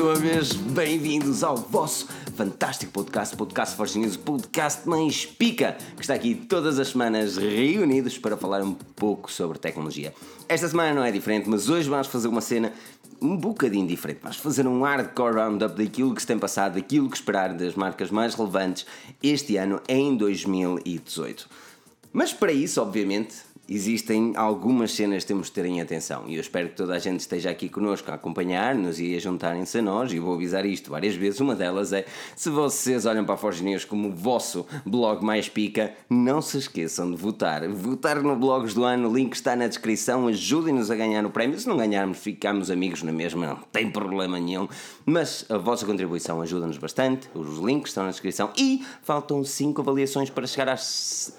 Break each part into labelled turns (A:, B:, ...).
A: uma vez bem-vindos ao vosso fantástico podcast, Podcast Forge News, o podcast mais pica, que está aqui todas as semanas reunidos para falar um pouco sobre tecnologia. Esta semana não é diferente, mas hoje vamos fazer uma cena um bocadinho diferente. Vamos fazer um hardcore roundup daquilo que se tem passado, daquilo que esperar das marcas mais relevantes este ano em 2018. Mas para isso, obviamente, existem algumas cenas que temos de ter em atenção e eu espero que toda a gente esteja aqui connosco a acompanhar-nos e a juntarem-se a nós e vou avisar isto várias vezes, uma delas é se vocês olham para a Forge News como o vosso blog mais pica, não se esqueçam de votar. Votar no Blogs do Ano, o link está na descrição. Ajudem-nos a ganhar o prémio, se não ganharmos ficamos amigos na mesma, não tem problema nenhum. Mas a vossa contribuição ajuda-nos bastante, os links estão na descrição e faltam 5 avaliações para chegar às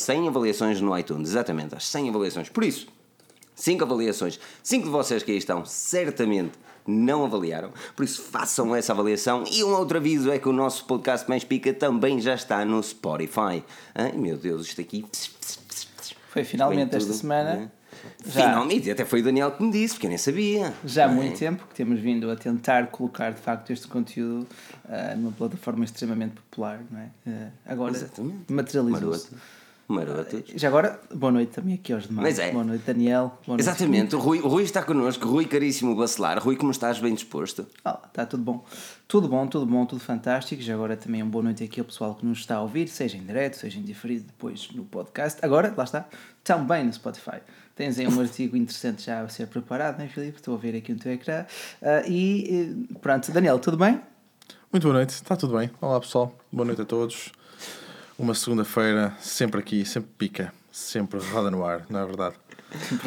A: 100 avaliações no iTunes, exatamente, as 100 avaliações. Por isso, 5 avaliações. 5 de vocês que aí estão certamente não avaliaram, por isso façam essa avaliação. E um outro aviso é que o nosso podcast Mais Pica também já está no Spotify. Ai meu Deus, isto aqui.
B: Foi finalmente esta semana. Né?
A: Já, Finalmente, até foi o Daniel que me disse, porque eu nem sabia.
B: Já há é? muito tempo que temos vindo a tentar colocar de facto este conteúdo uh, numa plataforma extremamente popular, não é? Uh, agora materializou-se.
A: Maroto.
B: Já agora, boa noite também aqui aos demais. É. Boa noite, Daniel. Boa noite,
A: Exatamente, o Rui, o Rui está connosco. Rui, caríssimo Bacelar. Rui, como estás? Bem disposto?
B: Oh, está tudo bom. Tudo bom, tudo bom, tudo fantástico. Já agora também uma boa noite aqui ao pessoal que nos está a ouvir, seja em direto, seja em diferido, depois no podcast. Agora, lá está, também no Spotify. Tens aí um artigo interessante já a ser preparado, não é, Filipe? Estou a ver aqui no teu ecrã. Uh, e pronto, Daniel, tudo bem?
C: Muito boa noite, está tudo bem. Olá pessoal, boa noite a todos. Uma segunda-feira sempre aqui, sempre pica, sempre roda no ar, não é verdade?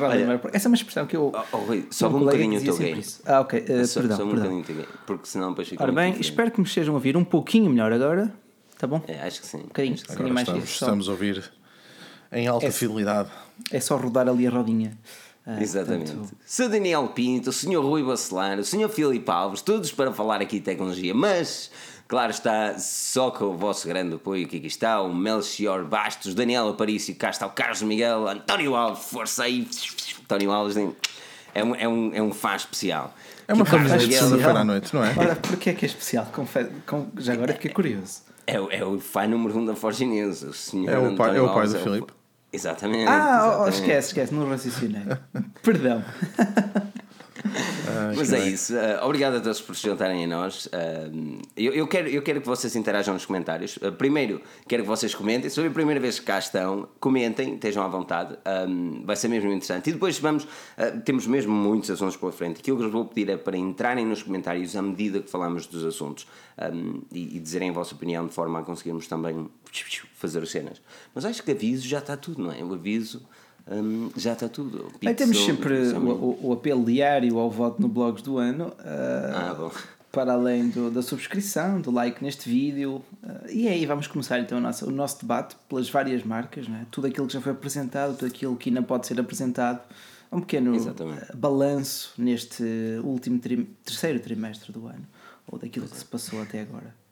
B: Olha, Essa é uma expressão que eu.
A: Oh, oh, Rui, só um bocadinho o teu gay.
B: Ah, ok. Uh, só, perdão. Só um perdão.
A: bocadinho porque senão depois fica.
B: Ora bem, espero que me estejam a ouvir um pouquinho melhor agora. Tá bom?
A: É, acho que sim.
B: Um bocadinho,
C: um bocadinho mais estamos, estamos a ouvir em alta é, fidelidade.
B: É só rodar ali a rodinha.
A: Ah, Exatamente. Portanto... Sr. Daniel Pinto, o Sr. Rui Bacelar, o Sr. Filipe Alves, todos para falar aqui de tecnologia, mas Claro está, só com o vosso grande apoio, que aqui está o Melchior Bastos, Daniel Aparício, cá está o Carlos Miguel, António Alves, força aí, António Alves é um, é um, é um fã especial.
C: É uma família de segunda-feira à noite, não é?
B: Ora, porquê é que é especial? Confe... Já agora fiquei curioso.
A: É, é o fã número um da News, o senhor
C: é o pai, é o pai do é Filipe.
A: Exatamente.
B: Ah,
A: exatamente.
B: Oh, esquece, esquece, não raciocinei. Perdão.
A: Mas é isso. Uh, obrigado a todos por se juntarem a nós. Uh, eu, eu, quero, eu quero que vocês interajam nos comentários. Uh, primeiro, quero que vocês comentem. Se foi a primeira vez que cá estão, comentem, estejam à vontade. Um, vai ser mesmo interessante. E depois vamos. temos mesmo muitos assuntos pela frente. Aquilo que eu vos vou pedir é para entrarem nos comentários à medida que falamos dos assuntos um, e, e dizerem a vossa opinião de forma a conseguirmos também fazer as cenas. Mas acho que aviso já está tudo, não é? O aviso hum, já está tudo.
B: Aí temos sempre o, o, o, apelo diário ao voto no Blogs do Ano. Uh,
A: ah, bom.
B: Para além do, da subscrição, do like neste vídeo. Uh, e aí vamos começar então o nosso, o nosso debate pelas várias marcas, né? tudo aquilo que já foi apresentado, tudo aquilo que ainda pode ser apresentado. Um pequeno Exatamente. balanço neste último terceiro trimestre do ano, ou daquilo que se passou até agora.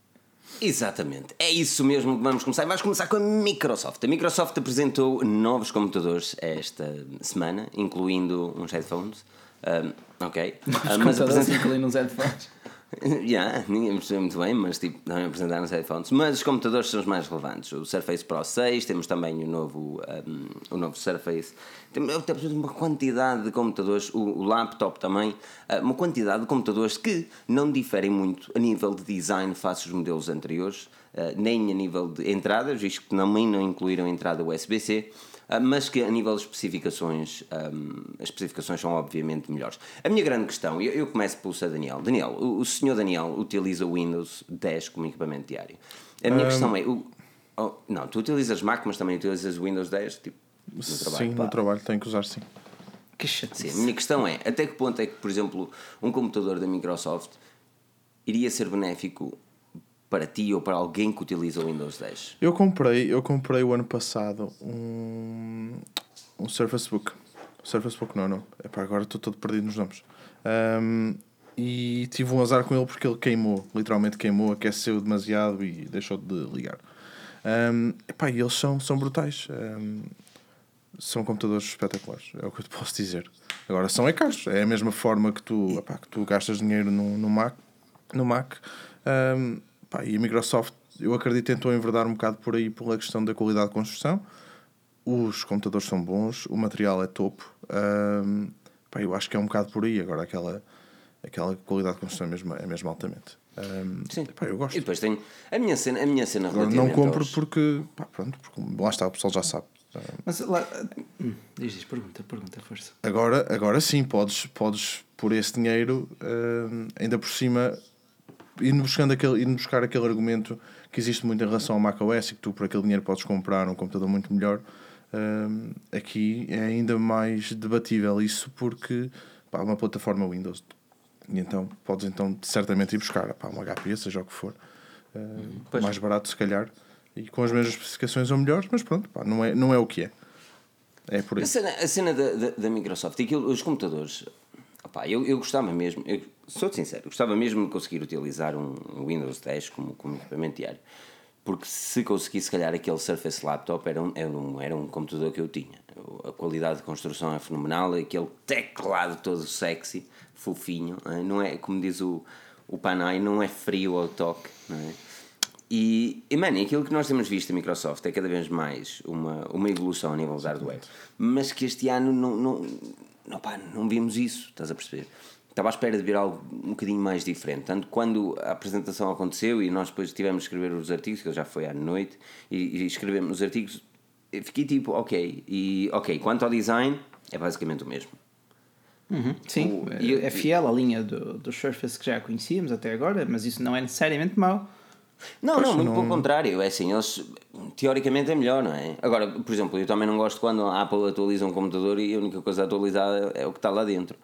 A: Exatamente, é isso mesmo que vamos começar. Vamos começar com a Microsoft. A Microsoft apresentou novos computadores esta semana, incluindo uns headphones. Um, ok.
B: Novos uh, mas apresentou... incluindo uns headphones.
A: yeah, ninguém percebeu muito bem, mas tipo, não apresentaram os headphones. Mas os computadores são os mais relevantes. O Surface Pro 6, temos também o novo, um, o novo Surface. Temos uma quantidade de computadores, o, o laptop também, uh, uma quantidade de computadores que não diferem muito a nível de design face aos modelos anteriores, uh, nem a nível de entradas, visto que também não incluíram entrada USB-C. Ah, mas que a nível de especificações, um, as especificações são obviamente melhores. A minha grande questão, eu, eu começo pelo Sr. Daniel. Daniel, o, o senhor Daniel utiliza o Windows 10 como equipamento diário. A minha um... questão é, o, oh, não, tu utilizas Mac, mas também utilizas o Windows 10, tipo,
C: no trabalho. Sim, Pá. no trabalho tenho que usar sim.
B: Que chatice.
A: Sim, a minha questão é, até que ponto é que, por exemplo, um computador da Microsoft iria ser benéfico para ti ou para alguém que utiliza o Windows 10?
C: Eu comprei, eu comprei o ano passado um, um Surface Book. Surface Book não, não. É para agora estou todo perdido nos nomes. Um, e tive um azar com ele porque ele queimou, literalmente queimou, aqueceu demasiado e deixou de ligar. Um, epá, e eles são, são brutais. Um, são computadores espetaculares, é o que eu te posso dizer. Agora, são é caros. É a mesma forma que tu, epá, que tu gastas dinheiro no, no Mac, no Mac. Um, pá, e a Microsoft, eu acredito, tentou enverdar um bocado por aí pela questão da qualidade de construção. Os computadores são bons, o material é topo. Um, pá, eu acho que é um bocado por aí. Agora, aquela, aquela qualidade de construção é mesmo, é mesmo altamente. Um,
A: Sim.
C: pá, eu gosto.
A: E depois tenho a minha cena, a minha cena
C: Agora não compro
A: aos-
C: porque, pá, pronto, porque lá está, o pessoal já sabe.
B: Mas lá. Hum, diz, diz, pergunta, pergunta, força.
C: Agora, agora sim, podes, podes por esse dinheiro, hum, ainda por cima, ir buscando aquele, ir buscar aquele argumento que existe muito em relação ao macOS e que tu por aquele dinheiro podes comprar um computador muito melhor. hum, aqui é ainda mais debatível isso porque pá, é uma plataforma Windows e então podes então certamente ir buscar pá, um HP, seja o que for,
A: Pois.
C: mais barato se calhar e com as mesmas especificações ou melhores, mas pronto, pá, não, é, não é o que é. É por aí.
A: A cena, a cena da, da, da Microsoft, aquilo, os computadores, opá, eu, eu gostava mesmo, eu sou sincero, gostava mesmo de conseguir utilizar um Windows 10 como, como equipamento diário. Porque se conseguisse, se calhar, aquele Surface Laptop era um, era, um, era um computador que eu tinha. A qualidade de construção é fenomenal, aquele teclado todo sexy, fofinho, não é, como diz o, o Panay, não é frio ao toque, não é? E, e mano, aquilo que nós temos visto a Microsoft é cada vez mais uma, uma evolução a nível de hardware, mas que este ano não, não, não, pá, não vimos isso, estás a perceber? Estava à espera de ver algo um bocadinho mais diferente. Tanto quando a apresentação aconteceu e nós depois tivemos de escrever os artigos, que já foi à noite, e, e escrevemos os artigos, fiquei tipo, ok. E ok, quanto ao design, é basicamente o mesmo.
B: Sim,
A: O-
B: é- é fiel à linha do, do Surface que já conhecíamos até agora, mas isso não é necessariamente mau.
A: Não,
C: Pois,
A: não, muito
C: não-
A: pelo contrário. É assim, eles teoricamente é melhor, não é? Agora, por exemplo, eu também não gosto quando a Apple atualiza um computador e a única coisa atualizada é o que está lá dentro.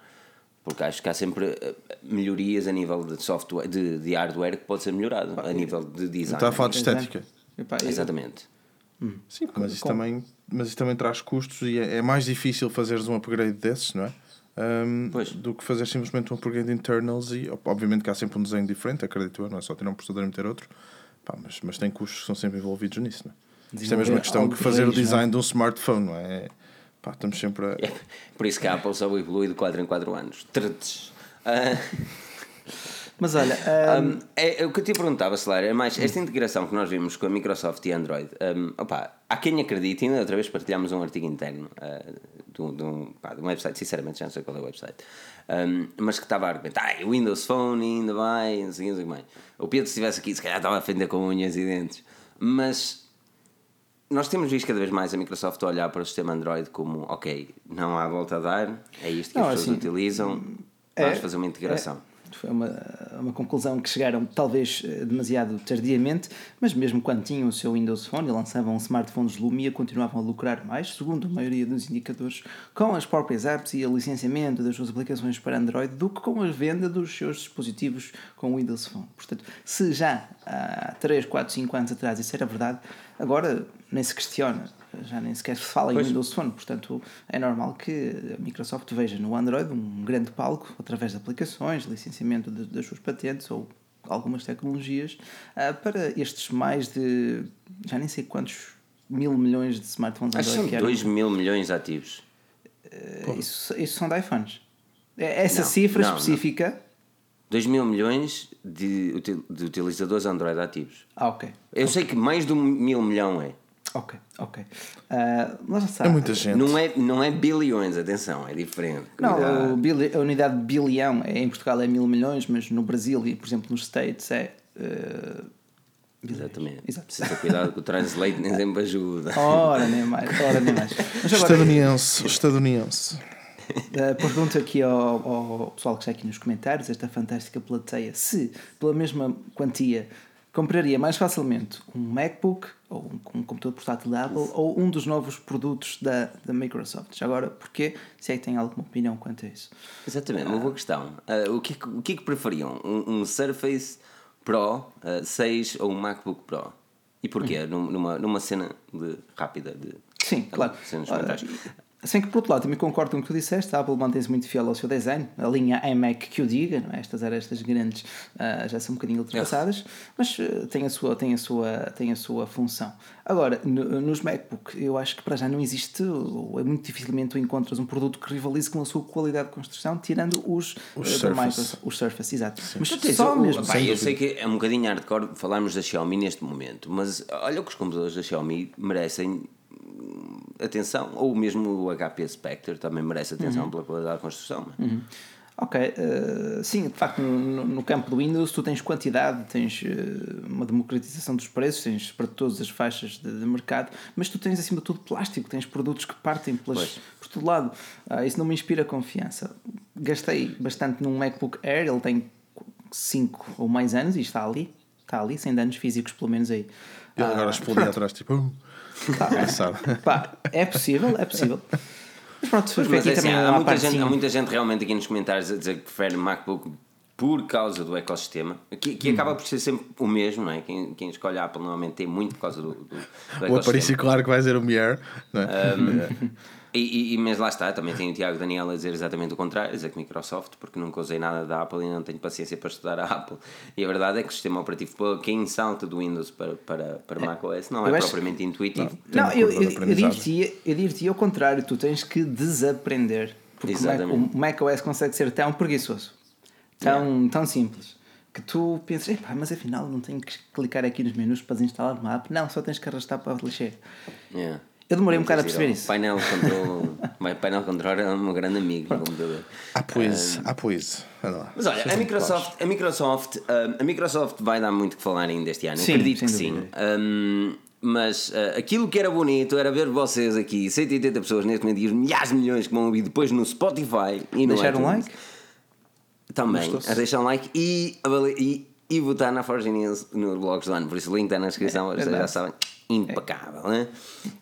A: Porque acho que há sempre eh, melhorias a nível de software, de, de hardware que pode ser melhorado, a nível de design.
C: Está a falar de
B: é.
C: estética.
B: Epá, eu-
A: Exatamente.
C: Sim, mas isso, também, mas isso também traz custos e é, é mais difícil fazeres um upgrade desses, não é?
A: Pois.
C: do que fazer simplesmente um upgrade de internals e ob- obviamente que há sempre um desenho diferente, acredito eu, não é só tirar um processador e meter outro, Pá, mas, mas tem custos que são sempre envolvidos nisso, não é? Isto é a mesma questão que fazer o design de um smartphone, não é? Pá, estamos sempre a.
A: É por isso que a Apple só evolui de 4 em 4 anos. Trtes. Ah,
B: Mas olha, ah,
A: Um, é, é o que eu te perguntava, Celar, é mais esta integração que nós vimos com a Microsoft e Android. Um, opa, há quem acredite, ainda outra vez partilhámos um artigo interno uh, de, um, de, um, pá, de um website, sinceramente já não sei qual é o website, um, mas que estava a argumentar, ah, o Windows Phone ainda vai, não sei, o que, não sei o que mais. O Pedro, se estivesse aqui, se calhar estava a defender com unhas e dentes, mas nós temos visto cada vez mais a Microsoft olhar para o sistema Android como, ok, não há volta a dar, é isto que
B: Não,
A: as pessoas
B: assim,
A: utilizam,
B: é-
A: vamos fazer uma integração.
B: Foi uma, uma conclusão que chegaram talvez eh, demasiado tardiamente, mas mesmo quando tinham o seu Windows Phone e lançavam smartphones Lumia, continuavam a lucrar mais, segundo a maioria dos indicadores, com as próprias apps e o licenciamento das suas aplicações para Android do que com a venda dos seus dispositivos com o Windows Phone. Portanto, se já há 3, 4, 5 anos atrás isso era verdade, agora nem se questiona já nem sequer se fala em
A: Pois.
B: Windows Phone, portanto é normal que a Microsoft veja no Android um grande palco através de aplicações, licenciamento de- das suas patentes ou algumas tecnologias ah, para estes mais de já nem sei quantos mil milhões de smartphones
A: Acho
B: Android
A: são
B: que eram.
A: 2 mil milhões ativos.
B: Eh, isso, isso são de iPhones. É- Essa
A: Não,
B: cifra
A: não, não.
B: específica.
A: 2 mil milhões de, de utilizadores Android ativos.
B: Ah, ok.
A: Eu sei que mais de um mil milhão é.
B: Ok, ok. Mas já sabe.
C: É muita gente.
A: Não é, não é bilhões, atenção, é diferente. Cuidado.
B: Não, o bili- a unidade de bilhão é, em Portugal é mil milhões, mas no Brasil e, por exemplo, nos States é. bilhões.
A: Exatamente.
B: Exato.
A: Precisa ter cuidado que o translate nem sempre ajuda.
B: Ora, nem mais, ora, nem mais. Mas agora,
C: Estadunidense, estadunidense.
B: eh, pergunto aqui ao, ao pessoal que está aqui nos comentários, esta fantástica plateia, se pela mesma quantia compraria mais facilmente um MacBook ou um, um computador portátil da Apple ou um dos novos produtos da, da Microsoft. Agora, porquê? Se é que tem alguma opinião quanto a isso.
A: Exatamente, uma boa questão. Ah, o, que, é que- o que é que preferiam? Um, um Surface Pro ah, 6 ou um MacBook Pro? E porquê? Num- Numa, numa cena de, rápida de
B: Sim, claro.
A: cenas mentais.
B: Sem que, por outro lado, também concordo com o que tu disseste, a Apple mantém-se muito fiel ao seu design. A linha iMac que o diga, não é? estas arestas grandes uh, já são um bocadinho ultrapassadas, mas uh, tem, a sua, tem, a sua, tem a sua função. Agora, no, nos MacBook, eu acho que para já não existe, é muito dificilmente tu encontras um produto que rivalize com a sua qualidade de construção, tirando os,
C: Os
B: uh,
C: Surface.
B: Os Surface, exato. Mas
A: Tu tens
B: só
A: o-
B: mesmo.
A: pá, eu sei que é um bocadinho hardcore falarmos da Xiaomi neste momento, mas olha que os computadores da Xiaomi merecem atenção, ou mesmo o HP Spectre também merece atenção
B: Uhum.
A: pela qualidade da construção. é?
B: Ok, eh, sim, de facto, no, no campo do Windows tu tens quantidade, tens eh, uma democratização dos preços, tens para todas as faixas de, de mercado, mas tu tens acima de tudo plástico, tens produtos que partem pelas,
A: Pois.
B: por todo lado. Ah, isso não me inspira confiança. Gastei bastante num MacBook Air, ele tem 5 ou mais anos e está ali, está ali, sem danos físicos pelo menos aí.
C: Ele
B: Ah,
C: agora explodia atrás, tipo. Engraçado.
B: Pá, é possível, é possível. Mas pronto, foi
A: Mas é assim, há, muita gente, há muita gente realmente aqui nos comentários a dizer que prefere MacBook por causa do ecossistema, que, que acaba por ser sempre o mesmo, não é? Quem, quem escolhe a Apple normalmente tem muito por causa do, do, do
C: O
A: ecossistema.
C: Aparício, claro que vai ser o Mier. Não é?
A: E, e- e- mas lá está, também tem o Tiago Daniel a dizer exatamente o contrário, a dizer que Microsoft, porque nunca usei nada da Apple e não tenho paciência para estudar a Apple. E a verdade é que o sistema operativo, quem salta do Windows para, para, para macOS, não
B: eu
A: é
B: acho-
A: propriamente intuitivo.
B: Não,
C: uma
B: eu, eu, eu diria-te ao contrário, tu tens que desaprender. Porque o Mac,
A: Exatamente.
B: o macOS consegue ser tão preguiçoso, tão, tão simples, que tu pensas, "Epá, mas afinal não tenho que clicar aqui nos menus para desinstalar uma app. Não, só tens que arrastar para a lixeira.
A: Yeah.
B: Eu demorei um bocado a perceber isso.
A: Painel control, vai, painel control é um grande amigo computador.
C: Ah, pois. Ah, pois.
A: Mas olha, a Microsoft, a Microsoft, a Microsoft vai dar muito que falar ainda este ano.
B: Sim,
A: Acredito que sim. Ahm, mas ah, aquilo que era bonito era ver vocês aqui, 180 pessoas neste momento e os milhares de milhões que vão ouvir depois no Spotify e no
B: Deixar um
A: iTunes.
B: like?
A: Também, a deixar um like e, e, e votar na Forge News no Blogs do Ano. Por isso o link está na descrição, vocês já sabem. Impecável, né?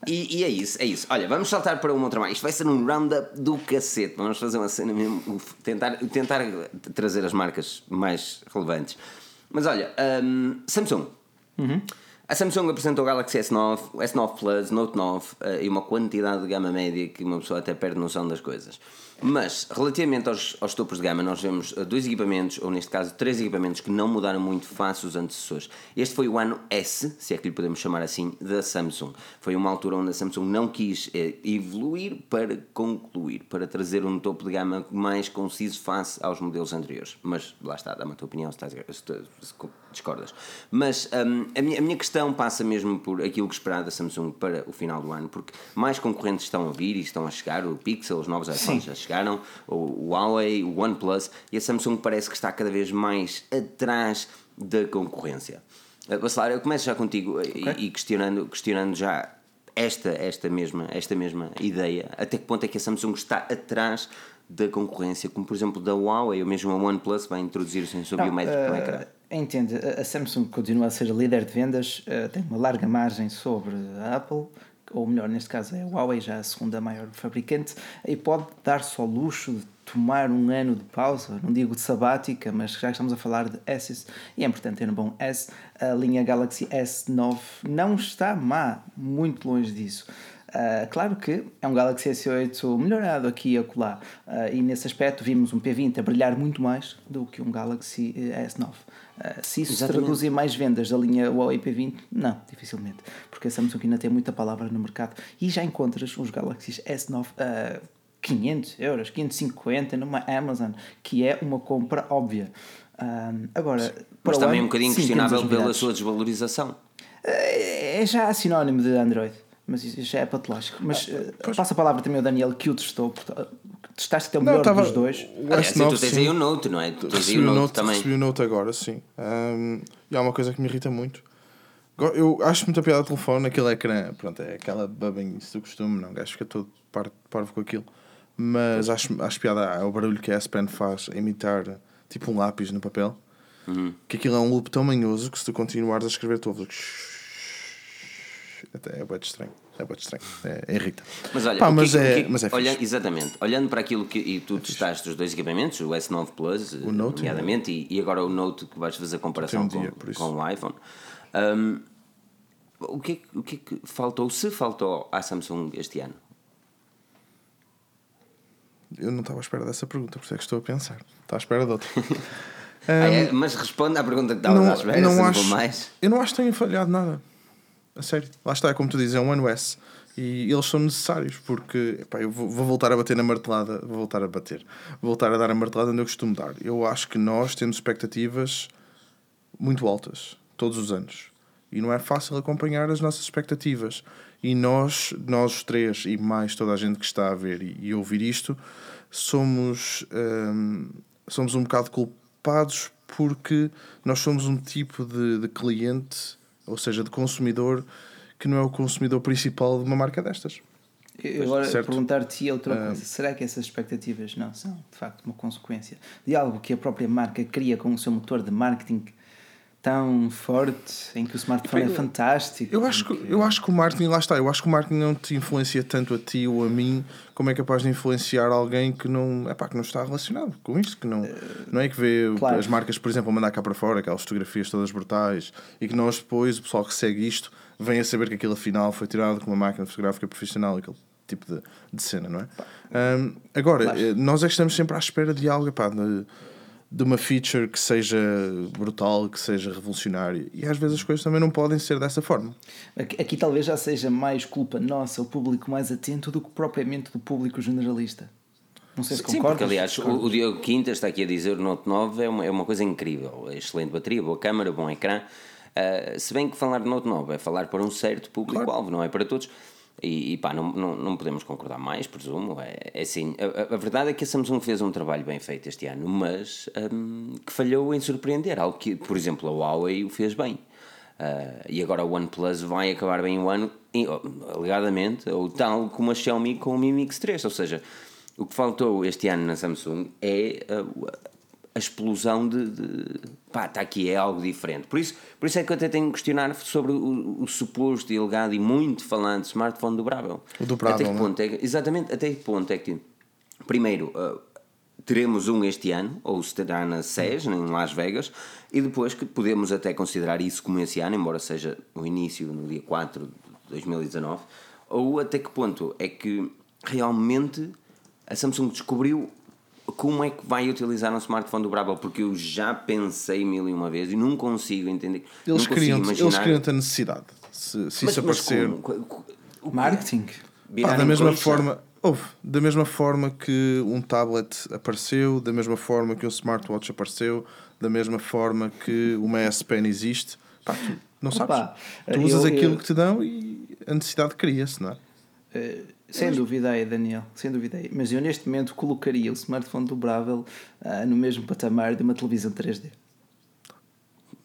A: E, e é isso, é isso. Olha, vamos saltar para uma outra mais. Isto vai ser um roundup do cacete. Vamos fazer uma cena mesmo, tentar, tentar trazer as marcas mais relevantes. Mas olha, hum, Samsung. A Samsung apresentou o Galaxy S9, o S9 Plus, Note 9 eh, e uma quantidade de gama média que uma pessoa até perde noção das coisas. Mas, relativamente aos, aos topos de gama, nós vemos eh, dois equipamentos, ou neste caso três equipamentos, que não mudaram muito face os antecessores. Este foi o ano S, se é que lhe podemos chamar assim, da Samsung. Foi uma altura onde a Samsung não quis eh, evoluir para concluir, para trazer um topo de gama mais conciso face aos modelos anteriores. Mas lá está, dá-me a tua opinião se, estás, se, discordas. Mas hum, a, minha, a minha questão passa mesmo por aquilo que esperar da Samsung para o final do ano, porque mais concorrentes estão a vir e estão a chegar, o Pixel, os novos iPhones já chegaram, o, Huawei, o OnePlus, e a Samsung parece que está cada vez mais atrás da concorrência. Uh, Bacelar, eu começo já contigo e, e questionando, questionando já esta, esta, mesma, esta mesma ideia, até que ponto é que a Samsung está atrás da concorrência, como por exemplo da Huawei ou mesmo a OnePlus vai introduzir o sensor
B: Não,
A: biométrico no
B: eh,
A: ecrã.
B: Entende, a Samsung continua a ser a líder de vendas, eh, tem uma larga margem sobre a Apple, ou melhor, neste caso é a Huawei, já a segunda maior fabricante, e pode dar-se ao luxo de tomar um ano de pausa, não digo de sabática, mas já estamos a falar de S, e é importante ter um bom S. A linha Galaxy S9 não está má, muito longe disso. Uh, claro que é um Galaxy S8 melhorado aqui e acolá, uh, e nesse aspecto vimos um P20 a brilhar muito mais do que um Galaxy eh, S9. Uh, se isso se
A: Exatamente.
B: traduz em mais vendas da linha Huawei P20, não, dificilmente, porque a Samsung ainda tem muita palavra no mercado e já encontras os Galaxys S9 a 500 euros, 550 numa Amazon, que é uma compra óbvia. Um, agora,
A: Mas também é um bocadinho
B: sim,
A: questionável pela sua desvalorização.
B: É é já sinónimo de Android, mas isso já é patológico. Mas eh, passo a palavra também ao Daniel que o testou. Testaste até o
C: Não,
B: melhor
C: tava-
B: dos dois.
C: O
A: Aliás,
C: S9,
A: tu tens
C: sim.
A: aí o Note, não é? Tu tens aí o
C: o
A: Note,
C: Note,
A: também.
C: recebi o Note agora, sim. Um, e há uma coisa que me irrita muito. Eu acho muita piada o telefone, aquele ecrã, pronto, é aquela babanhice do costume, não, o gajo fica todo par- parvo com aquilo. Mas acho, acho piada ah, o barulho que a S Pen faz a imitar tipo um lápis no papel.
A: Uhum.
C: Que aquilo é um loop tão manhoso que se tu continuares a escrever, tu ouves. Até é bem estranho. É bem estranho. É, é irrita.
A: Mas olha,
C: Pá,
A: que
C: mas,
A: que- o
C: é,
A: que-
C: mas é.
A: Exatamente. Olhando para aquilo que e tu testaste os dois equipamentos, o S9 Plus, o
C: Note
A: nomeadamente, e, e agora o Note que vais fazer a comparação
C: um dia,
A: com, com o iPhone. hum, o, que é, que- o que é que faltou, se faltou à Samsung este ano?
C: Eu não estava à espera dessa pergunta, por isso é que estou a pensar. Estava à espera de outra.
A: Ah, é? Mas responde à pergunta que estava à espera,
C: não acho,
A: mais.
C: Eu não acho que tenham falhado nada. A sério. Lá está, como tu dizes, é um One S. E eles são necessários porque epá, eu vou, vou voltar a bater na martelada, vou voltar a bater, vou voltar a dar a martelada onde eu costumo dar. Eu acho que nós temos expectativas muito altas, todos os anos. E não é fácil acompanhar as nossas expectativas. E nós, nós três, e mais toda a gente que está a ver e, e ouvir isto, somos, hum, somos um bocado culpados porque nós somos um tipo de, de cliente, ou seja, de consumidor, que não é o consumidor principal de uma marca destas.
B: Eu Agora, perguntar-te outra coisa: será que essas expectativas não são, de facto, uma consequência de algo que a própria marca cria com o seu motor de marketing tão forte, em que o smartphone é fantástico?
C: Eu acho, que, eu acho que o marketing, lá está, eu acho que o marketing não te influencia tanto a ti ou a mim, como é capaz de influenciar alguém que não, epá, que não está relacionado com isto, que não, não é que vê claro. as marcas, por exemplo, a mandar cá para fora aquelas fotografias todas brutais e que nós depois, o pessoal que segue isto, vem a saber que aquilo afinal foi tirado com uma máquina fotográfica profissional, aquele tipo de, de cena, não é? Um, agora, claro. Eh, nós é que estamos sempre à espera de algo, epá, de, de uma feature que seja brutal, que seja revolucionária. E às vezes as coisas também não podem ser dessa forma.
B: Aqui, aqui talvez já seja mais culpa nossa, o público mais atento, do que propriamente do público generalista. Não sei se
A: Sim,
B: concordas.
A: porque aliás o, o Diogo Quinta está aqui a dizer o Note 9 é uma, é uma coisa incrível. Excelente bateria, boa câmera, bom ecrã. Uh, se bem que falar de Note 9 é falar para um certo público-alvo, claro. não é para todos. E, e pá, não, não, não podemos concordar mais, presumo. É, é assim, a, a, verdade é que a Samsung fez um trabalho bem feito este ano, mas um, que falhou em surpreender. Algo que, por exemplo, a Huawei o fez bem. Uh, e agora o OnePlus vai acabar bem o ano, alegadamente, ou tal como a Xiaomi com o Mi Mix 3. Ou seja, o que faltou este ano na Samsung é uh, a explosão de, de, pá, está aqui, é algo diferente. Por isso, por isso é que eu até tenho que questionar sobre o, o suposto e alegado e muito falante smartphone dobrável.
C: O dobrável.
A: Até que ponto é exatamente, até que ponto é que, primeiro, uh, teremos um este ano, ou estará na SES, em Las Vegas, e depois que podemos até considerar isso como esse ano, embora seja o início, no dia 4 de 2019, ou até que ponto é que realmente a Samsung descobriu como é que vai utilizar um smartphone dobrável? Porque eu já pensei mil e uma vezes e não consigo entender.
C: Eles criam eles criam a necessidade. Se, se mas, isso aparecer.
B: O Marketing.
C: Pá, da mesma forma. Houve, da mesma forma que um tablet apareceu, da mesma forma que um smartwatch apareceu, da mesma forma que uma S Pen existe, pá, tu não sabes. Opa, tu usas eu, aquilo eu... que te dão e a necessidade cria-se, não é?
B: Uh, sem mas... dúvida aí, Daniel, sem dúvida aí. Mas eu neste momento colocaria o smartphone dobrável uh, no mesmo patamar de uma televisão 3D.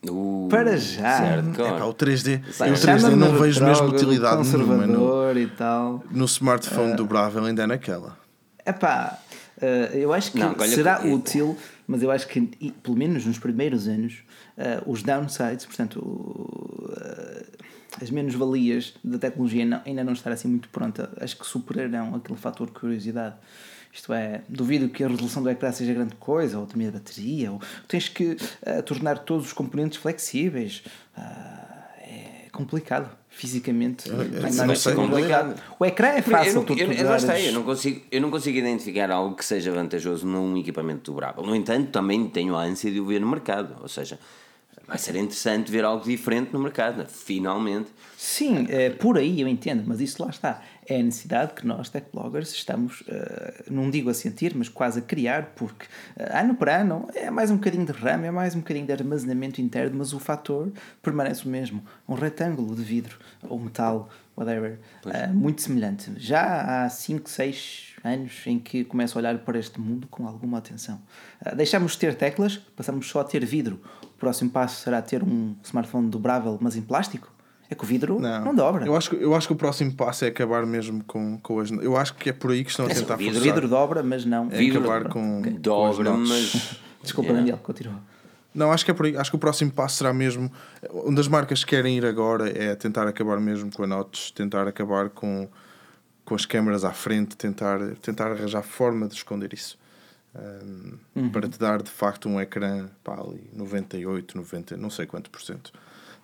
A: Uh,
B: Para já.
C: Certo, é, pá, o 3D, Sim, o 3D não vejo mesmo utilidade
B: conservador nenhuma no, e tal.
C: no smartphone uh, dobrável ainda é naquela.
B: É pá, uh, eu acho que não, será que... útil, mas eu acho que pelo menos nos primeiros anos uh, os downsides, portanto as menos-valias da tecnologia não, ainda não estar assim muito pronta, acho que superarão aquele fator de curiosidade. Isto é, duvido que a resolução do ecrã seja grande coisa, ou também a bateria, ou tens que uh, tornar todos os componentes flexíveis. Uh, é complicado. Fisicamente,
C: é, é, não sei.
B: complicado. O ecrã é fácil.
A: Eu não, eu, eu, eu, eu, não consigo, eu não consigo identificar algo que seja vantajoso num equipamento dobrável. No entanto, também tenho a ânsia de o ver no mercado. Ou seja, vai ser interessante ver algo diferente no mercado, finalmente.
B: Sim, é, por aí eu entendo, mas isso lá está. É a necessidade que nós, tech bloggers, estamos, uh, não digo a sentir, mas quase a criar, porque uh, ano para ano é mais um bocadinho de RAM, é mais um bocadinho de armazenamento interno, mas o fator permanece o mesmo. Um retângulo de vidro ou metal, whatever, uh, muito semelhante. Já há 5, 6 anos em que começo a olhar para este mundo com alguma atenção. Uh, deixamos de ter teclas, passamos só a ter vidro. O próximo passo será ter um smartphone dobrável, mas em plástico? É que o vidro não, não dobra.
C: Eu acho, que, eu acho que o próximo passo é acabar mesmo com, com as. Eu acho que é por aí que estão a tentar
B: fazer. O vidro dobra, mas não.
C: É vidro acabar com.
A: Dobra, com mas.
B: Desculpa, yeah. Daniel, continua.
C: Não, acho que é por aí. Acho que o próximo passo será mesmo. Onde as marcas querem ir agora é tentar acabar mesmo com a Notch, tentar acabar com com as câmaras à frente, tentar, tentar arranjar forma de esconder isso. Um, uhum. Para te dar de facto um ecrã pá, ali 98, 90, não sei quanto por cento.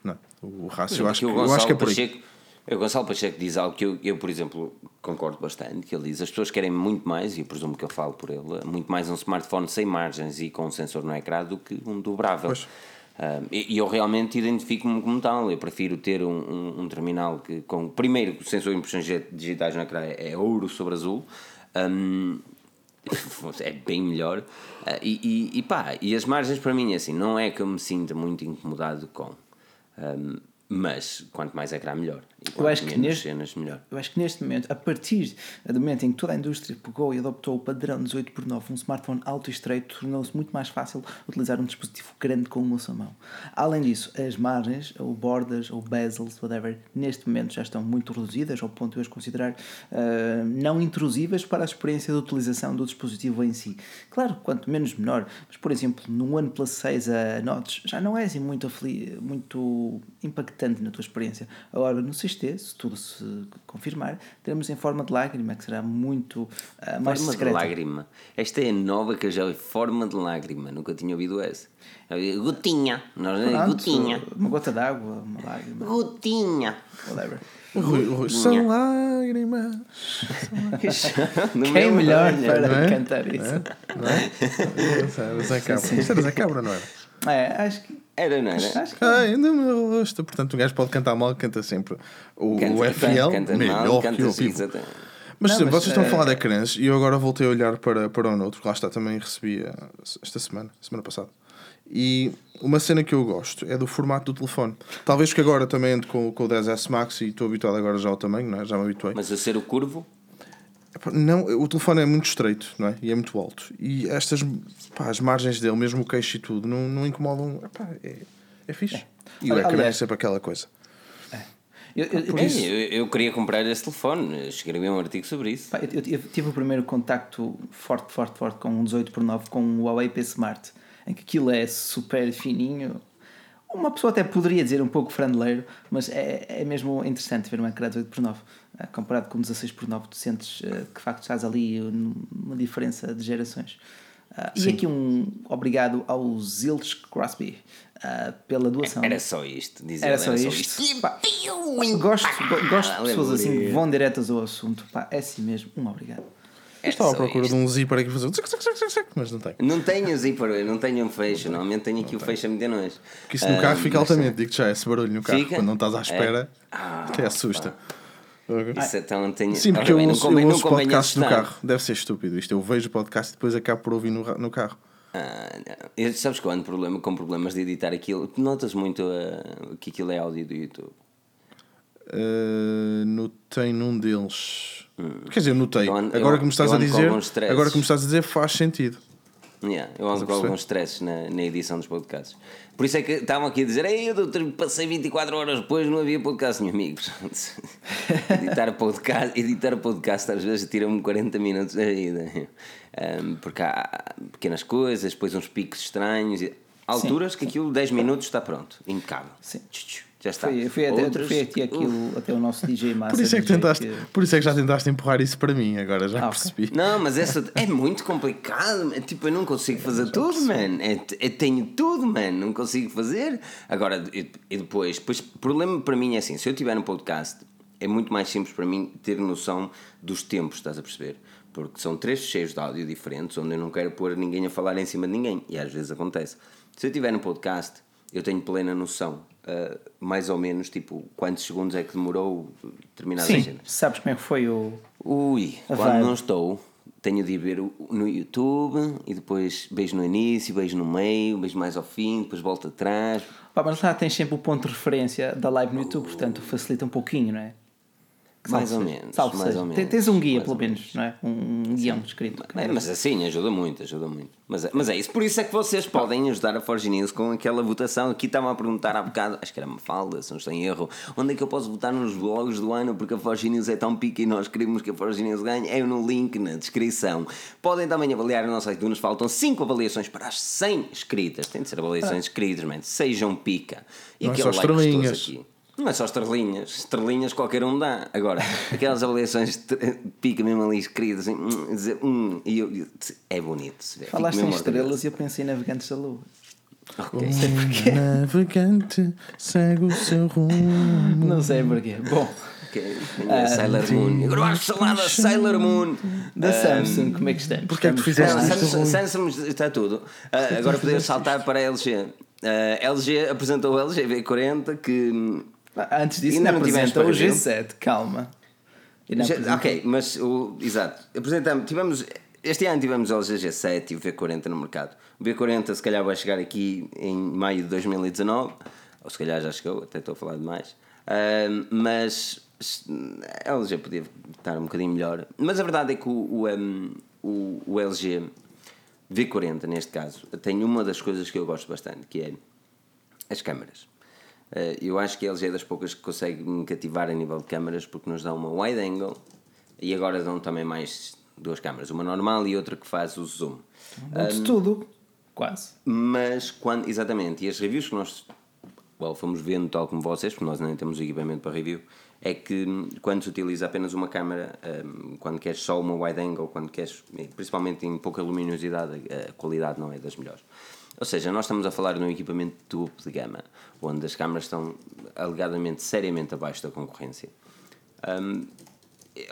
C: Não, o rácio eu acho, que, eu acho que é por aí.
A: O Gonçalo Pacheco diz algo que eu, eu, por exemplo, concordo bastante, que ele diz as pessoas querem muito mais, e eu presumo que eu falo por ele, muito mais um smartphone sem margens e com um sensor no ecrã do que um dobrável.
C: Pois.
A: Ah, e eu realmente identifico-me como tal. Eu prefiro ter um, um, um terminal que, com primeiro, o sensor de impressões digi- digitais no ecrã é, é ouro sobre azul. Ahm, é bem melhor. Ah, e, e, e pá, e as margens para mim, é assim, não é que eu me sinta muito incomodado com. Ahm, mas quanto mais ecrã, melhor. E quanto
B: acho que neste-
A: cenas, melhor.
B: Eu acho que neste momento, a partir do momento em que toda a indústria pegou e adoptou o padrão 18 por 9 um smartphone alto e estreito, tornou-se muito mais fácil utilizar um dispositivo grande com uma só mão. Além disso, as margens, ou borders, ou bezels, whatever, neste momento já estão muito reduzidas, ao ponto de eu as considerar ah, não intrusivas para a experiência de utilização do dispositivo em si. Claro, quanto menos melhor, mas por exemplo, no OnePlus 6 a notch já não é assim muito, muito impactante na tua experiência. Agora, no 6T, se tudo se confirmar, teremos em forma de lágrima, que será muito ah, mais
A: Forma de
B: secreta.
A: lágrima. Esta é a nova que eu já ouvi. Forma de lágrima. Nunca tinha ouvido essa. Gotinha. Nós,
B: Pronto,
A: gotinha.
B: Uma gota d'água, uma lágrima,
A: Gotinha.
B: whatever.
C: O Rui, o Rui, são lágrimas.
A: No
B: Quem
A: meu
B: melhor
A: olho.
B: para
C: não é?
B: cantar isso?
C: Não é? Esse era Zé Cabra. Isto era Zé Cabra, não era?
B: É, acho que.
A: Era, não era?
B: Acho que
C: Ai, no meu rosto. Portanto, o gajo pode cantar mal, canta sempre o,
A: Canta,
C: o FL,
A: canta
C: melhor
A: mal,
C: que
A: canta
C: o
A: exatamente.
C: Mas,
B: Não,
C: sim,
B: mas,
C: vocês estão a
B: eh,
C: falar de ecrãs e eu agora voltei a olhar para, para o Note, porque lá está, também recebi eh, esta semana, semana passada. E uma cena que eu gosto é do formato do telefone. Talvez que agora também ando com, com o 10S Max e estou habituado agora já ao tamanho, não é? já me habituei.
A: Mas a ser o curvo,
C: Não, o telefone é muito estreito, não é? E é muito alto. E estas, pá, as margens dele, mesmo o queixo e tudo, não, não incomodam. Epá, é, é fixe. E o ecrã é sempre aquela coisa.
B: Eu, eu, eu,
A: É, eu, eu queria comprar esse telefone. Escrevi um artigo sobre isso.
B: Pá, eu, tive o primeiro contacto forte, forte, forte com um 18 por 9 com o Huawei P Smart, em que aquilo é super fininho. Uma pessoa até poderia dizer um pouco franeleiro, mas é, é mesmo interessante ver um ecrã 18 por 9 eh, comparado com 16 por 9 tu sentes eh, que de facto estás ali numa diferença de gerações. Ah, e aqui um obrigado ao Zilch Crosby ah, pela doação.
A: Era só isto. Dizer,
B: Era só isto. Pá, gosto, go- gosto de pessoas assim que vão diretas ao assunto. Pá, é assim mesmo. Um obrigado.
C: Eu estava à
A: só
C: procura
A: isto.
C: de um zíper aqui para fazer. Mas não tem.
A: Não tenho zíper, não tenho um fecho. Normalmente tenho aqui o fecho a meter nós.
C: Porque isso no carro fica altamente. Digo-te já, esse barulho no carro,
A: Fica?
C: quando não estás à espera,
A: Ah,
C: até assusta.
A: Isso então tenho.
C: Sim, porque eu
A: não
C: ouço,
A: convém-
C: eu ouço
A: convém
C: podcasts no carro. Deve ser estúpido isto. Eu vejo o podcast e depois acabo por ouvir no, no carro.
A: Ah, não. Eu- sabes quando problema com problemas de editar aquilo? Notas muito ah, que aquilo é áudio do YouTube.
C: Uh, notei num deles. Quer dizer, notei.
A: Eu ando-
C: agora
A: eu-
C: que me estás
A: eu
C: a
A: ando
C: dizer. Agora que me estás a dizer, faz sentido.
A: Yeah, eu ando com alguns stresses na, na edição dos podcasts. Por isso é que estavam aqui a dizer: Ei, eu doutor, passei 24 horas depois, não havia podcast, meus amigos. editar, podcast, editar podcast às vezes tira-me 40 minutos da vida. Um, porque há pequenas coisas, depois uns picos estranhos. e- Alturas que aquilo 10 minutos está pronto, impecável.
B: Sim.
A: Já está.
B: Foi, foi, até, foi até, aquilo, até o nosso DJ Massa.
C: Por isso, é que tentaste, por isso é que já tentaste empurrar isso para mim, agora já
B: Ah,
C: percebi.
A: Não, mas essa é muito complicado. É, tipo, eu não consigo fazer tudo, man. É, eu tenho tudo, man. Não consigo fazer. Agora, e, e depois, depois, o problema para mim é assim: se eu tiver um podcast, é muito mais simples para mim ter noção dos tempos, estás a perceber? Porque são três cheios de áudio diferentes, onde eu não quero pôr ninguém a falar em cima de ninguém. E às vezes acontece. Se eu tiver um podcast, eu tenho plena noção, ah, mais ou menos, tipo, quantos segundos é que demorou determinadas
B: Sim,
A: cenas.
B: sabes como é que foi o.
A: Ui,
B: A
A: quando
B: vibe.
A: não estou, tenho de ir ver no YouTube e depois beijo no início, beijo no meio, beijo mais ao fim, depois volto atrás.
B: Pá, mas lá tens sempre o ponto de referência da live no YouTube, portanto facilita um pouquinho, não é?
A: Mais ou menos,
B: Salve
A: mais
B: seja.
A: ou menos,
B: Tens um guia,
A: mais
B: pelo
A: ou
B: menos, não é? Um, guião escrito.
A: É, mas assim ajuda muito, ajuda muito. Mas, é- mas é isso, por isso é que vocês podem ajudar a Forge News com aquela votação. Aqui estavam a perguntar há bocado, acho que era uma falda, se não estou em erro, onde é que eu posso votar nos blogs do ano porque a Forge News é tão pica e nós queremos que a Forge News ganhe? É no link na descrição. Podem também avaliar o nosso iTunes, faltam 5 avaliações para as 100 escritas. Tem de ser avaliações escritas, man. sejam pica. E
C: Não é
A: aquele like aqui. Não é só estrelinhas, estrelinhas qualquer um dá. Agora, aquelas avaliações pica mesmo ali escritas, assim, hum, dizer, hum, e eu, eu- é bonito se ver.
B: Falaste em estrelas e eu pensei em navegantes da lua.
A: orgulhoso. Ok.
C: Um navegante segue o seu rumo.
B: Não sei porquê. Bom,
A: Ok, uh, Sailor Moon. Agora vais falar da Sailor Moon.
B: Da Samsung, como é que estamos?
C: Porquê é que tu fizeste
A: Não? Samsung, Samsung está tudo. Uh, agora podemos saltar para a LG. Uh, LG apresentou o LG V40 que.
B: Ah, Antes disso,
A: Ainda não
B: apresenta o
A: para review?
B: G7, calma.
A: Já- ok, mas o. Exato. Apresentamos. Tivemos. Este ano tivemos o LG G7 e o V40 no mercado. O V40 se calhar vai chegar aqui em maio de 2019, ou se calhar já chegou, até estou a falar demais. Ahm, mas a LG podia estar um bocadinho melhor. Mas a verdade é que o, o, o, o LG V40, neste caso, tem uma das coisas que eu gosto bastante, que é as câmaras. Eh, Eu acho que a LG é das poucas que consegue me cativar a nível de câmaras porque nos dá uma wide angle e agora dão também mais duas câmaras, uma normal e outra que faz o zoom.
B: Muito tudo. Quase.
A: Mas quando, exatamente, e as reviews que nós well, fomos vendo, tal como vocês, porque nós nem temos equipamento para review, é que hum, quando se utiliza apenas uma câmera, hum, quando queres só uma wide angle, quando queres, principalmente em pouca luminosidade, a qualidade não é das melhores. Ou seja, nós estamos a falar de um equipamento de topo de gama, onde as câmaras estão alegadamente seriamente abaixo da concorrência. Hum,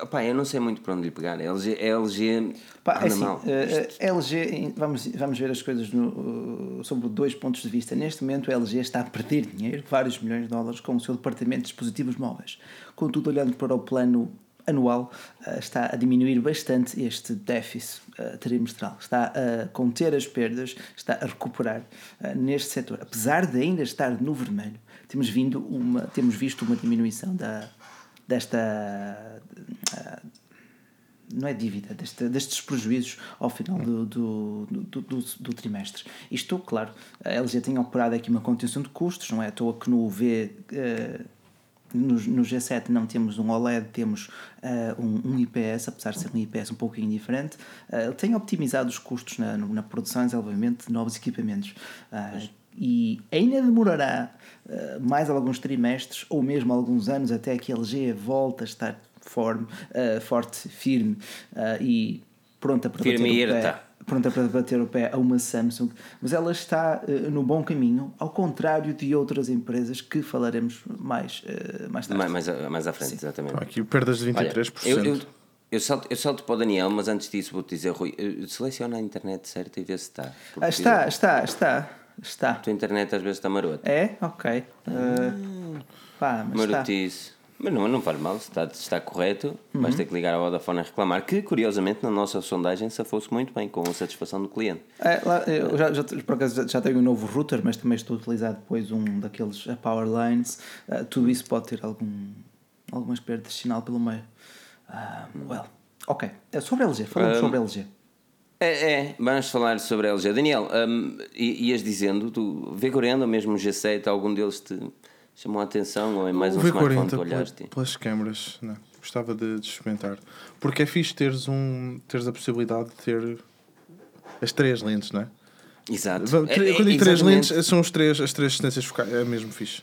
A: opá, eu não sei muito para onde lhe pegar. A LG, a LG
B: Pá, é
A: anda
B: assim,
A: mal.
B: eh, eh, LG, vamos, vamos ver as coisas no, eh, sobre dois pontos de vista. Neste momento, a LG está a perder dinheiro, vários milhões de dólares, com o seu departamento de dispositivos móveis. Contudo, olhando para o plano anual, eh, está a diminuir bastante este déficit eh, trimestral. Está a conter as perdas, está a recuperar eh, neste setor. Apesar de ainda estar no vermelho, temos, vindo uma, temos visto uma diminuição da, desta não é dívida, deste, destes prejuízos ao final do, do, do, do, do trimestre. Isto, claro, a LG tem operado aqui uma contenção de custos, não é à toa que no V. no, no G7 não temos um OLED, temos eh, um, um IPS, apesar de ser um IPS um pouquinho diferente. Ele tem otimizado os custos na, na produção e desenvolvimento de novos equipamentos. Ah, e ainda demorará mais alguns trimestres ou mesmo alguns anos até que a LG volte a estar forme, eh, forte, firme e pronta para
A: Firme
B: bater o pé. Pronta para bater o pé a uma Samsung, mas ela está eh, no bom caminho, ao contrário de outras empresas que falaremos mais, eh, mais tarde.
A: Mais, mais, mais à frente, exatamente.
C: Aqui perdas de
A: Olha,
C: 23%.
A: eu, eu, eu, salto, eu salto para o Daniel, mas antes disso vou-te dizer, Rui, eh, seleciona a internet certa e vê se está. Porque
B: Ah, está, está, está, está.
A: A tua internet às vezes está marota.
B: É? Ok. Eh, pá, mas está.
A: Mas não, não faz mal, se está, está correto,
B: Uhum.
A: vais ter que ligar à Vodafone a reclamar, que curiosamente na nossa sondagem se fosse muito bem, com a satisfação do cliente.
B: É, lá, eu já, já, por acaso já- tenho um novo router, mas também estou a utilizar depois um daqueles a Power Lines. Ah, tudo isso pode ter algum, algumas perdas de sinal pelo meio. Ah, well, ok. É Sobre a LG, falamos
A: Um,
B: sobre a LG.
A: É, é, vamos falar sobre a LG. Daniel, i- ias dizendo, tu V40 ou mesmo G7, algum deles te chamou a atenção ou é mais
C: o
A: um smartphone
C: V40
A: que olhaste?
C: pela- pelas câmaras, não, gostava de, de experimentar. Porque é fixe teres, um, teres a possibilidade de ter as três lentes, não é?
A: Exato. É, é,
C: Quando digo três
A: exatamente.
C: lentes, são os três, as três distâncias focais. É mesmo fixe.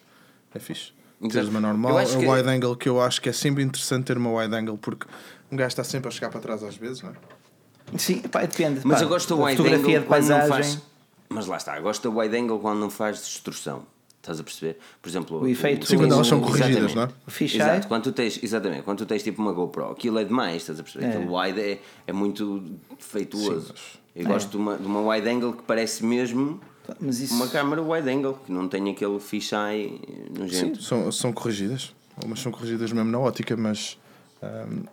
C: É fixe. Teres
A: Exato.
C: uma
A: Eu
C: normal, a
A: que-
C: wide angle, que eu acho que é sempre interessante ter uma wide angle, porque um gajo está sempre a chegar para trás às vezes, não é?
B: Sim, pá, depende.
A: Mas
B: pá,
A: eu gosto do wide
B: fotografia
A: angle
B: de
A: quando não
B: paisagem.
A: faz. Mas lá está, gosto do wide angle quando não faz destrução. Estás a perceber? Por exemplo,
B: O efeito-
C: Sim, quando elas são corrigidas, não é?
B: O fisheye.
A: Exato, quando tu tens, exatamente, quando tu tens tipo uma GoPro, aquilo é demais, estás a perceber?
B: É.
A: Aquele wide é, é muito defeituoso.
C: Sim, mas-
A: Eu gosto de, uma, de uma wide angle que parece mesmo
B: Mas isso.
A: uma câmera wide angle, que não tem aquele fisheye nojento.
C: São, são corrigidas. Umas são corrigidas mesmo na ótica, mas. ahm,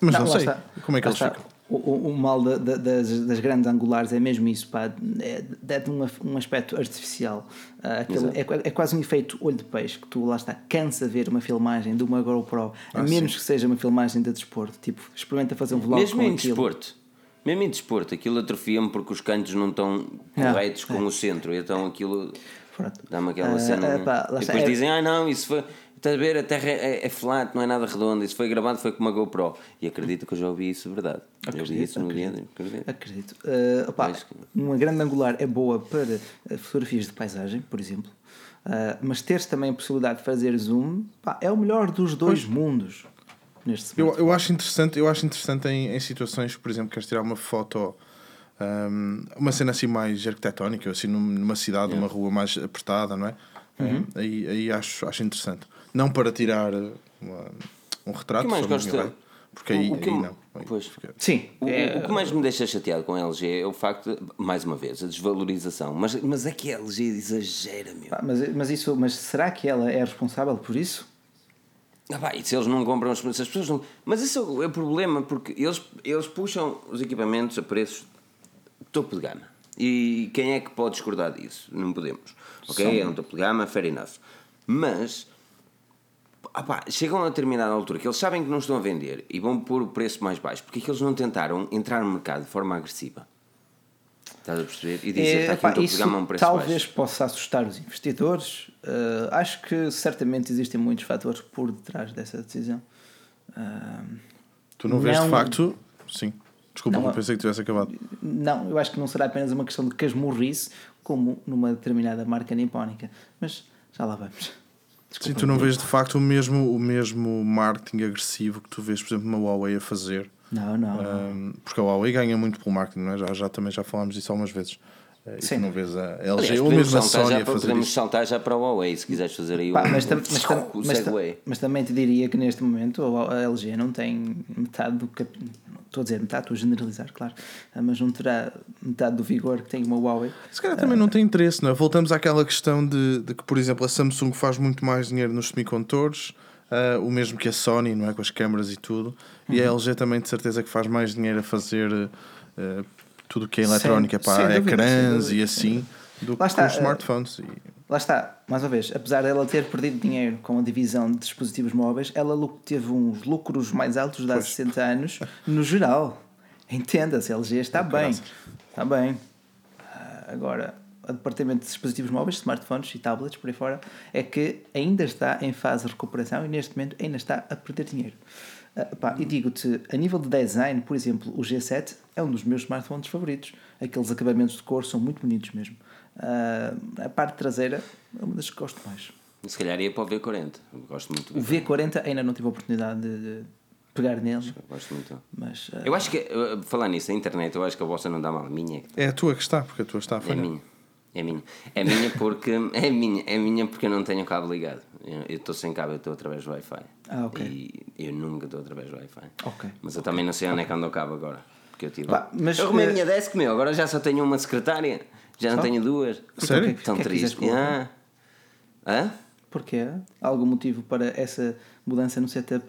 C: mas não,
B: lá
C: sei
B: está.
C: como é que eles
B: está.
C: ficam.
B: O, o- mal da- da- das, das grandes angulares é mesmo isso, pá. É, dá-te um, um aspecto artificial. Ah, aquele- é, é quase um efeito olho de peixe que tu lá está, cansa ver uma filmagem de uma GoPro, a
C: Ah,
B: menos que seja uma filmagem de desporto. Tipo, experimenta fazer um vlog
A: Mesmo
B: com
A: em
B: aquilo.
A: desporto. Mesmo em desporto, aquilo atrofia-me porque os cantos não estão
B: Ah,
A: corretos com o centro, então aquilo dá-me aquela
B: Ah,
A: cena.
B: ah, pá,
A: e depois
B: É-
A: dizem, ah não, isso foi. Estás a ver, a terra é, é flat, não é nada redonda, isso foi gravado, foi com uma GoPro. E acredito que eu já ouvi isso verdade. eu ouvi isso no dia. Acredito.
B: Acredito.
A: Pois que-
B: uma grande angular é boa para ah, fotografias de paisagem, por exemplo, Ah, mas teres também a possibilidade de fazer zoom pá, é o melhor dos dois mundos neste
C: Eu, eu acho interessante, eu acho interessante em, em situações, por exemplo, queres tirar uma foto, ahm, uma cena assim mais arquitetónica, assim num- numa cidade, uma rua mais apertada, não é?
B: Uhum.
C: Ahm, aí aí acho, acho interessante. Não para tirar uma, um retrato
A: O que mais gosto-.
C: Porque aí,
A: o que-
C: aí não.
A: Pois.
B: Sim.
A: O,
B: é-
A: o que mais me deixa chateado com a LG é o facto, de, mais uma vez, a desvalorização. Mas, mas é que a LG exagera, meu.
B: Pá, mas, mas, isso, mas será que ela é responsável por isso?
A: Ah, pá, e se eles não compram, se as pessoas não. Mas isso é o problema, porque eles, eles puxam os equipamentos a preços topo de gama. E quem é que pode discordar disso? Não podemos. Ok?
B: São-
A: É um topo de gama, fair enough. Mas. Ah chegam a determinada altura que eles sabem que não estão a vender e vão pôr o preço mais baixo. Porque é que eles não tentaram entrar no mercado de forma agressiva? Estás a perceber? E dizer,
B: É,
A: está aqui um topo um preço
B: talvez
A: baixo.
B: possa assustar os investidores. Uh, acho que certamente existem muitos fatores por detrás dessa decisão. Uh,
C: Tu não vês de
B: Não-
C: facto. Sim. Desculpa,
B: Não,
C: não, pensei que tivesse acabado.
B: não, eu acho que não será apenas uma questão de casmurrice, como numa determinada marca nipónica. Mas já lá vamos.
C: Sim, tu não vês de facto o mesmo, o mesmo marketing agressivo que tu vês, por exemplo, uma Huawei a fazer.
B: Não, não. não.
C: Um, porque a Huawei ganha muito pelo marketing, não é? já, já também já falámos disso algumas vezes. Uh, e tu
B: Sim.
C: não vês a LG
A: Aliás,
C: ou
A: podemos
C: mesmo a
A: saltar
C: Sony
A: já
C: a
A: para-
C: fazer
A: podemos
C: isso.
A: saltar já para o Huawei se quiseres fazer aí
B: Pá,
A: um,
B: mas, tam- mas, tam- mas, tam- mas também te diria que neste momento a LG não tem metade do cap... Estou a dizer metade, estou a generalizar, claro, ah, mas não terá metade do vigor que tem uma Huawei.
C: Se calhar também não tem interesse, não é? Voltamos àquela questão de, de que, por exemplo, a Samsung faz muito mais dinheiro nos semicondutores, ah, o mesmo que a Sony, não é? Com as câmaras e tudo, e
B: Uhum.
C: a LG também, de certeza, que faz mais dinheiro a fazer ah, tudo que é eletrónica
B: Sem- dúvida,
C: ecrãs e assim, do
B: Lá
C: que
B: está,
C: os
B: ah,
C: smartphones. E-
B: Lá está, mais uma vez, apesar dela ter perdido dinheiro com a divisão de dispositivos móveis, ela teve uns lucros mais altos de há 60 anos, no geral. Entenda-se, a LG está bem.
C: caraças.
B: Está bem. Ah, Agora, o departamento de dispositivos móveis, smartphones e tablets, por aí fora, é que ainda está em fase de recuperação e neste momento ainda está a perder dinheiro. Ah, pá, e digo-te, a nível de design, por exemplo, o G7 é um dos meus smartphones favoritos. Aqueles acabamentos de cor são muito bonitos mesmo. Ah, a parte traseira é uma das que gosto mais.
A: Se calhar ia para o V40. Eu Gosto muito do
B: O V40 ainda não tive a oportunidade de, pegar nele,
A: Gosto muito.
B: mas ah,
A: Eu acho que, falar nisso, a internet, eu acho que a vossa não dá mal. A minha
C: É a tua que está, porque a tua está a
A: é
C: falhar.
A: minha. É minha. É minha porque. É minha, é minha porque eu não tenho o cabo ligado. Eu estou sem cabo, eu estou através do Wi-Fi.
B: Ah, ok.
A: E eu nunca estou através do Wi-Fi.
B: Ok.
A: Mas eu também não sei onde é que anda o cabo agora. Porque eu tive.
B: Pá, mas,
A: eu arrumei
B: eh,
A: a minha desk, meu. Agora já só tenho uma secretária. Já não
B: Só?
A: tenho duas.
C: Sério?
B: o que é que-
A: Tão
B: o que é que
A: triste. Ah. Hã?
B: Porquê? Há algum motivo para essa mudança no setup?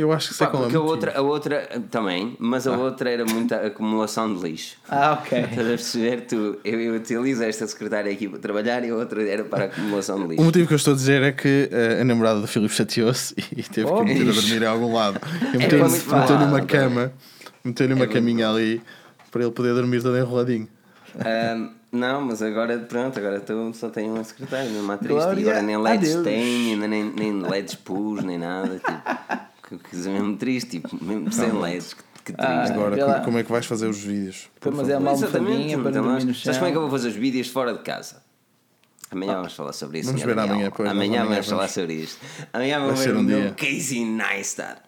C: Eu acho que sei
A: Pá,
C: qual é o
A: porque a outra, a outra também, mas a outra era muita acumulação de lixo.
B: Ah, ok.
A: Estás a perceber? Tu, eu, eu utilizo esta secretária aqui para trabalhar e a outra era para acumulação de
C: O
A: lixo.
C: motivo que eu estou a dizer é que eh, a namorada do Filipe chateou-se e teve
B: Oh,
C: que meter a dormir em algum lado. E
A: É
C: meteu-lhe
A: muito
C: meteu-lhe uma
A: pá.
C: cama, meteu-lhe uma
A: muito
C: caminha ali para ele poder dormir todo enroladinho.
A: Ahm, não, mas agora, pronto, agora estou- só tenho uma secretária, triste.
B: Glória
A: E agora nem LEDs ainda nem, nem LEDs pus, nem nada. Tipo, que coisa mesmo triste, tipo, mesmo sem LEDs, que, que triste.
B: Ah,
C: Agora, como, como é que vais fazer os vídeos? Por
B: mas é
C: favor.
B: uma
A: Exatamente,
B: almofadinha para
A: então,
B: dormir no
A: mas-
B: chão.
A: Sabes como é que eu vou fazer os vídeos fora de casa? Amanhã vamos falar sobre isso.
C: Vamos ver
A: Daniel.
C: amanhã, pois, nós
A: Amanhã
C: amanhã
A: vamos falar
C: vamos.
A: sobre isto. Amanhã vou
C: Vai
A: ver
C: um
A: meu
C: dia.
A: Casey Neistat.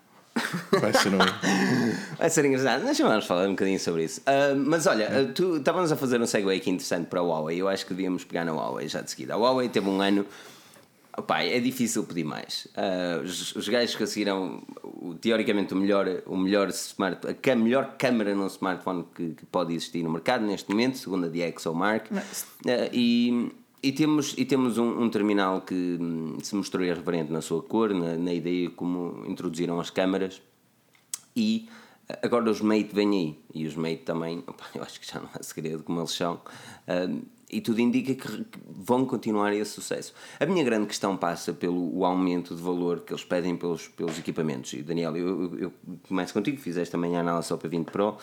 C: Vai ser um.
A: Vai ser engraçado. Deixa vamos falar um bocadinho sobre isso. Ah, mas olha, ah, tu estávamos a fazer um segue aqui interessante para a Huawei. Eu acho que devíamos pegar na Huawei já de seguida. A Huawei teve um ano. Opá, é difícil pedir mais. Ah, os, os gajos conseguiram, o- teoricamente, o melhor, o melhor, smart, a melhor câmera num smartphone que, que pode existir no mercado neste momento, segundo a DxOMark.
B: Mas-
A: Ah, e, e temos, e temos um, um terminal que hum, se mostrou irreverente na sua cor, na, na ideia como introduziram as câmaras. E agora os Mate vêm aí. E os Mate também, opa, eu acho que já não há segredo como eles são. Ahm, e tudo indica que vão continuar esse sucesso. A minha grande questão passa pelo o aumento de valor que eles pedem pelos, pelos equipamentos. E Daniel, eu, eu, eu começo contigo, fizeste amanhã a análise só para 20 Pro.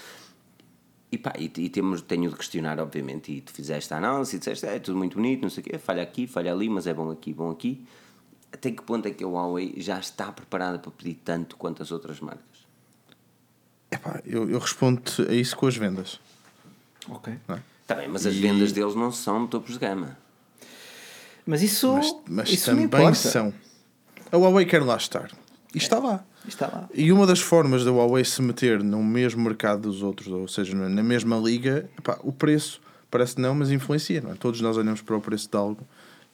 A: E pá, e, e temos, tenho de questionar, obviamente, e tu fizeste a análise e disseste, "É, é tudo muito bonito, não sei o quê, falha aqui, falha ali, mas é bom aqui, bom aqui. Até que ponto é que a Huawei já está preparada para pedir tanto quanto as outras marcas?
C: Epá, eu, eu respondo-te a isso com as vendas.
B: Ok.
C: Não é?
A: Está bem, mas as
C: E-
A: vendas deles não são topos de gama.
B: Mas isso,
C: Mas, mas
B: isso
C: também
B: importa.
C: são. A Huawei quer lá estar. E está lá.
B: Está lá.
C: E uma das formas da Huawei se meter no mesmo mercado dos outros, ou seja, na mesma liga, epá, o preço parece não, mas influencia. Não é? Todos nós olhamos para o preço de algo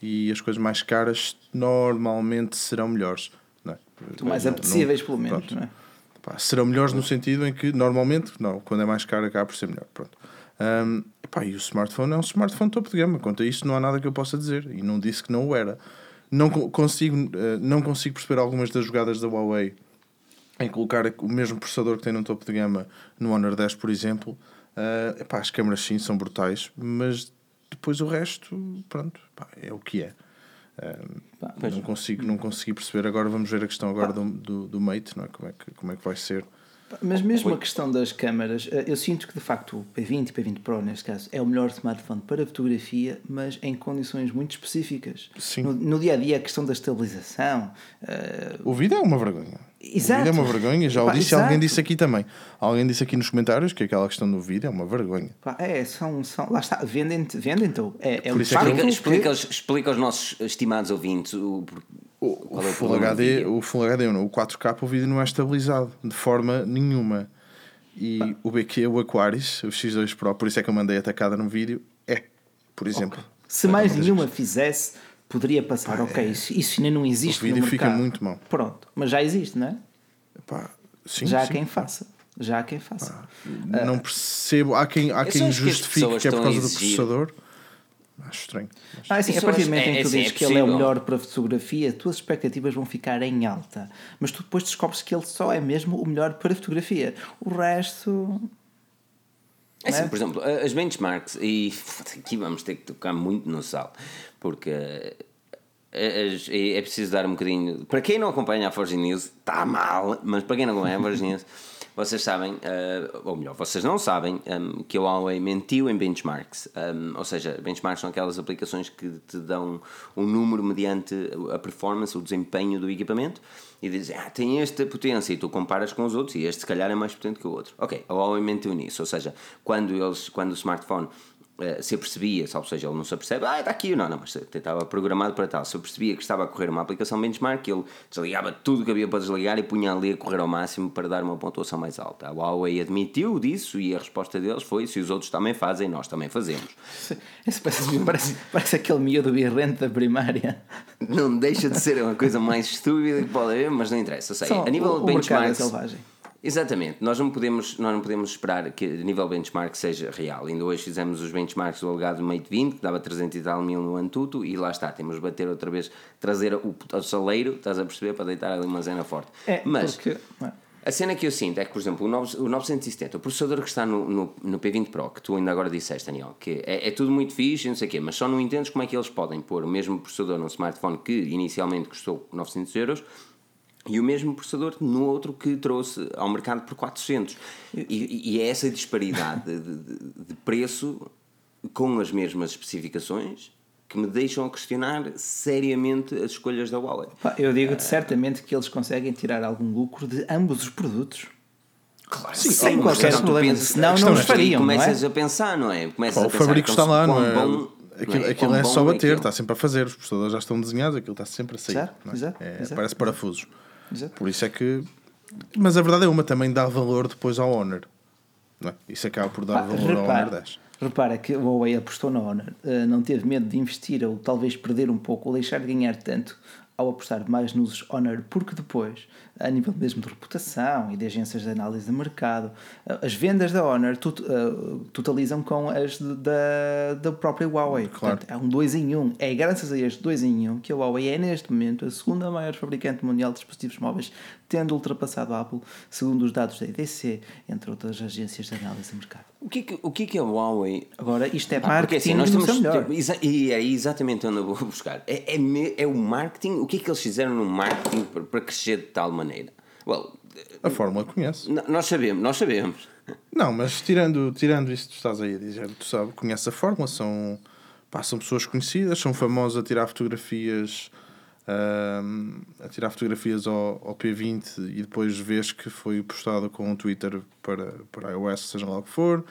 C: e as coisas mais caras normalmente serão melhores. Não é?
B: mais
C: Não-
B: apetecíveis,
C: não-
B: pelo menos, não é?
C: Pá, serão melhores no sentido em que normalmente, não, quando é mais caro acaba por ser melhor. Pronto. Ahm, epá, e o smartphone é um smartphone topo de gama. Quanto a isso, não há nada que eu possa dizer. E não disse que não o era. Não co- consigo, eh, não consigo perceber algumas das jogadas da Huawei em colocar o mesmo processador que tem no topo de gama no Honor 10, por exemplo. Ah, epá, as câmaras sim são brutais, mas depois o resto, pronto, pá, é o que é.
B: Pá,
C: não consigo não consegui perceber agora vamos ver a questão agora do, do, do Mate não é? como é que como é que vai ser
B: Mas mesmo a questão das câmaras, eh, eu sinto que de facto o P20 e P20 Pro, neste caso, é o melhor smartphone para fotografia, mas em condições muito específicas.
C: Sim.
B: No, no dia a dia, a questão da estabilização. eh,
C: O vídeo é uma vergonha.
B: Exato.
C: O vídeo é uma vergonha, já o
B: Pá,
C: disse,
B: exato.
C: alguém disse aqui também. Alguém disse aqui nos comentários que aquela questão do vídeo é uma vergonha.
B: pá, é, são, são. Lá está, vendem-te, vendem-te. É, é
C: Por
B: um
C: isso é que
B: facto
A: Explica,
B: que-
A: explica, aos, explica aos nossos estimados ouvintes o,
C: O,
A: é
C: o
A: o
C: Full HD, o Full HD, não, o 4K, o vídeo não é estabilizado de forma nenhuma. E o BQ, o Aquaris, o X2 Pro, por isso é que eu mandei atacada no vídeo, é, por exemplo.
B: Se mais nenhuma fizesse, poderia passar. ok, isso, isso ainda não existe
C: O vídeo
B: no
C: fica
B: mercado.
C: muito mau.
B: Pronto, mas já existe, não é?
C: Pá, sim,
B: já há
C: sim.
B: quem faça. Já há quem faça.
C: Não percebo. Há quem, há quem
A: que
C: justifique
A: pessoas
C: que é por causa do processador. Acho estranho. Mas-
B: Ah, assim, a partir do momento
A: acho-
B: em que
A: é-
B: tu
A: é
B: dizes
A: é
B: que ele é o melhor para fotografia, as tuas expectativas vão ficar em alta. Mas tu depois descobres que ele só é mesmo o melhor para fotografia. O resto.
A: É assim,
B: é?
A: por exemplo, as benchmarks, e aqui vamos ter que tocar muito no sal, porque eh, é é preciso dar um bocadinho. Para quem não acompanha a Forge News, está mal, mas para quem não acompanha a Forge News, vocês sabem, eh, ou melhor, vocês não sabem, ehm, que a Huawei mentiu em benchmarks. Ehm, ou seja, benchmarks são aquelas aplicações que te dão um número mediante a performance, o desempenho do equipamento, e dizem, ah, tem esta potência, e tu comparas com os outros, e este se calhar é mais potente que o outro. Ok, a Huawei mentiu nisso, ou seja, quando, eles, quando o smartphone eh, se apercebia, salvo seja, ele não se apercebe, ah, está aqui, não, não, mas estava programado para tal. Se apercebia que estava a correr uma aplicação benchmark, ele desligava tudo o que havia para desligar e punha ali a correr ao máximo para dar uma pontuação mais alta. A Huawei admitiu disso e a resposta deles foi: se os outros também fazem, nós também fazemos.
B: Isso parece, parece, parece aquele miúdo birrente da primária.
A: Não deixa de ser uma coisa mais estúpida que pode haver, mas não interessa. Sei,
B: Só
A: a nível
B: o-
A: de
B: o é
A: benchmarks.
B: selvagem.
A: Exatamente, nós não, podemos, nós não podemos esperar que a nível benchmark seja real. Ainda hoje fizemos os benchmarks do alegado Mate 20, que dava 300 e tal mil no Antutu, e lá está, temos de bater outra vez, trazer o, o saleiro, estás a perceber, para deitar ali uma zena forte.
B: É,
A: Mas
B: porque. é.
A: a cena que eu sinto é que, por exemplo, o, 9, o 970, o processador que está no, no, no P20 Pro, que tu ainda agora disseste, Daniel, que é, é tudo muito fixe, e não sei o quê, mas só não entendes como é que eles podem pôr o mesmo processador num smartphone que inicialmente custou 900 euros e o mesmo processador no outro que trouxe ao mercado por 400. E, e é essa disparidade de, de- de preço com as mesmas especificações que me deixam a questionar seriamente as escolhas da Huawei.
B: Eu digo-te certamente que eles conseguem tirar algum lucro de ambos os produtos.
A: Claro,
B: Sim, sem qualquer
A: então
B: problema.
A: pensas-
B: Senão
A: a questão
B: não
A: é
B: os fariam, não é?
A: Começas a pensar, não é? Começas a
C: o fabrico está lá, não é?
A: bom-
C: aquilo
A: não é?
C: aquilo é só bater,
A: aquilo.
C: está sempre a fazer. Os processadores já estão desenhados, aquilo está sempre a sair.
B: Exato,
C: não é?
B: exato,
C: É,
B: exato.
C: Parece parafusos.
B: Exato.
C: Por isso é que. Mas a verdade é uma, também dá valor depois ao Honor. Não é? Isso acaba por dar
B: Pá,
C: valor ao Honor
B: repara,
C: 10.
B: repara que o Huawei apostou na Honor, eh, não teve medo de investir ou talvez perder um pouco ou deixar de ganhar tanto ao apostar mais nos Honor, porque depois, a nível mesmo de reputação e de agências de análise de mercado, eh, as vendas da Honor tut- eh, totalizam com as de- da, da própria Huawei.
C: Claro.
B: Portanto, é um 2 em 1. Um. É graças a este 2 em 1 um que a Huawei é neste momento a segunda maior fabricante mundial de dispositivos móveis, tendo ultrapassado a Apple, segundo os dados da EDC, entre outras agências de análise de mercado.
A: O que, é que, o que é que a Huawei
B: Agora, isto é
A: Ah,
B: marketing
A: porque assim, nós temos.
B: melhor.
A: exa- e é exatamente onde eu vou buscar. É, é, me- é o marketing. O que é que eles fizeram no marketing para, para crescer de tal maneira? Well,
C: A Fórmula conhece.
A: nós sabemos, nós sabemos.
C: Não, mas tirando, tirando isso que tu estás aí a dizer, tu sabes, conheces a Fórmula, são, pá, são pessoas conhecidas, são famosos a tirar fotografias a tirar fotografias ao, ao P20 e depois vês que foi postado com o Twitter para, para iOS, seja lá o que for.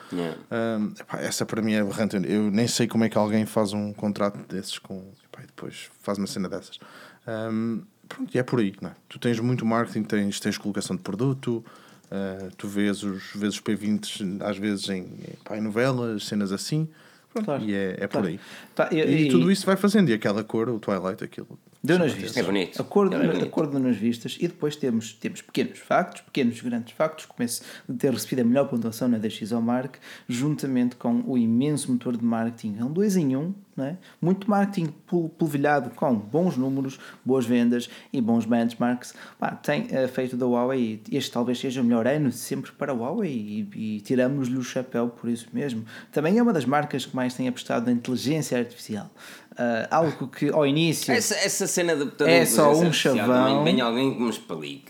C: Ahm, epá, essa para mim é aberrante. Eu nem sei como é que alguém faz um contrato desses com. epá, e depois faz uma cena dessas. Ahm, pronto, e é por aí. Não é? Tu tens muito marketing, tens, tens colocação de produto, ah, tu vês os, vês os P20 às vezes em, em, em novelas, cenas assim. Pronto,
B: Claro,
C: e é, é por
B: claro.
C: aí.
B: Pá, e-
C: E,
B: e-
C: tudo isso vai fazendo. E aquela cor, o Twilight, aquilo.
B: Deu nas vistas.
A: É bonito.
B: Acordo,
A: É bonito.
B: acordo nas vistas. E depois temos, temos pequenos factos, pequenos grandes factos. Começo de ter recebido a melhor pontuação na DXOMark, juntamente com o imenso motor de marketing. É um 2 em 1, um, não é? muito marketing pol- polvilhado com bons números, boas vendas e bons benchmarks. Pá, tem eh, feito da Huawei, este talvez seja o melhor ano sempre para a Huawei e, e tiramos-lhe o chapéu por isso mesmo. Também é uma das marcas que mais tem apostado na inteligência artificial. Ah, algo que ao início.
A: Essa, essa cena de
B: É só um chavão.
A: Vem alguém que me explique.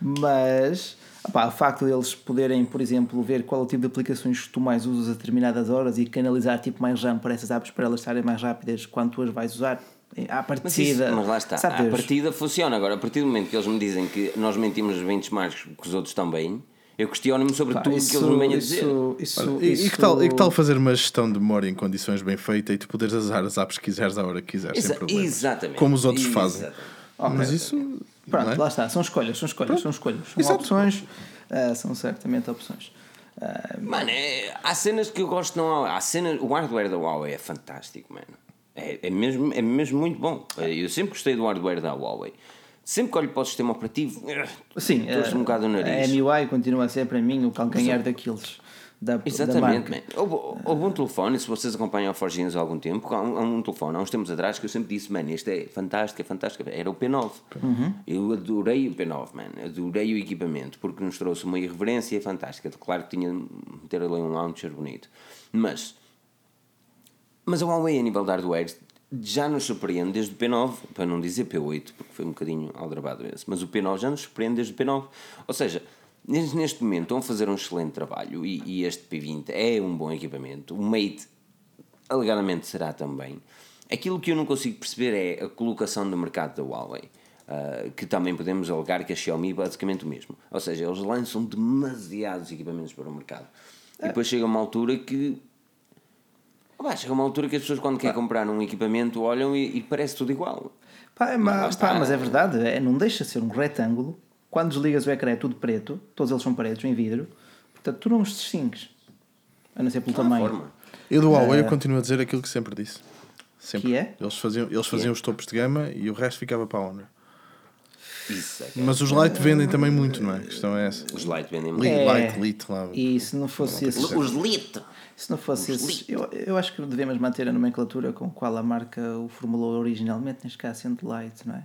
B: Mas opá, o facto deles poderem, por exemplo, ver qual é o tipo de aplicações que tu mais usas a determinadas horas e canalizar tipo mais RAM para essas apps para elas estarem mais rápidas quando tu as vais usar à
A: Mas, isso,
B: partida.
A: mas lá está,
B: Deus.
A: partida funciona. Agora, a partir do momento que eles me dizem que nós mentimos os benchmarks que os outros também, eu questiono-me sobre
B: Pá,
A: tudo o que eles me vêm a dizer.
B: isso, isso,
C: Olha, e,
B: isso-
C: e que tal, e que tal fazer uma gestão de memória em condições bem feita e tu poderes usar as apps que quiseres à hora que quiseres,
A: Exa-
C: sem problema.
A: exatamente.
C: Como os outros fazem. Mas isso.
B: Pronto,
C: é?
B: lá está, são escolhas, são escolhas, são escolhas. São
C: Exato.
B: opções, ah, são certamente opções. Ah,
A: Mano, é- há cenas que eu gosto não há. há cenas, o hardware da Huawei é fantástico, mano. É, é, mesmo, é mesmo muito bom. Eu sempre gostei do hardware da Huawei. Sempre que olho para o sistema operativo,
B: sim,
A: torço um bocado o
B: a
A: nariz.
B: MUI continua a ser para mim o calcanhar daqueles da, da
A: Exatamente, man. Houve, houve um telefone, se vocês acompanham a Forginhos há algum tempo, há um, há um telefone, há uns tempos atrás, que eu sempre disse, mano, este é fantástico, é fantástico. Era o P9.
B: Uhum.
A: Eu adorei o P9, man. Adorei o equipamento, porque nos trouxe uma irreverência fantástica. Claro que tinha de ter ali um launcher bonito. Mas, mas a Huawei, a nível de hardware, já nos surpreende desde o P9, para não dizer P8, porque foi um bocadinho aldrabado esse, mas o P9 já nos surpreende desde o P9. Ou seja, neste momento estão a fazer um excelente trabalho e, e este P20 é um bom equipamento. O Mate, alegadamente, será também. Aquilo que eu não consigo perceber é a colocação no mercado da Huawei. ah, que também podemos alegar que a Xiaomi é basicamente o mesmo. Ou seja, eles lançam demasiados equipamentos para o mercado. E depois chega uma altura que Pá, chega uma altura que as pessoas quando querem comprar um equipamento olham e, e parece tudo igual.
B: Pá, é
A: Mas lá
B: ma-
A: está.
B: pá, mas é verdade, é, não deixa de ser um retângulo. Quando desligas o ecrã é tudo preto, todos eles são pretos em vidro, portanto tu não os distingues, a não ser pelo tamanho.
A: forma.
C: Eu do Huawei eu continuo a dizer aquilo que sempre disse. Sempre.
B: Que é?
C: Eles faziam, eles faziam os topos de gama e o resto ficava para a Honor.
A: Isso é é.
C: Mas os Lite vendem também muito, não é? A questão é essa.
A: Os Lite vendem muito.
C: Lite,
B: É.
C: Lite, Lite lá.
B: E se não fosse esses,
A: Os Lite!
B: se não fosse
A: os
B: esses eu, eu acho que devemos manter a nomenclatura com a qual a marca o formulou originalmente, neste caso sendo Light, não é?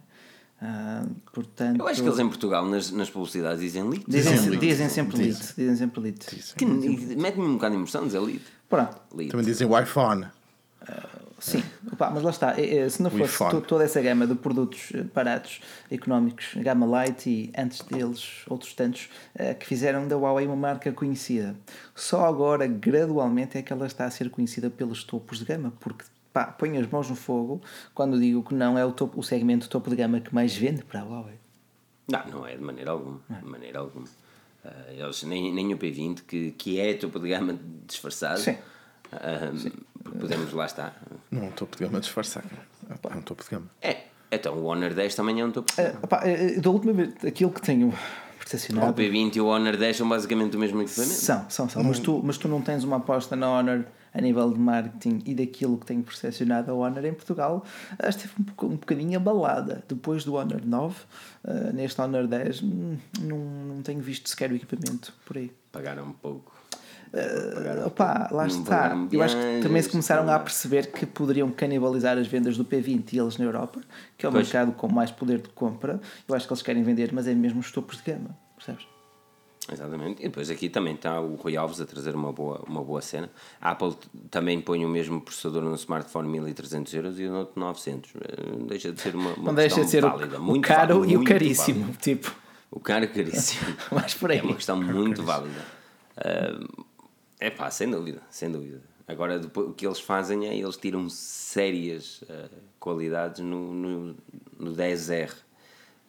B: Ah, portanto,
A: Eu acho que eles em Portugal, nas, nas publicidades, dizem Lite.
B: dizem,
C: Dizem
B: dizem sempre. Lite, dizem sempre Lite.
A: Que Mete-me um bocado de emoção dizer Lite.
B: Pronto,
A: Lite.
C: Também dizem Wi-Fi.
B: Sim, Opa, mas lá está. É, é, Se não fosse toda essa gama de produtos eh, baratos, económicos, gama light e antes deles outros tantos, eh, que fizeram da Huawei uma marca conhecida. Só agora, gradualmente, é que ela está a ser conhecida pelos topos de gama, porque pá, põe as mãos no fogo quando digo que não é o, topo, o segmento topo de gama que mais vende para a Huawei.
A: Não, não é de maneira alguma. De maneira alguma. Ah, eles, nem, nem o P20, que, que é topo de gama disfarçado.
B: Sim.
A: Porque podemos, lá está.
C: Não é um topo de gama disfarçar. É um topo de gama.
A: É. Então o Honor 10 também é um topo de
B: Eh,
A: gama.
B: eh, da última vez, aquilo que tenho
A: O
B: percepcionado.
A: P20 e o Honor 10 são basicamente o mesmo equipamento.
B: São, são, são. Mas, tu, mas tu não tens uma aposta na Honor a nível de marketing e daquilo que tenho percepcionado a Honor em Portugal esteve um, um bocadinho abalada. Depois do Honor 9, ah, neste Honor 10, hum, não, não tenho visto sequer o equipamento por aí.
A: Pagaram um pouco.
B: Ah, opá, lá está. Eu acho que também se começaram a
A: é?
B: perceber que poderiam canibalizar as vendas do P20 e eles na Europa, que é o
A: Pois.
B: mercado com mais poder de compra. Eu acho que eles querem vender, mas é mesmo os topos de gama, percebes?
A: Exatamente. E depois aqui também está o Rui Alves a trazer uma boa, uma boa cena. A Apple também põe o mesmo processador no smartphone 1300 euros e no outro 900. Eh, Deixa de ser uma, uma
B: Não deixa de ser o-
A: válida.
B: o,
A: muito
B: caro
A: válida,
B: e o caríssimo.
A: válida.
B: Tipo,
A: O caro caríssimo.
B: mais por aí.
A: É uma questão muito válida. É pá, sem dúvida, sem dúvida. Agora, depois, o que eles fazem é eles tiram sérias ah, qualidades no, no, no 10R.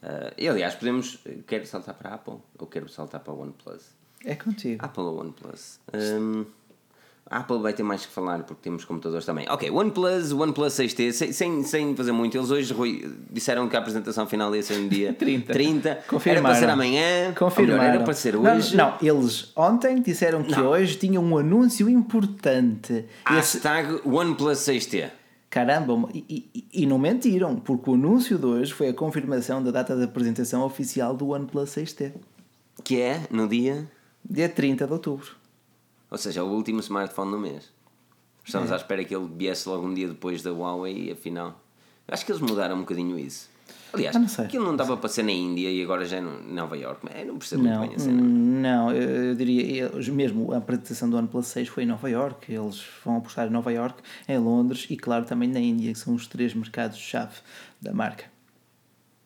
A: Ah, e aliás, podemos. Quero saltar para a Apple ou quero saltar para a OnePlus?
B: É contigo.
A: Apple ou OnePlus? Hum, a Apple vai ter mais que falar porque temos computadores também. Ok, OnePlus, OnePlus 6T, sem, sem, sem fazer muito. Eles hoje Rui, disseram que a apresentação final ia ser no dia
B: 30.
A: 30. Era
B: Confirmaram.
A: para ser amanhã.
B: Confirmaram.
A: Melhor, era para ser
B: Não,
A: hoje.
B: Não, eles ontem disseram que
A: Não.
B: hoje tinham um anúncio importante. Esse,
A: Hashtag OnePlus 6T.
B: Caramba, e, e- e não mentiram, porque o anúncio de hoje foi a confirmação da data de apresentação oficial do OnePlus 6T,
A: Que é no dia.
B: dia 30 de outubro.
A: Ou seja, o último smartphone do mês. Estamos
B: É.
A: à espera que ele viesse logo um dia depois da Huawei e afinal. Acho que eles mudaram um bocadinho isso. Aliás,
B: não sei.
A: aquilo não dava para ser na Índia e agora já é no- em Nova York. Mas Eu não percebo
B: Não,
A: muito bem a cena.
B: hum, não, eu eu diria, eles- mesmo a apresentação do OnePlus 6 foi em Nova York, eles vão apostar em Nova York, em Londres e claro também na Índia, que são os três mercados-chave da marca.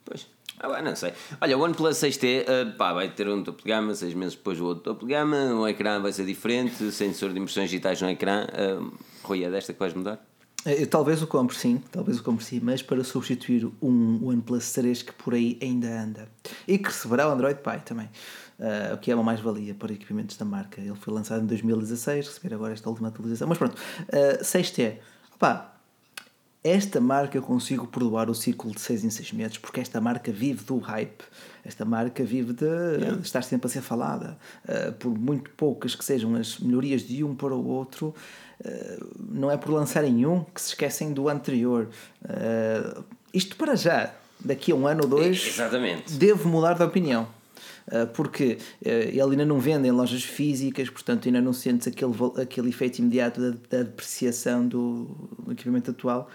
A: Pois. Ah, não sei. Olha, o OnePlus 6T uh, pá, vai ter um topo de gama, seis meses depois o outro topo de gama, o ecrã vai ser diferente, sensor de impressões digitais no ecrã. Uh, Rui, é desta que vais mudar?
B: Eu, talvez o compre sim, talvez o compre sim, mas para substituir um OnePlus 3 que por aí ainda anda. E que receberá o Android Pie também, ah, o que é uma mais-valia para equipamentos da marca. Ele foi lançado em 2016, receber agora esta última atualização. Mas pronto, ah, 6T. Opá, esta marca eu consigo perdoar o ciclo de 6 em 6 meses, porque esta marca vive do hype. Esta marca vive de estar sempre a ser falada. Uh, por muito poucas que sejam as melhorias de um para o outro, uh, não é por lançarem um que se esquecem do anterior. Uh, isto para já. Daqui a um ano ou dois,
A: Exatamente.
B: devo mudar de opinião. Porque ele ainda não vende em lojas físicas, portanto ainda não sentes aquele, aquele efeito imediato da, da depreciação do, do equipamento atual.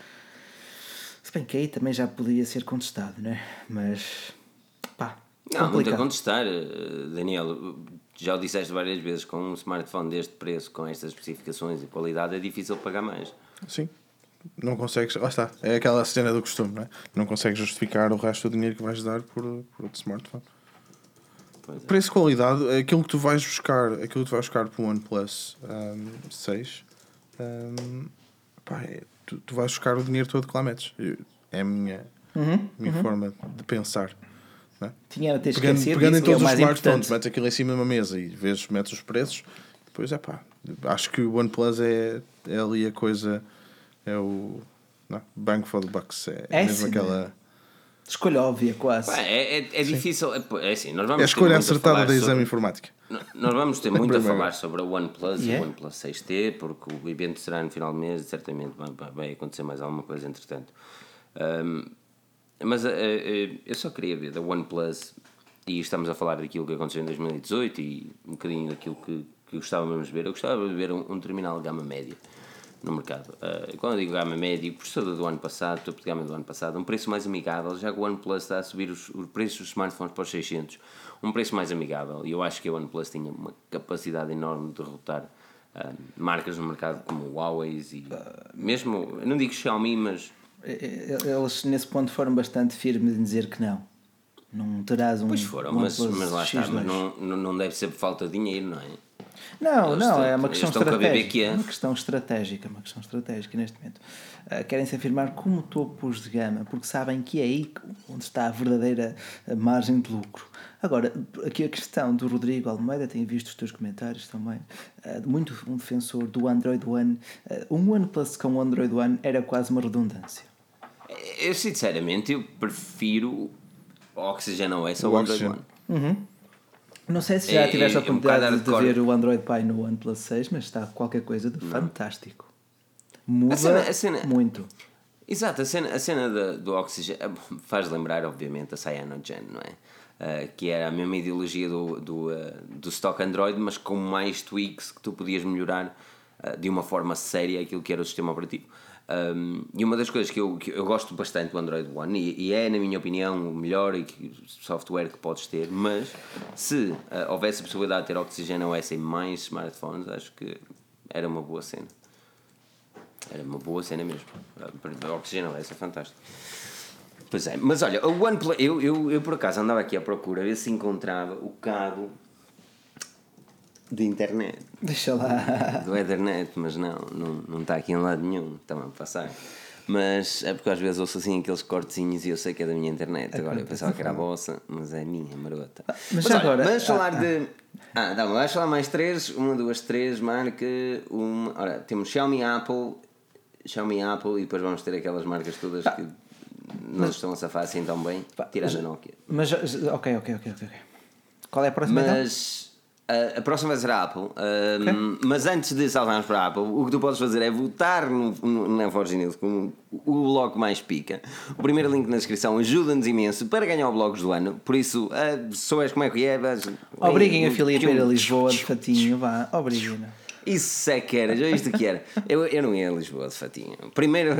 B: Bem que aí também já podia ser contestado, né? Mas pá,
A: Não, muito a contestar, eh, Daniel. Já o disseste várias vezes, com um smartphone deste preço, com estas especificações e qualidade, é difícil pagar mais.
C: Sim. Não consegues. Lá está. É aquela cena do costume, não é? Não consegues justificar o resto do dinheiro que vais dar por, por outro smartphone.
A: Pois é.
C: Preço e qualidade, aquilo que tu vais buscar, aquilo que tu vais buscar para o OnePlus um, 6, um, pá, é- tu, tu vais buscar o dinheiro todo que lá metes. Eu- É a minha,
B: Uhum,
C: minha forma de pensar. é?
B: Tinha a ter
C: Pegando, pegando em
B: é
C: todos
B: o
C: os smartphones, metes aquilo em cima de uma mesa e vês, metes os preços, depois é pá. Acho que o OnePlus é, é ali a coisa, é o não, bang for the bucks. É,
B: É
C: mesmo
B: sim,
C: aquela.
B: Escolha óbvia, quase.
A: Pá, é, é, é difícil, é, é assim, nós vamos
C: É a
A: ter
C: escolha
A: muito a
C: acertada
A: falar
C: da exame
A: sobre-
C: informática.
A: Nós vamos ter muito a falar sobre o OnePlus e
B: Yeah.
A: o OnePlus 6T, porque o evento será no final do mês e certamente vai, vai- vai acontecer mais alguma coisa entretanto. Ahm, mas eh, eh, eu só queria ver da OnePlus, e estamos a falar daquilo que aconteceu em 2018 e um bocadinho daquilo que, que gostávamos de ver. Eu gostava de ver um, um terminal de gama média no mercado. Ah, quando eu digo gama média, processador do ano passado, topo de gama do ano passado, um preço mais amigável, já que o OnePlus está a subir os, os preços dos smartphones para os 600, um preço mais amigável. E eu acho que a OnePlus tinha uma capacidade enorme de derrotar ah, marcas no mercado como Huawei e mesmo, não digo Xiaomi, mas
B: Eh, Eles nesse ponto foram bastante firmes em dizer que não. Não terás um.
A: pois foram,
B: um
A: mas, mas lá está,
B: X2.
A: mas não, não deve ser por falta de dinheiro, não é?
B: Não,
A: Eles
B: não,
A: estão-
B: é uma
A: eles
B: questão estratégica. É uma questão estratégica, uma questão estratégica neste momento. Ah, querem se afirmar como topos de gama, porque sabem que é aí onde está a verdadeira ah, margem de lucro. Agora, aqui a questão do Rodrigo Almeida, tenho visto os teus comentários também, ah, muito um defensor do Android One. Ah, um OnePlus com o Android One era quase uma redundância.
A: Eu sinceramente eu prefiro o Oxygen OS
C: O
A: ao Android
C: Oxygen.
A: One.
B: Não sei se já
A: É-
B: tiveste a
A: é um
B: oportunidade
A: bocado
B: de
A: hardcore.
B: ver o Android Pie no OnePlus 6, mas está qualquer coisa de fantástico. Muda
A: A cena- a cena-
B: muito.
A: Exato, a cena, a cena da- do Oxygen eh, faz lembrar, obviamente, a Cyanogen, não é? Eh, que era a mesma ideologia do, do, eh, do stock Android, mas com mais tweaks que tu podias melhorar eh, de uma forma séria aquilo que era o sistema operativo. Um, e uma das coisas que eu, que eu gosto bastante do Android One, e, e é, na minha opinião, o melhor software que podes ter, mas se eh, houvesse a possibilidade de ter Oxygen OS em mais smartphones, acho que era uma boa cena. Era uma boa cena mesmo. A Oxygen OS é fantástico. Pois é, mas olha, o OnePlus, eu, eu, eu por acaso andava aqui à procura ver se encontrava o cabo de internet,
B: Deixa lá.
A: do Ethernet, mas não, não, não está aqui em lado nenhum, está-me a passar. Mas é porque às vezes ouço assim aqueles cortezinhos e eu sei que é da minha internet. Agora eu pensava que era a vossa, mas é a minha, marota.
B: mas já
A: olha,
B: agora-
A: Vamos
B: ah,
A: falar
B: ah.
A: de. Ah, não, vamos falar mais três. Uma, duas, três, marca. Uma. Ora, temos Xiaomi Apple, Xiaomi Apple e depois vamos ter aquelas marcas todas que não estão a safar assim tão bem, tirando a Nokia.
B: Mas, ok, ok, ok, ok. Qual é a próxima então?
A: Mas A, a próxima vai ser a Apple, um, mas antes de saltarmos para a Apple, o que tu podes fazer é votar no, no, na Forge News com o blog mais pica. O primeiro link na descrição ajuda-nos imenso para ganhar o blogs do ano. Por isso, uh, souberes como é que é, vais-
B: Obriguem a
A: um-
B: Filipe a ir a Lisboa de fatinho, vá, obriguem.
A: Isso é que era, já viste o que era? Eu, eu não ia a Lisboa de fatinho. Primeiro.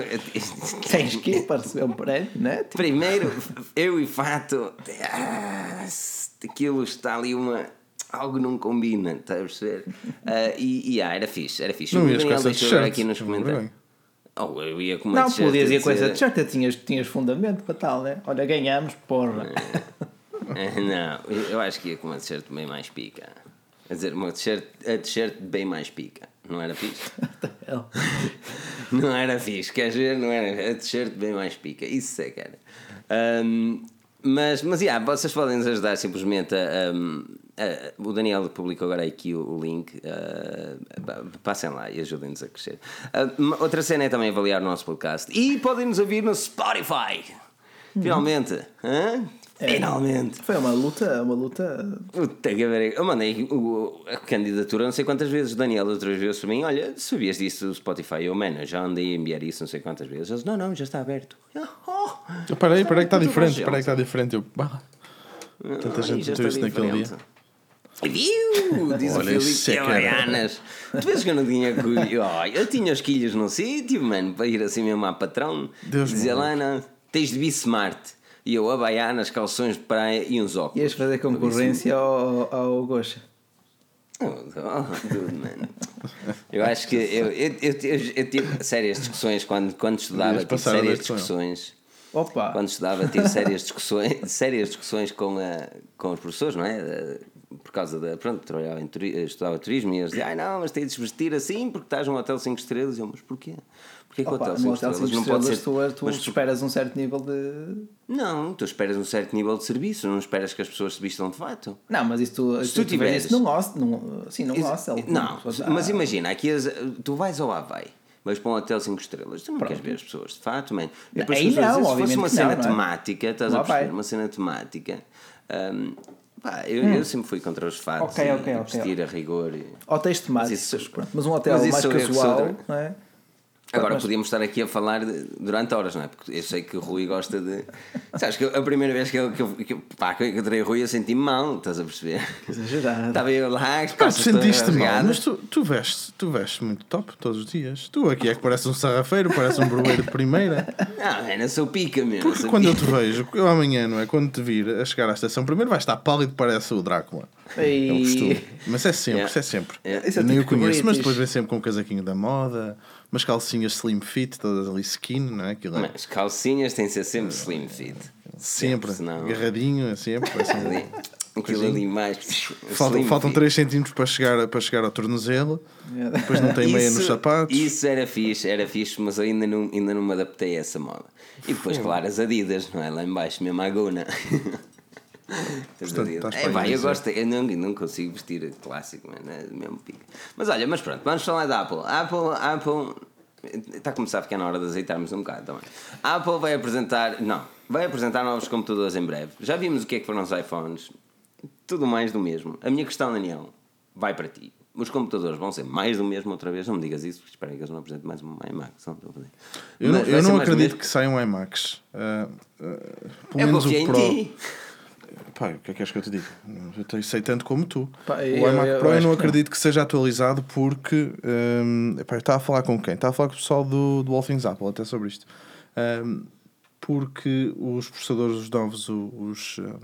B: Tens que ir para receber um prémio, né? Tipo,
A: Primeiro, eu e Fato. Ah, aquilo está ali uma. Algo não combina, estás a perceber? Ah, e, e ah, era fixe, era fixe.
C: Não
A: O Daniel deixou agora aqui nos comentários. Oh, eu ia com uma
B: Não, podias ir com essa t-shirt, tinhas, tinhas fundamento para tal, né? Olha, ganhamos, porra.
A: Ah, Não, eu- acho que ia com uma t-shirt bem mais pica. Quer dizer, uma t-shirt, a t-shirt bem mais pica. Não era fixe? Não era fixe, queres ver? Não era. A t-shirt bem mais pica. Isso é que era. Ahm, mas, mas, yeah, vocês podem nos ajudar simplesmente a. ahm, a- o Daniel publicou agora aqui o, o link. ah, passem lá e ajudem-nos a crescer. Uma- outra cena é também avaliar o nosso podcast. E podem nos ouvir no Spotify. Finalmente. hã? Finalmente.
B: Foi uma luta, uma luta.
A: Puta que pariu. Eu mandei o- a candidatura não sei quantas vezes. O Daniel outras vezes para mim: Olha, sabias disso do Spotify? Eu, mano, já andei a enviar isso não sei quantas vezes. Eles: Não, não, já está aberto. Eu, Oh,
C: que está diferente.
A: bom,
C: Espera aí que está diferente. Eu, bah, Tanta gente meteu isso naquele dia.
A: Viu? Diz o
C: Olha,
A: Filipe
C: isso é.
A: Havaianas. Tu vês que eu não tinha. Oh, eu tinha os quilhos no sítio, mano, para ir assim mesmo à patrão.
C: Deus
A: Dizia lá, não, tens de smart. E eu, Havaianas, calções de praia e uns óculos.
B: Ias fazer concorrência ao, ao Gosha.
A: Oh, oh, dude, man. Eu acho que eu, eu, eu, eu, tive sérias discussões quando, quando estudava, tive
C: a
A: sérias discussões.
B: Opa!
A: Quando estudava, tive sérias discussões, sérias discussões com, a, com os professores, não é? Por causa da. Pronto, trabalhava em turi, estudava turismo e eles diziam, ai não, mas tens de vestir assim porque estás num hotel 5 estrelas. E eu, mas porquê? Porquê que o hotel
B: no
A: 5
B: hotel
A: estrelas
B: 5
A: não pode
B: estrelas
A: ser.
B: tu, tu
A: mas
B: esperas um certo nível de.
A: Não, tu esperas um certo nível de serviço, não esperas que as pessoas se vistam de fato.
B: Não, mas isso tu,
A: Se tu
B: tiveres
A: tiveres-
B: isso num hostel, sim, num hostel.
A: Não,
B: Ah,
A: mas imagina, aqui tu vais ao Havaí, vais para um hotel 5 estrelas, tu não queres ver as pessoas, de fato, man. E depois
B: Aí não,
A: dizem, se fosse uma cena
B: não, não é?
A: temática, estás
B: No
A: a perceber?
B: Havaí.
A: Uma cena temática. hum, pá, eu, eu sempre fui contra os fatos
B: Ok,
A: e
B: ok, ok.
A: vestir a rigor. e-
B: Hotéis temáticos,
A: isso-
B: pronto, mas um hotel
A: mas isso
B: mais casual, não é?
A: Agora
B: Mas-
A: podíamos estar aqui a falar de- durante horas, não é? Porque eu sei que o Rui gosta de. Sabes que a primeira vez que eu, que eu, que eu, pá, que eu encontrei o Rui eu senti-me mal, estás a perceber?
B: Exagerado.
A: Estava eu lá, todas
C: sentiste mal, mas tu, tu, vestes, tu vestes muito top todos os dias. Tu aqui é que parece um sarrafeiro, parece um broeiro de primeira.
A: Não, é, não sou pica mesmo.
C: Porque quando eu
A: pica.
C: te vejo, eu amanhã, não é? Quando te vir a chegar à estação, primeiro vais estar pálido, parece o Drácula. É o
B: E...
C: costume. Mas é sempre,
A: Yeah.
C: isso é sempre.
A: Yeah.
B: Isso é
C: Eu nem o
B: típico
C: conheço, mas depois vem sempre com um casaquinho da moda, umas calcinhas slim fit, todas ali skin, não é? Aquilo é
A: Mas calcinhas têm de ser sempre slim fit.
C: sempre,
A: senão-
C: agarradinho, é sempre.
A: Ali, aquilo ali mais.
C: Faltam, faltam
A: fit.
C: 3 centímetros para chegar, para chegar ao tornozelo, depois não tem meia nos
A: Isso-
C: sapatos.
A: Isso era fixe, era fixe, mas ainda não, ainda não me adaptei a essa moda. E depois, claro, as Adidas, não é? Lá em baixo, mesmo a Gona.
C: Portanto,
A: É, vai, eu gosto, eu não, eu não consigo vestir clássico, mano, é mesmo pico. Mas olha, mas pronto, vamos falar da Apple. Apple, Apple está a começar a ficar na hora de azeitarmos um bocado também. A Apple vai apresentar, não, vai apresentar novos computadores em breve. Já vimos o que é que foram os iPhones, tudo mais do mesmo. A minha questão, Daniel, vai para ti. Os computadores vão ser mais do mesmo outra vez. Não me digas isso, porque espero que eles não apresentem mais um iMac.
C: Eu não, eu
A: ser
C: não acredito que saiam iMacs. Ah, ah, pelo
A: Eu
C: menos o
A: em
C: Pro. Pá, o que é que queres que eu te diga? Eu sei tanto como tu.
B: Pá,
C: o
B: eu-
C: iMac
B: eu
C: Pro eu não
B: que não.
C: acredito que seja atualizado porque. hum, epá, eu estava a falar com quem? Estava a falar com o pessoal do, do All Things Apple até sobre isto. Hum, porque os processadores os novos, os, hum,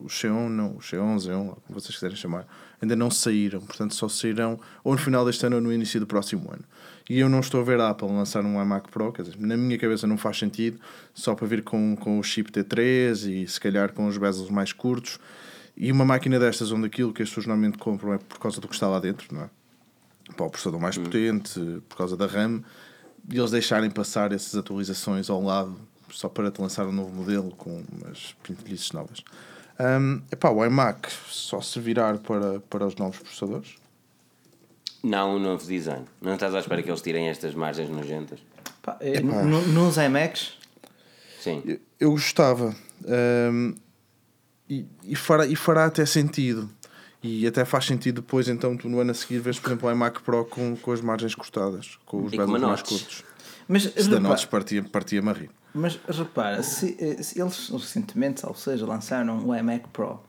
C: os Xeon, não, os Xeon, Xeon, como vocês quiserem chamar, ainda não saíram. Portanto, só sairão ou no final deste ano ou no início do próximo ano. E eu não estou a ver a Apple lançar um iMac Pro, quer dizer, na minha cabeça não faz sentido, só para vir com, com o chip T3 e se calhar com os bezels mais curtos. E uma máquina destas, onde aquilo que as pessoas normalmente compram é por causa do que está lá dentro, não é? Para o processador mais potente, por causa da RAM, e eles deixarem passar essas atualizações ao lado só para te lançar um novo modelo com umas pintelhices novas. Um, epá, o iMac só se virar para, para os novos processadores.
A: Não, um novo design. Não estás à espera que eles tirem estas margens nojentas?
B: Pá, é, no- nos iMacs,
A: Sim.
C: Eu, eu gostava. hum, e, e, fará, e fará até sentido. E até faz sentido depois, então, tu no ano a seguir vês, por exemplo, o iMac Pro com, com as margens cortadas, com os
A: E com
C: mais
A: manotes.
C: curtos.
B: Mas,
C: Se da notes partia- partia-me a rir.
B: mas repara, se, eh, se eles recentemente, ou seja, lançaram o iMac Pro,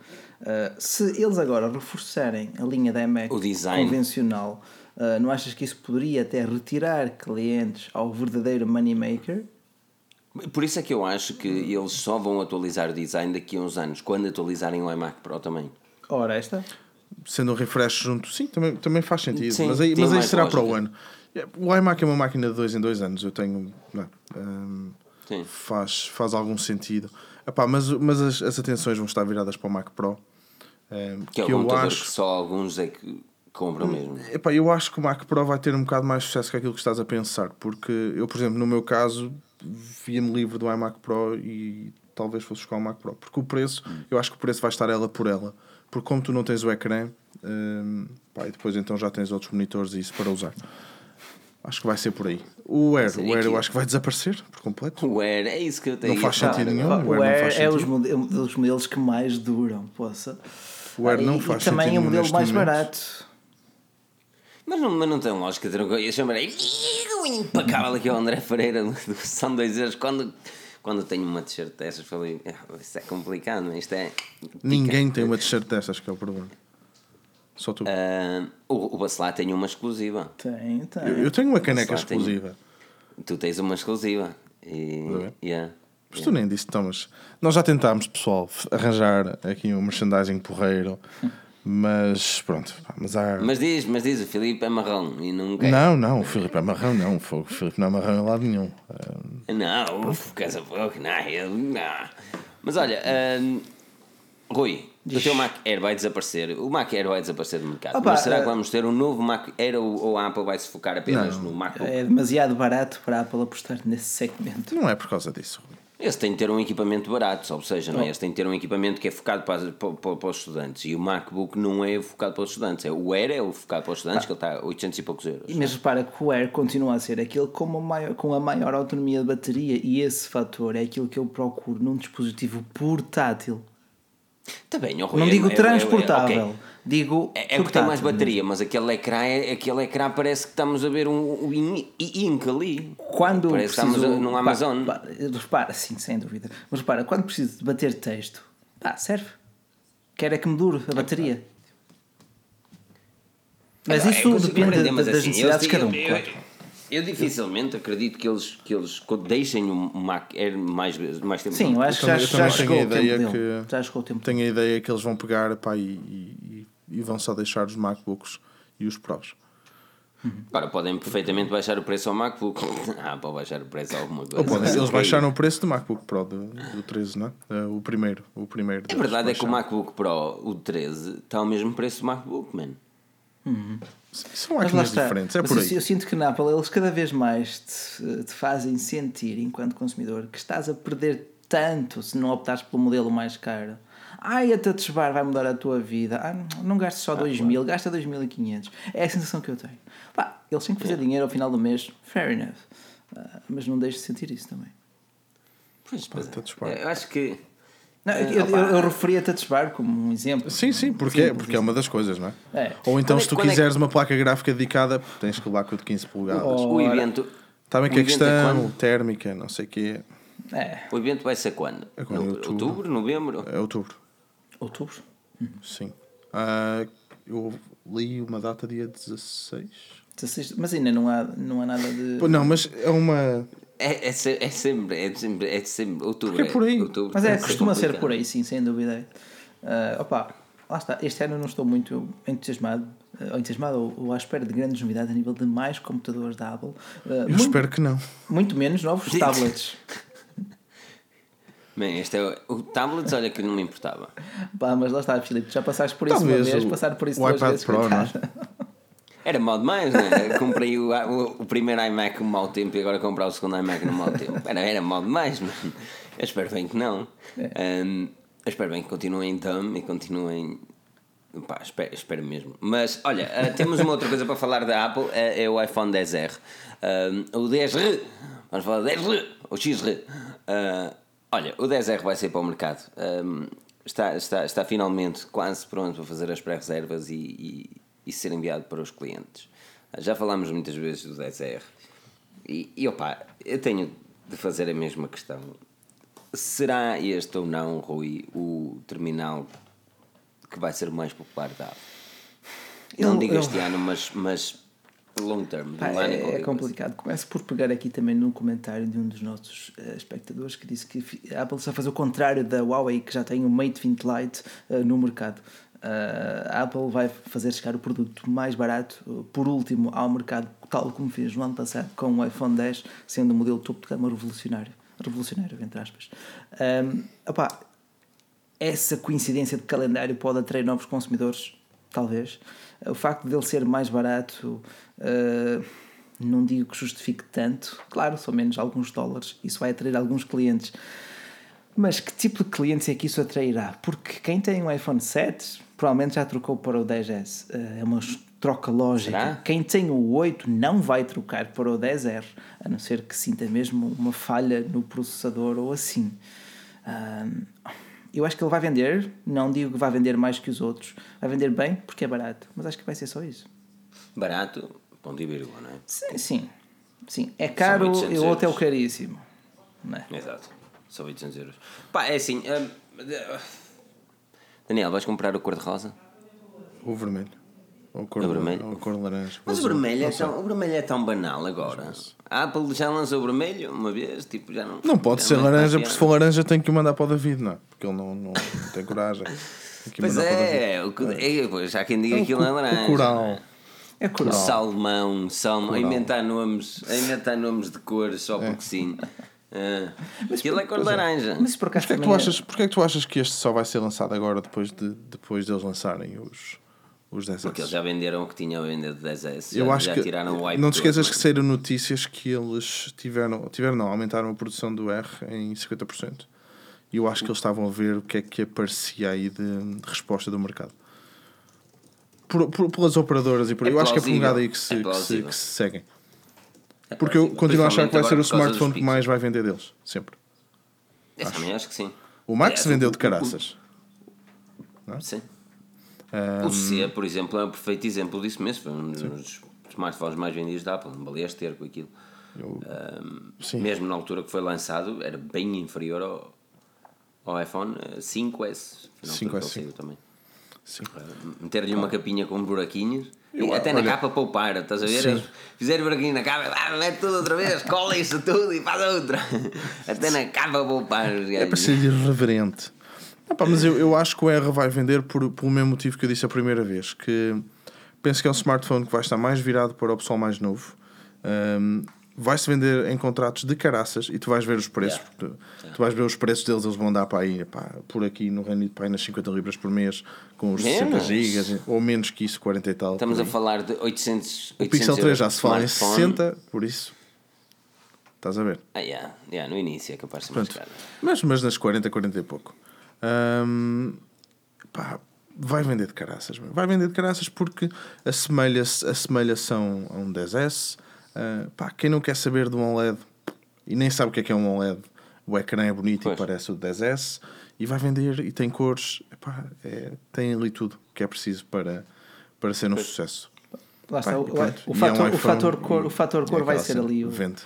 B: eh, se eles agora reforçarem a linha da
A: design.
B: convencional, eh, não achas que isso poderia até retirar clientes ao verdadeiro moneymaker?
A: Por isso é que eu acho que eles só vão atualizar o design daqui a uns anos, quando atualizarem o iMac Pro também.
B: Ora, esta?
C: Sendo um refresh junto, sim, também, também faz sentido.
A: Sim,
C: mas aí, mas aí será para o ano. O iMac é uma máquina de dois em dois anos. Eu tenho. não, hum,
A: Sim.
C: faz, faz algum sentido. Epá, mas mas as, as atenções vão estar viradas para o Mac Pro. hum,
A: Que é
C: eu acho.
A: que só alguns é que compram mesmo.
C: Epá, eu acho que o Mac Pro vai ter um bocado mais sucesso que aquilo que estás a pensar, porque eu, por exemplo, no meu caso, via-me livre do iMac Pro e talvez fosse buscar o Mac Pro, porque o preço, eu acho que o preço vai estar ela por ela, porque como tu não tens o ecrã, hum, pá, e depois então já tens outros monitores e isso para usar. Acho que vai ser por aí. O Air, o Air eu acho que vai desaparecer por completo.
A: O Air, é isso que eu tenho
C: Não faz sentido nenhum.
B: o
C: Air não
B: Air
C: faz
B: é os mode- um dos modelos que mais duram, poça.
C: O Air
B: Ah,
C: não
B: e,
C: faz
B: e também
C: sentido
B: é o modelo mais
C: momento.
B: barato.
A: Mas não, mas não tem lógica ter um coisa. Eu chamarei impecável aqui ao André Pereira do São dois euros. Quando, quando tenho uma t-shirt dessas, falei, "Ah, isso é complicado, mas isto é.
C: Ninguém tem uma t-shirt destas que é o problema. Só tu.
A: Ah, o, o Bacelar tem uma exclusiva.
B: Tem, tem.
C: Eu, eu tenho uma caneca exclusiva.
A: Tu tens uma exclusiva. E, yeah.
C: Mas tu nem disse, Thomas. Nós já tentámos, pessoal, arranjar aqui um merchandising porreiro, mas pronto. pá, Mas há...
A: Mas diz, mas diz, o Filipe é marrão e não quer.
C: Não, não, o Filipe é marrão, não. O Filipe não é marrão em lado nenhum. Ah,
A: Não, uf, casa pouco, não, ele não. Mas olha, hum, Rui, o teu Mac Air vai desaparecer. O Mac Air vai desaparecer do mercado.
B: Opa,
A: mas será
B: eh,
A: que vamos ter um novo Mac Air ou, ou a Apple vai se focar apenas no MacBook?
B: É demasiado barato para a Apple apostar nesse segmento.
C: não é por causa disso.
A: Esse tem de ter um equipamento barato, ou seja,
B: Oh.
A: não é? Esse tem de ter um equipamento que é focado para, para, para- para os estudantes. E o MacBook não é focado para os estudantes. É, o Air é o focado para os estudantes, que ele está a 800 e poucos euros.
B: Mas repara que o Air continua a ser aquele com a, maior, com a maior autonomia de bateria e esse fator é aquilo que eu procuro num dispositivo portátil.
A: Está bem, Rui,
B: Não
A: é-
B: digo
A: é- é-
B: transportável,
A: ok.
B: digo
A: É, é o que tem mais bateria, mas aquele ecrã, é, aquele ecrã parece que estamos a ver um, um ali.
B: Quando
A: Parece que
B: preciso,
A: estamos a- num Amazon.
B: pá, repara, sim, sem dúvida. Mas repara, quando preciso de bater texto, pá, serve. Quero é que me dure a bateria. Mas
A: É,
B: isso depende das
A: assim,
B: necessidades de cada um.
A: eu-
B: claro.
A: Eu- Eu dificilmente acredito que eles, que eles deixem o Mac Air mais, mais tempo.
B: Sim, eu acho que já, já chegou o tempo dele.
C: que-
B: Já chegou o tempo
C: Tenho a ideia que eles vão pegar pá, e, e, e vão só deixar os MacBooks e os Pros.
A: Agora podem perfeitamente baixar o preço ao MacBook. Ah, para baixar o preço a alguma coisa.
C: Ou podem, eles baixaram o preço do MacBook Pro do, do 13, não é? Eh, O primeiro. O primeiro
A: A
C: deles
A: verdade é que o
C: baixaram.
A: MacBook Pro, o 13, está ao mesmo preço do MacBook, man.
C: São máquinas diferentes, é
B: Mas
C: por
B: eu,
C: aí.
B: eu sinto que na Apple eles cada vez mais te, te fazem sentir, enquanto consumidor, que estás a perder tanto se não optares pelo modelo mais caro. Ai, a touch bar vai mudar a tua vida. Ah, não, não gastes só 2 mil, gasta 2.500. É a sensação que eu tenho. Pá, eles têm que fazer dinheiro ao final do mês, fair enough. Ah, mas não deixes de sentir isso também.
A: Pois, pois é. Eu acho que.
B: Não,
A: Eh,
B: eu, eu, eu referi a touch bar como um exemplo.
C: Sim, sim, porque, é, porque é uma das coisas, não é?
B: É.
C: Ou então,
A: Quando é-
C: se tu
A: quando é que-
C: quiseres uma placa gráfica dedicada, tens que levar com a de 15 polegadas.
B: Oh.
A: O evento.
C: Está bem
A: o
C: que é
A: é
C: questão
A: quando?
C: térmica, não sei o quê.
B: É,
A: O evento vai ser quando?
C: Em
A: No-
C: outubro.
A: outubro, novembro?
C: É outubro,
B: outubro.
C: sim. Ah, eu li uma data dia 16.
B: 16, mas ainda não há, não há nada de.
C: Não, mas é uma.
A: É, é, se- é sempre, é sempre, é sempre outubro.
C: É por aí.
A: outubro
B: Mas é,
A: ser
B: costuma ser
A: complicado.
B: por aí, sim, sem dúvida. Uh, opa, lá está. Este ano eu não estou muito entusiasmado, ou entusiasmado ou, ou à espera de grandes novidades a nível de mais computadores da Apple. Uh,
C: Eu
B: muito,
C: espero que não.
B: muito menos novos tablets.
A: Bem, este é o, o tablets, olha que não me importava.
B: Pá, mas lá está, Filipe, já passaste por isso
C: Talvez
B: uma vez,
C: o-
B: passar por isso
C: o
B: duas
C: iPad
B: vezes.
C: Pro, não é?
A: Era mal demais, não é? Comprei o, o, o primeiro iMac no mau tempo e agora comprar o segundo iMac no mau tempo. Era, era mal demais, mano. Eu espero bem que não.
B: É.
A: Um, eu espero bem que continuem dumb e continuem. Pá, espero, espero mesmo. Mas olha, uh, temos uma outra coisa para falar da Apple: é, é o iPhone 10R. Um, o 10R, vamos falar do 10R, o XR. Uh, olha, o 10R vai sair para o mercado. Um, está, está, está finalmente quase pronto para fazer as pré-reservas e, e, e ser enviado para os clientes. Já falámos muitas vezes do DSR. E, e opa, eu tenho de fazer a mesma questão. Será este ou não, Rui, o terminal que vai ser mais popular da Apple? Eu, não digo eu... este ano, mas, mas long term.
B: Pá, é, é complicado. Começo por pegar aqui também num comentário de um dos nossos uh, espectadores que disse que a Apple está a fazer o contrário da Huawei, que já tem o Mate 20 Lite uh, no mercado. Uh, a Apple vai fazer chegar o produto mais barato, por último, ao mercado, tal como fez no ano passado com o iPhone 10, sendo o modelo topo de gama revolucionário. Revolucionário, entre aspas. Um, opa, essa coincidência de calendário pode atrair novos consumidores, talvez. O facto de ele ser mais barato, uh, não digo que justifique tanto. Claro, são menos alguns dólares, isso vai atrair alguns clientes. Mas que tipo de clientes é que isso atrairá? Porque quem tem um iPhone 7 provavelmente já trocou para o 10S. Eh, é uma troca lógica. Será? Quem tem o 8 não vai trocar para o 10R, a não ser que sinta mesmo uma falha no processador ou assim. eu acho que ele vai vender, não digo que vai vender mais que os outros, vai vender bem porque é barato, mas acho que vai ser só isso.
A: Barato, ponto e vírgula, não é?
B: Sim, sim. sim. É caro e o outro é o caríssimo. É?
A: Exato, são 800 euros. Pá, é assim. Daniel, vais comprar o cor-de-rosa?
C: O vermelho. Ou cor, o vermelho? Ou cor laranja.
A: Mas o vermelho, é tão, o vermelho é tão banal agora. A Apple já lançou o vermelho uma vez, tipo, já não.
C: Não pode ser laranja, porque se for laranja tem que o mandar para o David, não é? Porque ele não, não, não tem coragem.
A: Pois é, o, é, já quem diga é aquilo é laranja. O coral. É coral. Salmão, salmão, a inventar nomes, a inventar nomes de cores só porque é. sim. Uh, mas aquilo é cor é. laranja.
C: Mas por acaso porquê, é que tu achas, porquê é que tu achas que este só vai ser lançado agora depois de depois deles lançarem os, os 10S?
A: Porque eles já venderam o que tinham a vender de 10S. Já, Eu acho já
C: que tiraram o Não te esqueças que saíram notícias que eles tiveram, tiveram não, aumentaram a produção do R em 50%. E eu acho que eles estavam a ver o que é que aparecia aí de, de resposta do mercado. Por, por, pelas operadoras e por aí. É eu acho que é por um lado aí que se, é que se, que se seguem. É Porque eu continuo a achar que vai ser o smartphone que mais vai vender deles, sempre.
A: Esse acho. também acho que sim.
C: O Max é, vendeu de caraças.
A: É? Sim. Um... O C, por exemplo, é um perfeito exemplo disso mesmo. Foi um dos smartphones mais vendidos da Apple. Não balias ter com aquilo. Eu... Um, mesmo na altura que foi lançado, era bem inferior ao, ao iPhone 5S. 5S. Também. Sim. Uh, Meter-lhe uma capinha com buraquinhos eu, até olha, na capa poupar, estás a ver? Sim. Fizer aqui na capa, ah, mete tudo outra vez, cola isso tudo e faz outra. Até na capa poupar.
C: É para ser irreverente. Pá, mas eu, eu acho que o R vai vender por, pelo mesmo motivo que eu disse a primeira vez. Que penso que é um smartphone que vai estar mais virado para o pessoal mais novo. Um, vai-se vender em contratos de caraças e tu vais ver os preços. Yeah. Tu vais ver os preços deles, eles vão dar para aí, pá, por aqui no Reino Unido, para aí nas 50 libras por mês, com os menos. 60 gigas, ou menos que isso, 40 e tal.
A: Estamos a falar de 800, 800 O
C: Pixel 3 já se fala em 60, por isso. Estás a ver?
A: Ah, yeah. Yeah, no início é capaz de ser Pronto. mais caro.
C: Mas, mas nas 40, 40 e pouco. Um, pá, vai vender de caraças. Vai vender de caraças porque assemelha-se assemelha-se a um, a um 10S Uh, pá, quem não quer saber de um OLED e nem sabe o que é que é um OLED, o ecrã é bonito pois. e parece o 10S e vai vender e tem cores, epá, é, tem ali tudo que é preciso para, para ser um pois. sucesso.
B: Lá está, Pá, o, o, fator, é um o, fator, cor, o fator cor é vai ser ali. O...
C: Vende.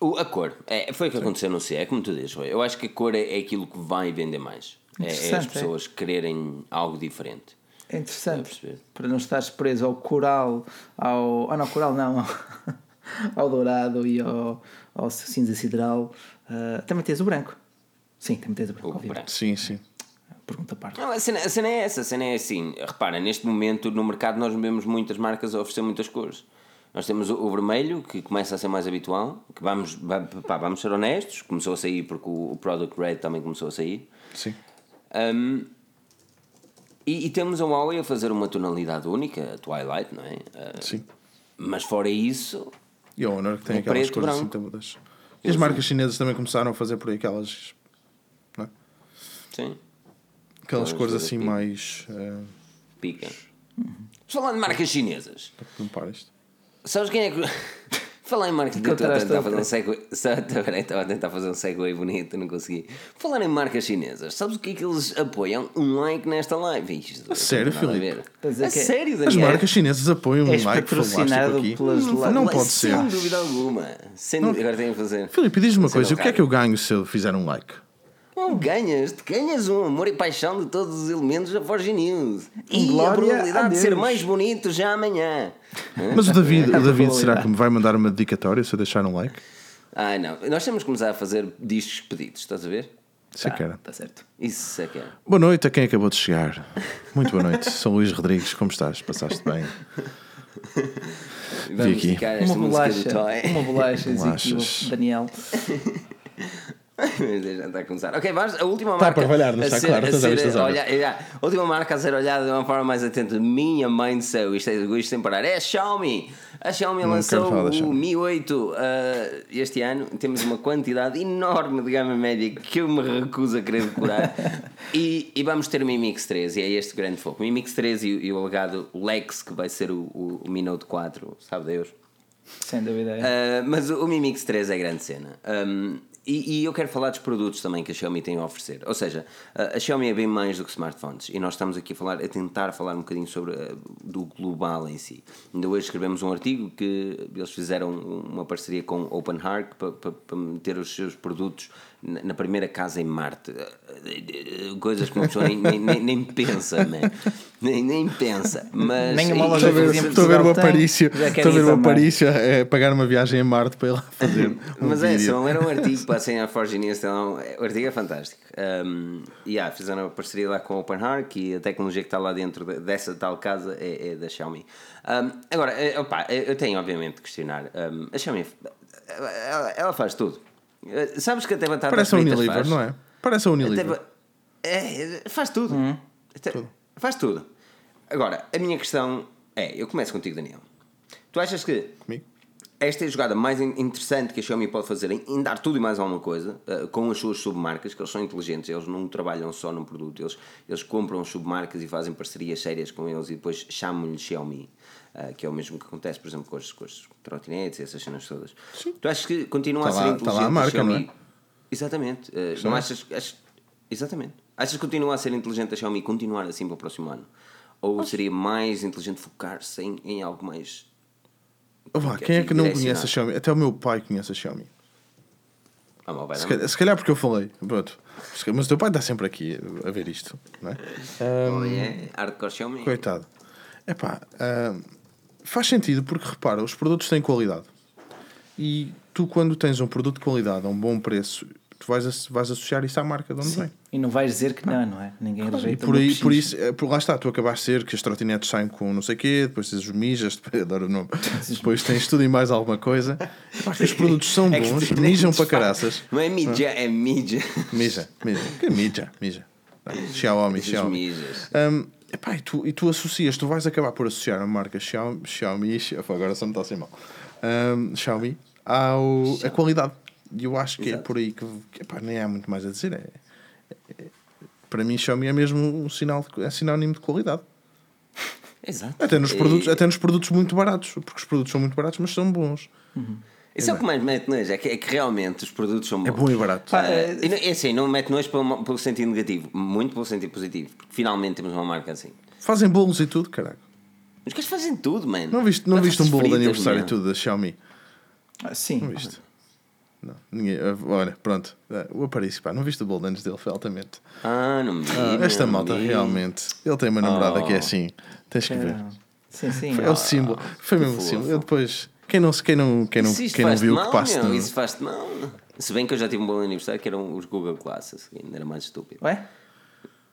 A: O, a cor, é, foi o que Sim. aconteceu no C, é como tu dizes, eu acho que a cor é, é aquilo que vai vender mais. É, é as pessoas quererem algo diferente.
B: É interessante. Para não estares preso ao coral, ao. Ah, não, coral não. ao dourado e ao, ao cinza sideral. Uh, também tens o branco. Sim, também tens o branco. O branco.
C: Sim, sim.
B: Pergunta parte.
A: Não, a, cena, a cena é essa, a cena é assim. Repara, neste momento no mercado nós vemos muitas marcas a oferecer muitas cores. Nós temos o, o vermelho, que começa a ser mais habitual, que vamos, pá, vamos ser honestos, começou a sair porque o, o Product Red também começou a sair.
C: Sim.
A: Um, e, e, temos a Huawei a fazer uma tonalidade única, a Twilight, não é? Uh,
C: Sim.
A: Mas fora isso,
C: e a Honor que tem aquelas cores assim todas. E as marcas chinesas também começaram a fazer por aí aquelas. Não é?
A: Sim.
C: Aquelas cores assim pica. mais. Uh...
A: Pica. Uhum. Falando de marcas chinesas.
C: Não isto.
A: Sabes quem é que. Falar em marcas, estou a
B: Encontraste
A: tentar fazer um segue. Estava a tentar fazer um segue bonito, não consegui. Falar em marcas chinesas, sabes o que é que eles apoiam? Um like nesta live. Isto,
C: A sério,
A: a
C: Filipe?
B: a
A: A
B: que-
A: sério,
C: As
A: Daniel.
C: marcas chinesas apoiam um like
B: patrocinado
C: aqui.
B: pelas
C: Não,
B: Não
C: pode ser.
A: Sem dúvida alguma. Sem dúvida. Agora tenho que fazer.
C: Filipe, diz-me uma coisa: o que é que eu ganho se eu fizer um like?
A: Não ganhas, te ganhas um amor e paixão de todos os elementos da Forge News. E a
B: Glória a
A: probabilidade de ser mais bonito já amanhã.
C: Mas o David, o David
B: probabilidade.
C: será que me vai mandar uma dedicatória se eu deixar um like?
A: Ai não, nós temos que começar a fazer discos pedidos, estás a ver?
C: Isso é que era.
B: Está certo.
A: Isso é que é.
C: Boa noite a quem acabou de chegar. Muito boa noite. Sou Luís Rodrigues, como estás? Passaste bem?
A: Vamos
C: aqui.
A: ficar esta
B: Uma bolacha, uma bolacha,
C: Bolachas.
A: Já está a começar. Ok, vamos. A última
C: Está a
A: marca.
C: parvalhar, não
A: a
C: está
A: ser-
C: claro,
A: a
C: estás a
A: ser olha- é, a última marca a ser olhada de uma forma mais atenta. Minha mãe do céu, isto é isto sem parar. É a Xiaomi. A Xiaomi
C: Não
A: lançou o
C: Xiaomi.
A: Mi 8 uh, este ano. Temos uma quantidade enorme de gama média que eu me recuso a querer decorar. e, e vamos ter o Mi Mix 3. E é este o grande foco. O Mi Mix 3 e, o- e o alegado Lex, que vai ser o, o, o Mi Note 4, sabe Deus.
B: Sem dúvida. é.
A: Uh, mas o Mi Mix 3 é grande cena. Um, e, e eu quero falar dos produtos também que a Xiaomi tem a oferecer. Ou seja, a, Xiaomi é bem mais do que smartphones. E nós estamos aqui a, falar, a tentar falar um bocadinho sobre uh, do global em si. Ainda hoje escrevemos um artigo que eles fizeram uma parceria com OpenHeart para, para, para meter os seus produtos na, primeira casa em Marte. Coisas que uma pessoa nem, nem, nem, nem pensa, né? nem, nem pensa. Mas
B: Nem uma
A: e-
B: loja
C: Estou a ver,
B: Por exemplo,
C: estou a ver o Aparício, estou a ver o. Aparício a pagar uma viagem a Marte para ir lá fazer um
A: Mas é,
C: vídeo.
A: só era um artigo para a Forge News, então, o artigo é fantástico. Um, e yeah, fizeram uma parceria lá com a OpenHeart e a tecnologia que está lá dentro de- dessa tal casa é, é da Xiaomi. Um, agora, eh, opa, eu tenho obviamente de questionar. Um, a Xiaomi, ela, ela faz tudo. Eh, Sabes que até batatas
C: Parece a
A: fritas
C: Unilever,
A: faz?
C: não é? Parece a
A: Até
C: Unilever.
A: ba- é, faz tudo. Até- Faz tudo. Agora, a minha questão é: eu começo contigo, Daniel. Tu achas que
C: Comigo?
A: esta é a jogada mais in- interessante que a Xiaomi pode fazer em, dar tudo e mais alguma coisa uh, com as suas submarcas, que eles são inteligentes, eles não trabalham só num produto, eles, eles compram as submarcas e fazem parcerias sérias com eles e depois chamam-lhe Xiaomi, uh, que é o mesmo que acontece, por exemplo, com as, com as trotinetes e essas cenas todas. Tu achas que continua
C: Tá
A: a ser
C: lá- tá
A: inteligente
C: lá a marca,
A: Xiaomi?
C: não é?
A: Exatamente. Uh, não achas, achas- Exatamente. Achas que continua a ser inteligente a Xiaomi continuar assim para o próximo ano? Ou seria mais inteligente focar-se em, em algo mais
C: vá,
A: que
C: quem é que não conhece a Xiaomi? Até o meu pai conhece a Xiaomi.
A: Ah, mal vai
C: Se calhar, se calhar porque eu falei. Pronto. Mas o teu pai está sempre aqui a ver isto, não é?
A: Oh, é? Hardcore Xiaomi.
C: Coitado. Epá, ah, faz sentido porque repara, os produtos têm qualidade. E tu, quando tens um produto de qualidade a um bom preço, tu vais, vais associar isso à marca de onde vem.
B: E não vais dizer que não, não é? Ninguém
C: E
B: rejeita
C: por, aí, por isso, por lá está, tu acabaste de ser que as trotinetes saem com não sei o quê, depois tens os mijas, adoro o nome, depois tens tudo e mais alguma coisa. Os produtos são
A: É
C: bons,
A: tu-
C: mijam para caraças.
A: Não é mídia, é mídia.
C: Mija, mija. Que mija, mija. Xiaomi, Xiaomi. Um, epá, e, tu, e tu associas, tu vais acabar por associar a marca Xiaomi, Xiaomi Xi- agora só me está a ser mal, um, Xiaomi, ao, a qualidade. E eu acho que é
A: Exato.
C: por aí que, que, epá, nem há muito mais a dizer. É, é- para mim, Xiaomi é mesmo um sinal de, é sinónimo de qualidade.
A: Exato.
C: Até nos,
A: E-
C: produtos, até nos produtos muito baratos, porque os produtos são muito baratos, mas são bons.
A: Isso é o que mais mete nojo, é que, é que realmente os produtos são bons.
C: É bom e barato.
A: Ah,
B: é-
A: não- é assim, não mete nojo pelo, pelo sentido negativo, muito pelo sentido positivo, porque finalmente temos uma marca assim.
C: Fazem bolos e tudo, caralho.
A: Os caras fazem tudo, mano.
C: Não viste, não viste um bolo de aniversário e tudo da Xiaomi?
B: Ah, sim.
C: Não viste? Não, ninguém. ah, Olha, pronto. Ah, O Aparício, pá, não viste o bolo de anos dele? Foi altamente.
A: Ah, não me vi,
C: Ah, esta
A: não
C: malta
A: vi.
C: realmente. Ele tem uma namorada
A: Oh.
C: que é assim. Tens que ver.
B: Sim, sim.
C: Foi, é o símbolo. Foi mesmo o símbolo. Eu depois. Quem não, quem não, quem não, quem não viu,
A: mal,
C: que passe
A: meu,
C: no.
A: Isso faz-te mal. Se bem que eu já tive um bom aniversário que eram os Google Glasses, que ainda era mais estúpido.
B: Ué?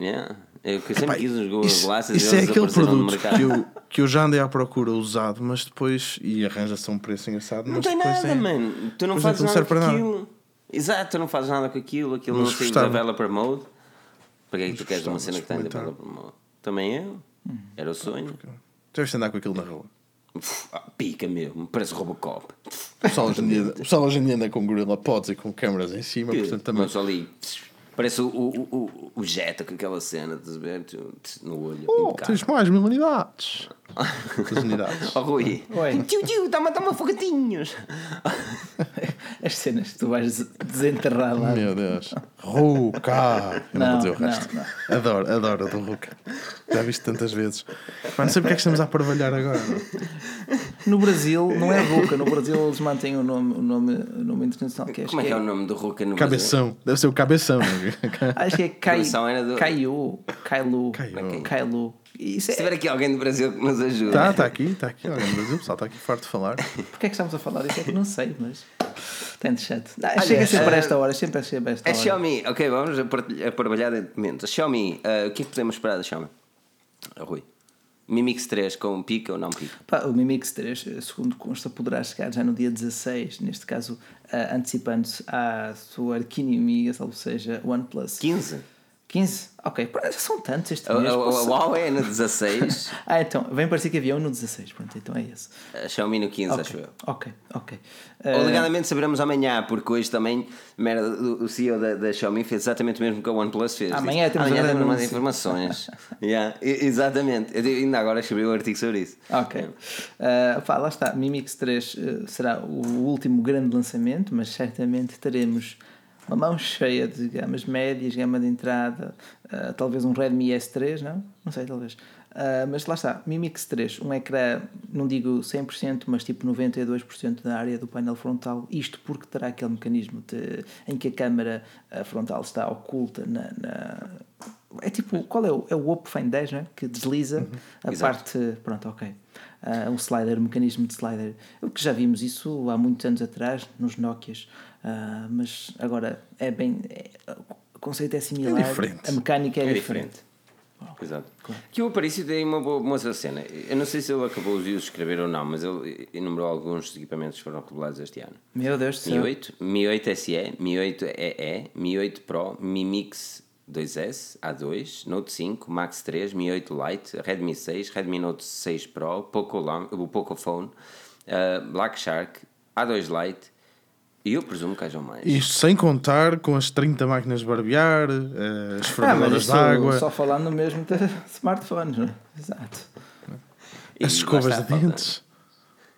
A: Yeah. Eu que sempre
C: Pá,
A: quis os Google
C: isso
A: Glasses
C: isso
A: e
C: é
A: eles
C: aquele
A: apareceram no
C: produto
A: mercado.
C: que eu, que eu já andei à procura usado, mas depois. E arranja-se a um preço engraçado.
A: Não
C: mas
A: tem nada,
C: é,
A: mano. Tu não fazes nada com aquilo. Exato, tu não fazes nada com aquilo, aquilo
C: Mas
A: não tem developer mode. Para que é que tu queres uma cena
C: de
A: que tem developer mode? Também eu. Era o sonho.
C: Deves andar com aquilo na rua.
A: Uf, ah, pica mesmo, parece Robocop.
C: O pessoal hoje em dia, o pessoal hoje em dia anda com Gorilla Pods e com câmaras em cima, portanto também.
A: Mas ali. Parece o, o, o, o Jetta com aquela cena, estás a ver? No olho.
C: Oh, tens mais mil unidades. Quantas unidades?
A: Oh, Rui.
B: Oi.
A: Tio, tio, dá-me dá fogatinhos.
B: As cenas que tu vais desenterrar lá.
C: Meu Deus. Ruca! Eu não,
B: Não,
C: vou dizer o
B: não,
C: resto. Adoro, adoro a do Ruca. Já viste tantas vezes. Mas não sei porque é que estamos a parvalhar agora.
B: No Brasil, não é Ruca, no Brasil eles mantêm o nome, o nome, o nome internacional que é,
A: Como é que é o nome do Ruka no Brasil?
C: Cabeção. Deve ser o cabeção. não é?
B: Acho que é
A: era do-
B: Kaiu. Kailu.
C: Kailu.
B: Kailu. Isso
A: Se
B: é,
A: tiver aqui alguém do Brasil que nos ajude.
C: Tá, está aqui, está aqui. Olha, no Brasil, o pessoal está aqui farto de falar.
B: Porquê é que estamos a falar disso? É que não sei, mas. Chato. Não,
A: Olha,
B: chega sempre a
A: eh,
B: esta hora, sempre chega a esta
A: A
B: hora.
A: Xiaomi, ok, vamos a a partilhar de documentos. A Xiaomi, ah, o que é que podemos esperar da Xiaomi? Ah, Rui. Mi Mix 3 com pica ou não pica?
B: Pá, o Mi Mix 3, eh, segundo consta, poderá chegar já no dia 16, neste caso ah, antecipando-se à sua arquinimiga, ou seja, OnePlus.
A: 15?
B: 15? Ok, já são tantos este mês.
A: a,
B: posso-
A: a Huawei é no 16,
B: Ah, então, vem parecer que havia um no 16, pronto, então é esse.
A: a Xiaomi no 15,
B: Ok,
A: acho eu.
B: ok, ok.
A: Ou
B: Ah,
A: Alegadamente saberemos amanhã, porque hoje também merda, o o CEO da, da Xiaomi fez exatamente o mesmo que a OnePlus fez.
B: Amanhã temos
A: amanhã temos
B: anúncio."
A: informações. Yeah, exatamente. Eu ainda agora escrevi um artigo sobre isso.
B: Ok. Ah, pá, lá está. Mi Mix 3 eh, será o último grande lançamento, mas certamente teremos uma mão cheia de gamas médias, gama de entrada, ah, talvez um Redmi S3, não? Não sei, talvez. Ah, mas lá está, Mi Mix 3, um ecrã, não digo 100%, mas tipo 92% da área do painel frontal. Isto porque terá aquele mecanismo de, em que a câmara ah, frontal está oculta na- na, é tipo, qual é o, é o Oppo Find 10, não é? Que desliza a
A: Exato.
B: parte. Pronto, ok. Ah, um slider, um mecanismo de slider. Que já vimos isso há muitos anos atrás, nos Nokias. Ah, mas agora é bem. é- o conceito é similar.
C: diferente.
B: A mecânica é,
A: É
B: diferente.
A: diferente. Exato. Que o Aparício tem uma boa, uma cena. Eu não sei se ele acabou de escrever ou não, mas ele enumerou alguns dos equipamentos que foram revelados este ano.
B: Meu Deus do céu.
A: Mi 8, Mi 8 SE, Mi 8 EE, Mi 8 Pro, Mi Mix 2S, A2, Note 5, Max 3, Mi 8 Lite, Redmi 6, Redmi Note 6 Pro, Poco, Lam- o Poco Phone, uh, Black Shark, A2 Lite eu presumo que hajam mais.
C: Isto sem contar com as 30 máquinas de barbear, eh, as
B: Ah, isto
C: de água,
B: só falando mesmo de smartphones, não é? Exato.
A: E
C: as
A: lá
C: escovas de dentes.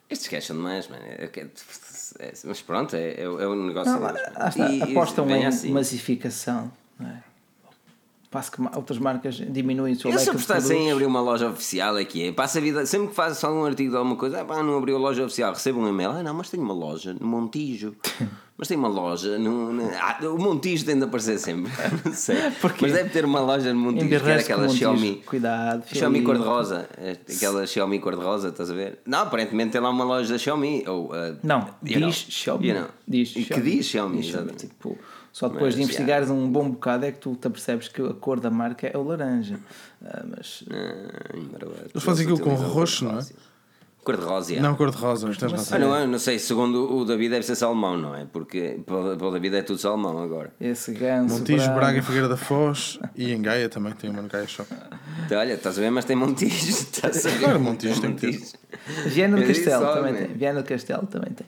A: Estes são demais, mano. É que- é- Mas pronto, é, é, é o negócio
B: Não,
A: deles.
B: lá está,
A: E- e
B: apostam em
A: assim.
B: massificação, é? Passo que outras marcas diminuem o seu
A: Eu se
B: leque de
A: apostasse em
B: produtos.
A: abrir uma loja oficial é. Passa a vida, sempre que faz algum artigo de alguma coisa, ah, pá, não abriu a loja oficial, recebo um e-mail, ah não, mas tenho uma loja no Montijo. Mas tem uma loja no. no- ah, o Montijo tem de aparecer sempre. Não sei.
B: Porquê?
A: Mas deve ter uma loja no Montijo que era aquela
B: Montijo.
A: Xiaomi.
B: Cuidado,
A: Xiaomi
B: fialinho.
A: cor-de-rosa. É, Aquela Xiaomi cor-de-rosa, estás a ver? Não, aparentemente tem lá uma loja da Xiaomi. Ou, uh,
B: Não, diz
A: know,
B: Xiaomi.
A: you know.
B: Diz
A: que
B: Xiaomi.
A: diz Xiaomi,
B: Diz
A: exatamente.
B: Tipo, só depois de
A: Mas,
B: investigares um bom bocado é que tu te apercebes que a cor da marca é o laranja. Ah, mas
A: Ah.
C: Eles fazem aquilo com roxo, não é?
A: cor-de-rosa. Cor-de-rosa, yeah.
C: Não cor-de-rosa, mas tens
A: Ah,
C: razão.
A: não, eu não sei, segundo o David deve ser salmão, não é? Porque para o David é tudo salmão agora.
B: esse ganso.
C: Montijo,
B: branco-
C: Braga, Figueira da Foz e em Gaia também tem uma no Gaia Shop.
A: Então, olha, estás a ver, mas tem Montijo. Estás a ver?
C: Claro, Montijo tem.
A: Montijo.
B: Viana do Castelo também tem. Viana do Castelo também tem.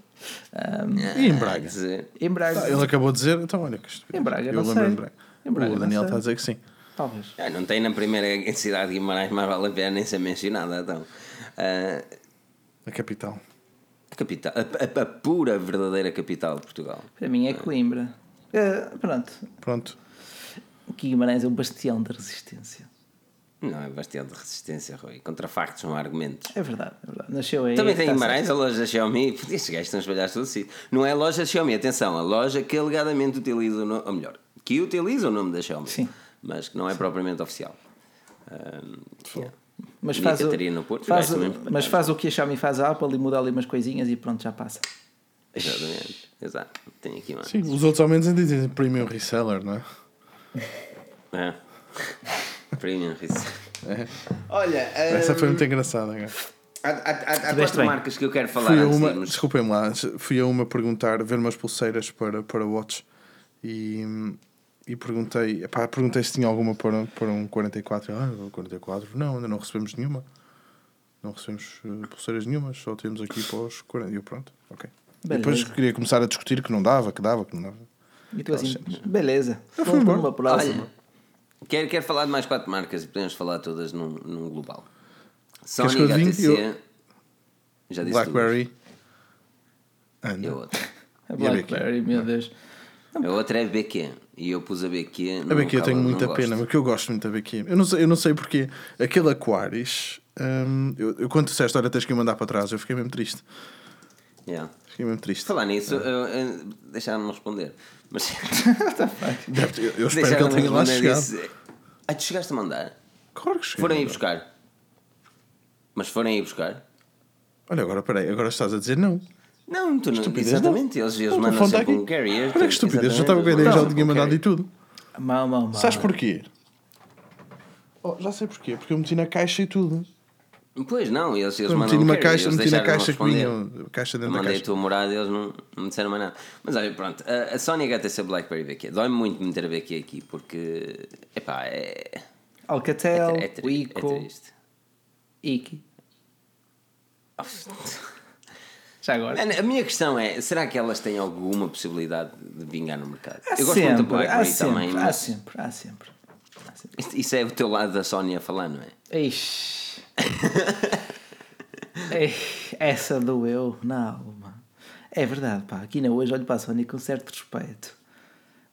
B: Ah,
C: E em Braga?
A: dizer,
B: em Braga.
C: Ele acabou de dizer, então olha que isto.
B: Em Braga,
C: eu
B: não
C: lembro
B: sei.
C: em Braga.
B: Em Braga,
C: o Daniel está a dizer que sim.
B: Talvez.
A: ah, não tem na primeira cidade de Guimarães, mas vale a pena nem ser mencionada. Então, Ah,
C: A capital.
A: a, capital, a, a- a pura, verdadeira capital de Portugal.
B: Para mim é Coimbra. Ah, pronto.
C: Pronto.
B: Guimarães é um bastião da resistência.
A: Não, é bastante resistência, Rui. Contra factos são argumentos.
B: É verdade, é verdade. Nasceu aí.
A: Também tem
B: tá
A: Guimarães a loja da Xiaomi. Estes gajos estão espalhados todo sítio. Não é a loja da Xiaomi, atenção, a loja que alegadamente utiliza o nome, ou melhor, que utiliza o nome da Xiaomi,
B: Sim.
A: mas que não é propriamente oficial. Yeah.
B: Mas
A: E a
B: faz, o,
A: Catarina no Porto,
B: faz, o- mas faz o que a Xiaomi faz à Apple e muda ali umas coisinhas e pronto, já passa.
A: Exatamente, exato. Tenho aqui mais.
C: Sim, os outros ao menos ainda dizem premium reseller, não é?
A: É. Premium. Olha,
C: Essa foi muito engraçada. cara.
A: há, há- há- quatro
B: bem.
A: marcas que eu quero falar
C: Fui a
A: de
C: uma,
A: irmos.
C: desculpem-me lá, fui a uma perguntar, ver umas pulseiras para, para Watch e, e perguntei, epá, perguntei se tinha alguma para, para um 44. Ah, 44? Não, ainda não recebemos nenhuma. Não recebemos eh, pulseiras nenhumas, só temos aqui para os 40. E eu, pronto, ok. E depois
B: Beleza.
C: queria começar a discutir que não dava, que dava, que não dava.
B: E tu assim, beleza, para
C: embora.
B: uma próxima.
A: Olha, quero, quero falar de mais quatro marcas e podemos falar todas num, num global. Sony? HTC,
C: Eu-
A: já disse
C: Blackberry. Anda.
A: E a outra.
B: A
C: E a
B: Blackberry, meu Deus.
A: A outra é BQ. E eu pus a BQ.
C: A BQ eu tenho muita pena, porque eu gosto muito da BQ. Eu não sei, eu não sei porque aquele Aquaris, hum, eu, eu quando disseste, olha, tens que me mandar para trás, eu fiquei mesmo triste.
A: Yeah.
C: Fiquei mesmo triste.
A: Falar nisso,
C: É.
A: eu- eu- deixaram-me responder. Mas
C: ter- eu, eu espero que ele tenha lá chegado.
A: disse, Ah, tu chegaste a mandar?
C: Claro que cheguei.
A: Foram aí buscar. Mas foram aí buscar?
C: Olha, agora peraí, agora estás a dizer não.
A: Não, tu não.
C: Estupidez,
A: Exatamente, eles, eles
C: Não, o
A: mandam sempre um carrier.
C: Olha que estupidez, já estava com a ideia, já o tinha mandado e tudo.
B: Mal, mal, mal.
C: Sabes porquê? Oh, já sei porquê, porque eu meti na caixa e tudo.
A: Pois não, eles, eles mandam um carrier,
C: caixa,
A: eles
C: meti na caixa que vinha, a caixa dentro da
A: mandei a
C: caixa.
A: tua morada e eles não, não me disseram mais nada. Mas olha, pronto, a, a Sony HTC Blackberry BQ. Dói-me muito meter a BQ aqui porque. Epá, é.
B: Alcatel,
A: é, tri- é
B: Wico,
A: triste.
B: Iki. Já agora.
A: Mano, A minha questão é: será que elas têm alguma possibilidade de vingar no mercado?
B: Há
A: eu gosto muito da
B: sempre, há
A: BlackBerry
B: sempre,
A: também,
B: há
A: mas
B: sempre, há sempre. Há sempre.
A: isso é o teu lado da Sony a falar, não é?
B: Ixi. Ei, Essa doeu na alma. É verdade, pá. Aqui na hoje olho para a Sony com certo respeito.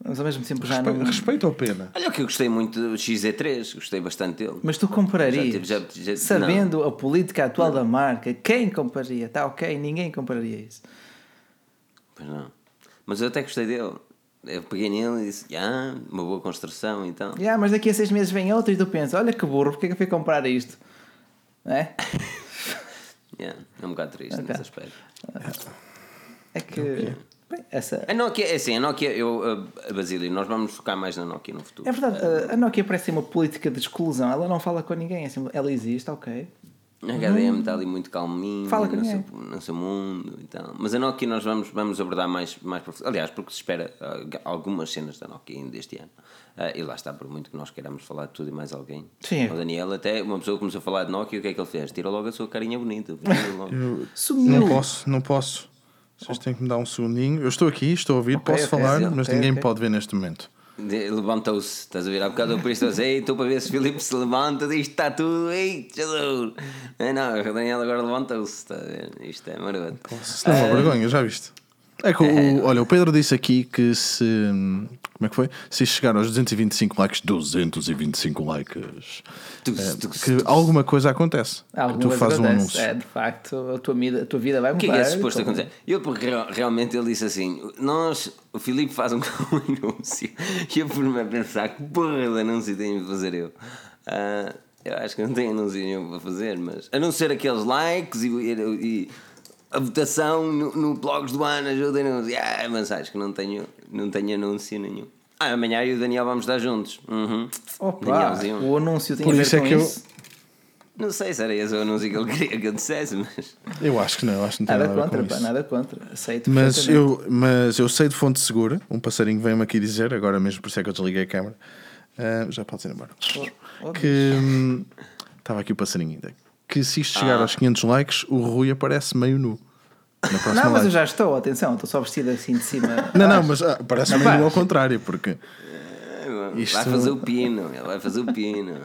B: Mas ao mesmo tempo já
C: Respeito,
B: não.
C: respeito ou pena?
A: Olha que eu gostei muito do XZ3, gostei bastante dele.
B: Mas tu comprarias,
A: Já já- já-
B: sabendo a política atual da marca, quem compraria? Tá ok, ninguém compraria isso.
A: Pois não. Mas eu até gostei dele. Eu peguei nele e disse: ah, uma boa construção então.
B: Yeah, mas daqui a seis meses vem outro e tu pensas, olha que burro, porque é que eu fui comprar isto? Não é?
A: Yeah, é um bocado triste
B: Ok.
A: nesse aspecto.
B: É que. Bem, essa,
A: A Nokia, é assim, a Nokia, eu, a Basílio, nós vamos focar mais na Nokia no futuro.
B: É verdade, a- a Nokia parece uma política de exclusão. Ela não fala com ninguém. é assim, ela existe, ok.
A: A HDM está ali muito calminho
B: Fala com
A: no, seu, no seu mundo e tal. Mas a Nokia nós vamos, vamos abordar mais, mais profundo. Aliás, porque se espera ah, algumas cenas da Nokia ainda este ano. Ah, e lá está, por muito que nós queiramos falar de tudo e mais alguém.
B: Sim.
A: O Daniel, até uma pessoa começou a falar de Nokia, o que é que ele fez? Tirou logo a sua carinha bonita.
C: Eu
B: Sumiu.
C: não posso, não posso. Vocês têm que me dar um segundinho. Eu estou aqui, estou a ouvir,
B: Ok,
C: posso
B: ok,
C: falar,
B: sim,
C: mas ninguém
B: ok.
C: pode ver neste momento.
A: Levantou-se, estás a ver? Há bocado eu por ei, estou para ver se o Filipe se levanta, isto está tudo, ei, Jesus! Não, não, o Daniel agora levantou-se, está a ver? Isto é
C: não é uma vergonha, já viste? É que o, olha, o Pedro disse aqui que se. Como é que foi? Se chegar aos 225 likes, 225 likes,
A: Tu-
C: é,
A: tu-
C: que alguma coisa acontece.
B: Alguma
C: tu fazes um anúncio.
B: É, de facto, a tua vida, a tua vida vai
A: O
B: mudar.
A: que é que é suposto
B: então-
A: acontecer? Eu, porque real- realmente ele disse assim: Nós, o Filipe faz um anúncio, e eu por-me a pensar que porra de anúncio tenho de fazer eu. Ah, eu acho que não tenho anúncio nenhum para fazer, mas a não ser aqueles likes e, e- e a votação no, no blogs do ano, ajudem-nos. Ah, mas acho que não tenho, não tenho anúncio nenhum. Ah, amanhã eu e o Daniel vamos estar juntos. Uhum.
B: Opa, o anúncio tem
C: Por
B: a ver
C: isso é que eu-.
A: Não sei se era esse o anúncio que ele queria que eu dissesse, mas.
C: Eu acho que não, eu acho que não tem
B: Nada
C: nada,
B: contra,
C: com
B: pá,
C: isso.
B: nada contra. Aceito
C: Mas eu, mas eu sei de fonte segura, um passarinho veio-me aqui dizer, agora mesmo por isso é que eu desliguei a câmera. Ah, já pode ir embora.
B: Oh,
C: Que hum, estava aqui o passarinho ainda. Que se isto chegar
A: Ah.
C: aos 500 likes, o Rui aparece meio nu. Na próxima
B: Não, mas
C: live.
B: eu já estou, atenção, estou só vestido assim de cima.
C: Não, não, mas ah, parece
B: Não,
C: meio nu ao contrário, porque
A: Vai
C: Isto-
A: fazer o pino, ele vai fazer o pino.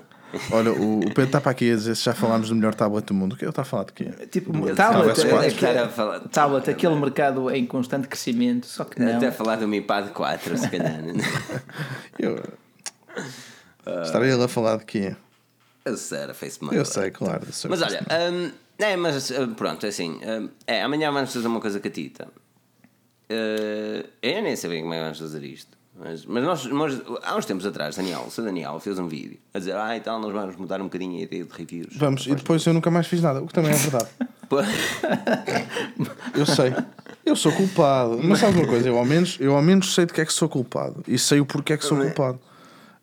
C: olha, o, o Pedro está para aqui a dizer se já falámos do melhor tablet do mundo. O que eu está a falar de quê?
B: Tipo,
A: Ele
B: tablet,
C: a
B: é, é,
A: a
B: tablet, aquele mercado em constante crescimento, só que não.
A: Até falar do Mi Pad 4, se calhar.
C: Eu, Estarei ele a falar de quê?
A: Eu sei, era face
C: Eu sei, claro. eu.
A: Mas olha, hum, é, mas hum, pronto, é assim. hum, é, amanhã vamos fazer uma coisa catita. Uh, eu nem sabia como é que vamos fazer isto. Mas, mas nós, nós, há uns tempos atrás, Daniel, o seu Daniel fez um vídeo a dizer: Ah, e tal, nós vamos mudar um bocadinho a ideia de reviews.
C: Vamos, e depois eu nunca mais fiz nada, o que também é verdade. Eu sei. Eu sou culpado. Mas sabe uma coisa? Eu ao, menos, eu ao menos sei de que é que sou culpado. E sei o porquê é que sou culpado.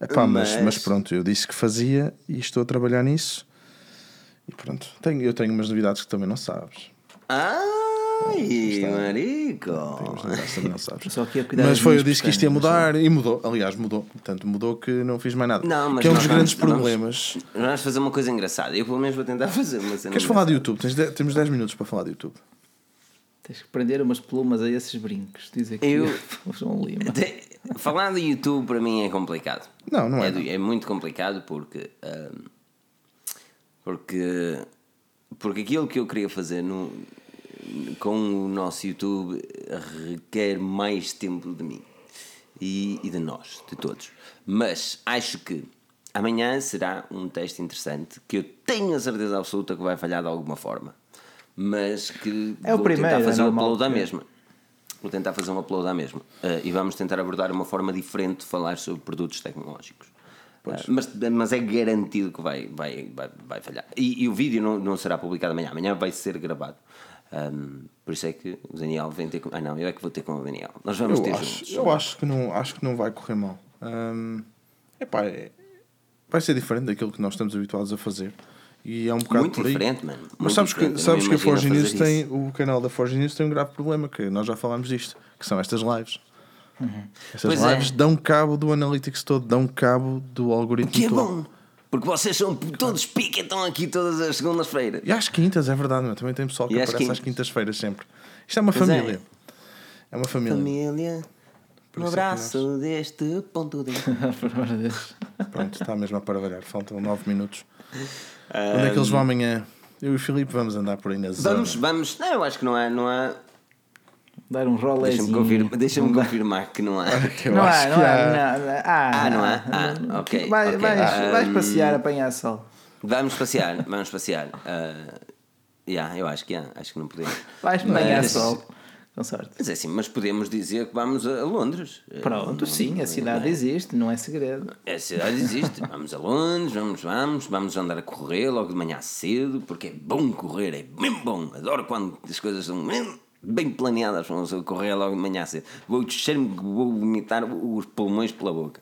C: Epá, mas,
A: Mas-
C: mas pronto, eu disse que fazia e estou a trabalhar nisso. E pronto, tenho, eu tenho umas novidades que também não sabes.
A: Ai, marico!
C: Tenho umas novidades que também não sabes.
B: Só cuidar
C: Mas foi, eu disse que isto ia mudar e mudou. Aliás, mudou. Portanto, mudou que não fiz mais nada.
A: Não, mas
C: que é um dos grandes
A: vamos- vamos-
C: problemas.
A: Vamos fazer uma coisa engraçada. Eu, pelo menos, vou tentar fazer uma cena.
C: Queres falar de. YouTube? Tens de- temos 10 minutos para falar de YouTube.
B: Tens que prender umas plumas a esses brincos. Diz aqui
A: Eu-
B: o João Lima.
A: Tem- falar de YouTube para mim é complicado.
C: Não, não é.
A: É, do- é muito complicado porque. ahm, porque. Porque aquilo que eu queria fazer no, com o nosso YouTube requer mais tempo de mim e, e de nós, de todos. Mas acho que amanhã será um teste interessante que eu tenho a certeza absoluta que vai falhar de alguma forma. Mas que
B: É o
A: vou
B: primeiro,
A: tentar
B: é
A: fazer um
B: normal,
A: upload
B: é.
A: mesma. Vou tentar fazer um upload à mesma. Eh, e vamos tentar abordar uma forma diferente de falar sobre produtos tecnológicos. Eh, mas, mas é garantido que vai, vai, vai, vai falhar. E, e o vídeo não, não será publicado amanhã. Amanhã vai ser gravado. Ahm, por isso é que o Daniel vem ter com. Ah, não, eu é que vou ter com o Daniel. Nós vamos ter
C: Eu
A: juntos.
C: acho, eu acho que não, acho que não vai correr mal. Hum, epá, é- vai ser diferente daquilo que nós estamos habituados a fazer. E é um bocado
A: Muito
C: por aí.
A: diferente, mano.
C: Mas
A: Muito
C: sabes
A: diferente.
C: que, sabes que a Forge News tem,
A: isso.
C: o canal da Forge News tem um grave problema, que nós já falámos disto, que são estas lives. Estas
A: Pois é.
C: lives dão cabo do analytics todo, dão cabo do algoritmo
A: Que é
C: todo.
A: bom. Porque vocês são todos pica, estão aqui todas as segundas-feiras.
C: E às quintas, é verdade, meu. também tem pessoal que
A: E
C: aparece às
A: quintas.
C: quintas-feiras sempre. Isto é uma
A: Pois é.
C: família. É. uma família.
A: Família, um
C: é
A: abraço deste ponto de.
C: Pronto, está mesmo a paravalhar. Faltam 9 minutos. Onde é que eles vão amanhã? Eu e o Filipe vamos andar por aí na zona.
A: Vamos, vamos. Não, eu acho que não há. Não há
B: Dar um
A: deixa-me
B: rolezinho.
A: confirmar, deixa confirmar que não há.
C: Eu
B: Não
C: acho
B: há, não há,
C: há.
B: ah,
A: Ah, não há? Ah, ok,
B: Vai,
A: ok.
B: Vais,
A: Ah,
B: vais passear, apanhar sol.
A: Vamos passear, vamos passear. Ah, yeah, eu acho que há, acho que não podemos.
B: Vais
A: Mas-
B: apanhar sol.
A: Mas é assim, mas podemos dizer que vamos a Londres.
B: Pronto, sim, a cidade existe, não é segredo.
A: A cidade existe. Vamos a Londres, vamos, vamos, vamos andar a correr logo de manhã cedo, porque é bom correr, é bem bom. Adoro quando as coisas são bem, planeadas, vamos a correr logo de manhã cedo. Vou descer-me, vou vomitar os pulmões pela boca.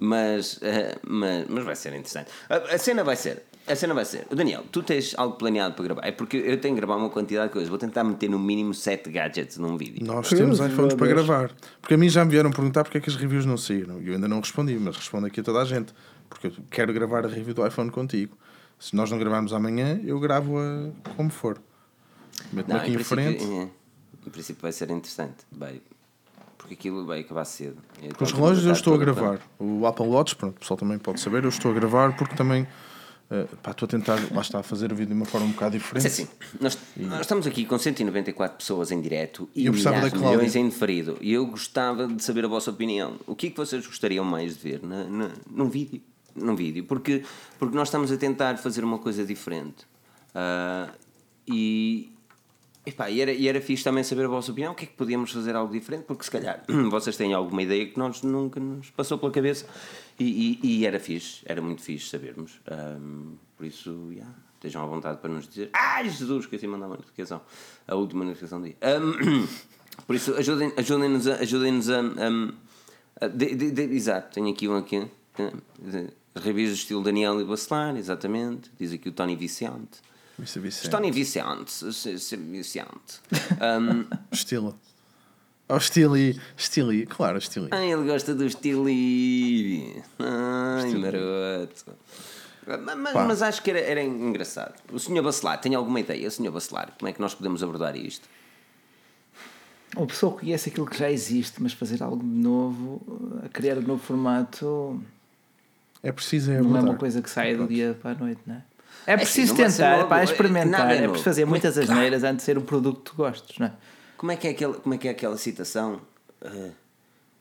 A: Mas, eh, mas, mas vai ser interessante. A cena vai ser. A cena vai ser. Daniel, tu tens algo planeado para gravar? É porque eu tenho que gravar uma quantidade de coisas. Vou tentar meter no mínimo 7 gadgets num vídeo.
C: Nós temos iPhones para gravar. Porque a mim já me vieram perguntar porque é que as reviews não saíram. E eu ainda não respondi, mas respondo aqui a toda a gente. Porque eu quero gravar a review do iPhone contigo. Se nós não gravarmos amanhã, eu gravo-a como for. Meto-me aqui em,
A: princípio,
C: frente.
A: é, em princípio vai ser interessante. Vai, porque aquilo vai acabar cedo.
C: Com os relógios eu estou a gravar. O Apple Watch, pronto, o pessoal também pode saber, eu estou a gravar porque também estou a tentar, lá está, a fazer o vídeo de uma forma um bocado diferente.
A: É assim, nós, nós estamos aqui com 194 pessoas em direto e
C: Eu
A: milhares, milhões em diferido. E eu gostava de saber a vossa opinião. O que é que vocês gostariam mais de ver na, na, num vídeo? Num vídeo, porque, porque nós estamos a tentar fazer uma coisa diferente. Ah, e, epá, e, era, e era fixe também saber a vossa opinião. O que é que podíamos fazer algo diferente? Porque se calhar vocês têm alguma ideia que nós nunca nos passou pela cabeça. E, e, e era fixe, era muito fixe sabermos. Ahm, por isso, yeah, estejam à vontade para nos dizer. Ai Jesus, que assim mandar uma notificação. A última notificação do dia. Ahm, por isso, ajudem- ajudem-nos a. Ajudem-nos a, ahm, a- de- de- de- exato, tenho aqui um aqui. Reviews do estilo Daniel e Bacelar, exatamente. Diz aqui o Tony Vicente.
C: É Vicente.
A: Tony Vicente, Vicente. Ahm,
C: Estilo. Oh, estili. Estili, claro, estili.
A: Ai, ele gosta do estilo. Ai, maroto. Ma- Mas, mas acho que era, era engraçado. O Sr. Bacelar, tem alguma ideia, Sr. Bacelar? Como é que nós podemos abordar isto?
B: Uma pessoa conhece aquilo que já existe, mas fazer algo de novo, a criar um novo formato,
C: É preciso é
B: não é uma coisa que saia do dia para a noite, não é? É
A: assim,
B: preciso
A: vai ser
B: tentar,
A: logo,
B: pá,
A: é-
B: experimentar,
A: é
B: é preciso fazer
A: é
B: muitas asneiras antes de ser um produto que tu gostes, não é?
A: Como é que é aquela, como é, que é aquela citação? Ah,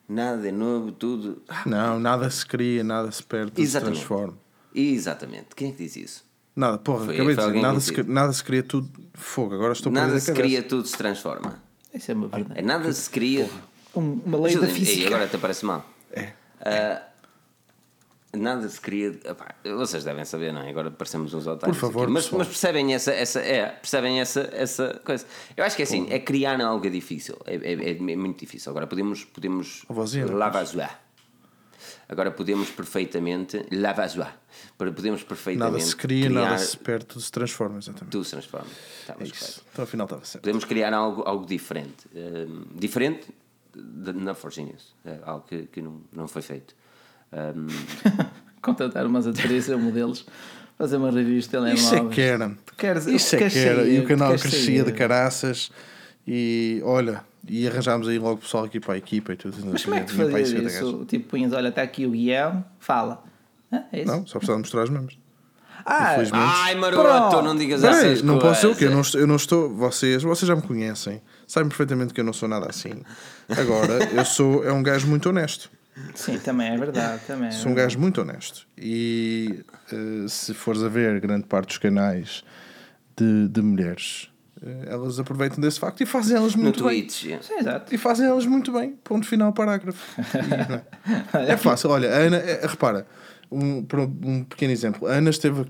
A: nada é novo, tudo. Ah,
C: Não, nada se cria, nada se perde, tudo se
A: Exatamente.
C: transforma.
A: Exatamente. Quem é que diz isso?
C: Nada, porra,
A: Foi-
C: acabei de dizer, nada se, nada se cria tudo fogo. Agora estou
A: Nada se cria, tudo se transforma.
B: Isso é uma
A: É,
B: verdade.
A: nada se cria.
B: Um- uma lei da.
A: Ei,
B: física.
A: agora até parece mal.
C: É.
A: Ah, nada se cria. epá, vocês devem saber, não é? Agora parecemos uns otários.
C: Por favor,
A: mas, mas percebem essa, essa, é, percebem essa, essa coisa. Eu acho que é assim, é criar algo é difícil. É, é- é muito difícil. Agora podemos. podemos
C: vozinha, não
A: lavazoar. Agora podemos perfeitamente. Lavazoar. Podemos perfeitamente.
C: Nada se cria,
A: criar,
C: nada se perde, tudo se transforma, exatamente.
A: Tudo se transforma. Estava
C: É isso. Então afinal estava certo.
A: Podemos criar algo, algo diferente. Hum, diferente na Forge News. É algo que, que não, não foi feito. Hum,
B: Contratar umas atrizes ou modelos, fazer uma review de telemóveis.
C: Isso é que era.
B: queres-
C: Isso é que era.
B: sair,
C: E o canal crescia
B: sair.
C: de caraças. E olha, E arranjámos aí logo pessoal aqui para a equipa e tudo.
B: Mas como é que tu fazias
C: 50 gajos.
B: isso? Tipo, punhas, olha, está aqui o guião, fala. É?
C: Não, só precisava mostrar os membros.
B: ah.
A: Ai, maroto, não digas
C: Peraí,
A: essas
C: não
A: coisas.
C: posso ser o quê? Eu não estou, eu não estou. Vocês, vocês já me conhecem. Sabem perfeitamente que eu não sou nada assim. Agora, eu sou. É um gajo muito honesto.
B: Sim, também é verdade. Também é
C: Sou um
B: verdade.
C: gajo muito honesto. E eh, se fores a ver grande parte dos canais de, de mulheres, eh, elas aproveitam desse facto e fazem elas
A: No
C: muito bem.
A: Twitch. yeah.
B: Sim, exato.
C: E fazem elas muito bem. Ponto final, parágrafo. E, é? Fácil. Olha, a Ana, é- repara, um, um pequeno exemplo. A Ana esteve,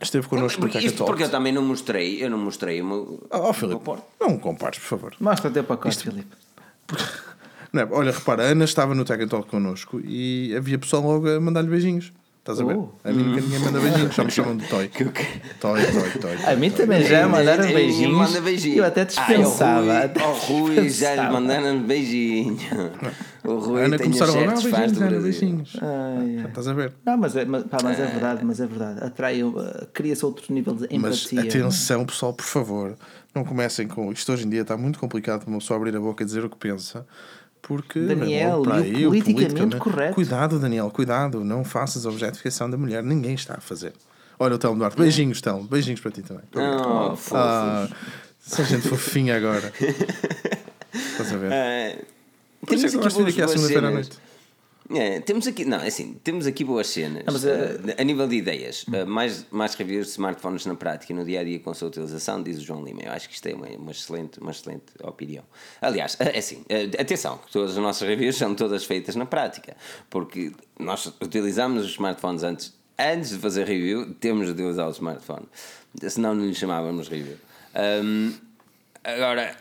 C: esteve connosco no
A: Porque
C: Tech
A: Isto porque eu também não mostrei, eu não mostrei o meu.
C: Oh, Filipe, não compares, por favor.
B: Mostra o teu pacote, Filipe.
C: Não é? Olha, repara, a Ana estava no Tech Talk connosco e havia pessoal logo a mandar-lhe beijinhos. Estás a ver?
B: Oh.
C: A mim nunca ninguém manda beijinhos, só me chamam de Toy. Toy, Toy, Toy.
B: A mim também já mandaram beijinhos.
A: manda beijinho.
B: Eu até dispensava.
A: Ai,
B: até
A: o Rui, o Rui já lhe mandaram beijinho. O Rui
C: A Ana
A: tem
C: começaram ah,
A: certos fãs
C: beijinhos, Ana, beijinhos.
B: Ai, ai.
C: Estás a ver?
B: Não, mas é, mas, pá, mas é verdade, mas é verdade. Atrai, uh, cria-se outro nível de
C: Mas
B: empatia.
C: atenção, pessoal, por favor, não comecem com isto. Hoje em dia está muito complicado para uma pessoa abrir a boca e dizer o que pensa. Porque
B: Daniel,
C: para
B: e o
C: aí,
B: politicamente
C: politicamente-
B: correto.
C: Cuidado, Daniel, cuidado. Não faças a objetificação da mulher. Ninguém está a fazer. Olha o Telmo Duarte. Beijinhos, Telmo. Beijinhos para ti também.
A: Oh, fofos.
C: Ah, são gente fofinha agora. Estás a ver?
A: Ah,
C: Por isso é que eu gosto de vir aqui à segunda-feira à noite.
A: É, temos aqui, não, é assim, temos aqui boas cenas.
B: mas, eh,
A: Ah, a nível de ideias, ah, mais, mais reviews de smartphones na prática e no dia a dia com a sua utilização, diz o João Lima. Eu acho que isto é uma, uma excelente, uma excelente opinião. Aliás, é assim, ah, atenção, que todas as nossas reviews são todas feitas na prática, porque nós utilizamos os smartphones antes, antes de fazer review, temos de utilizar o smartphone, senão não lhe chamávamos review. Ahm, agora,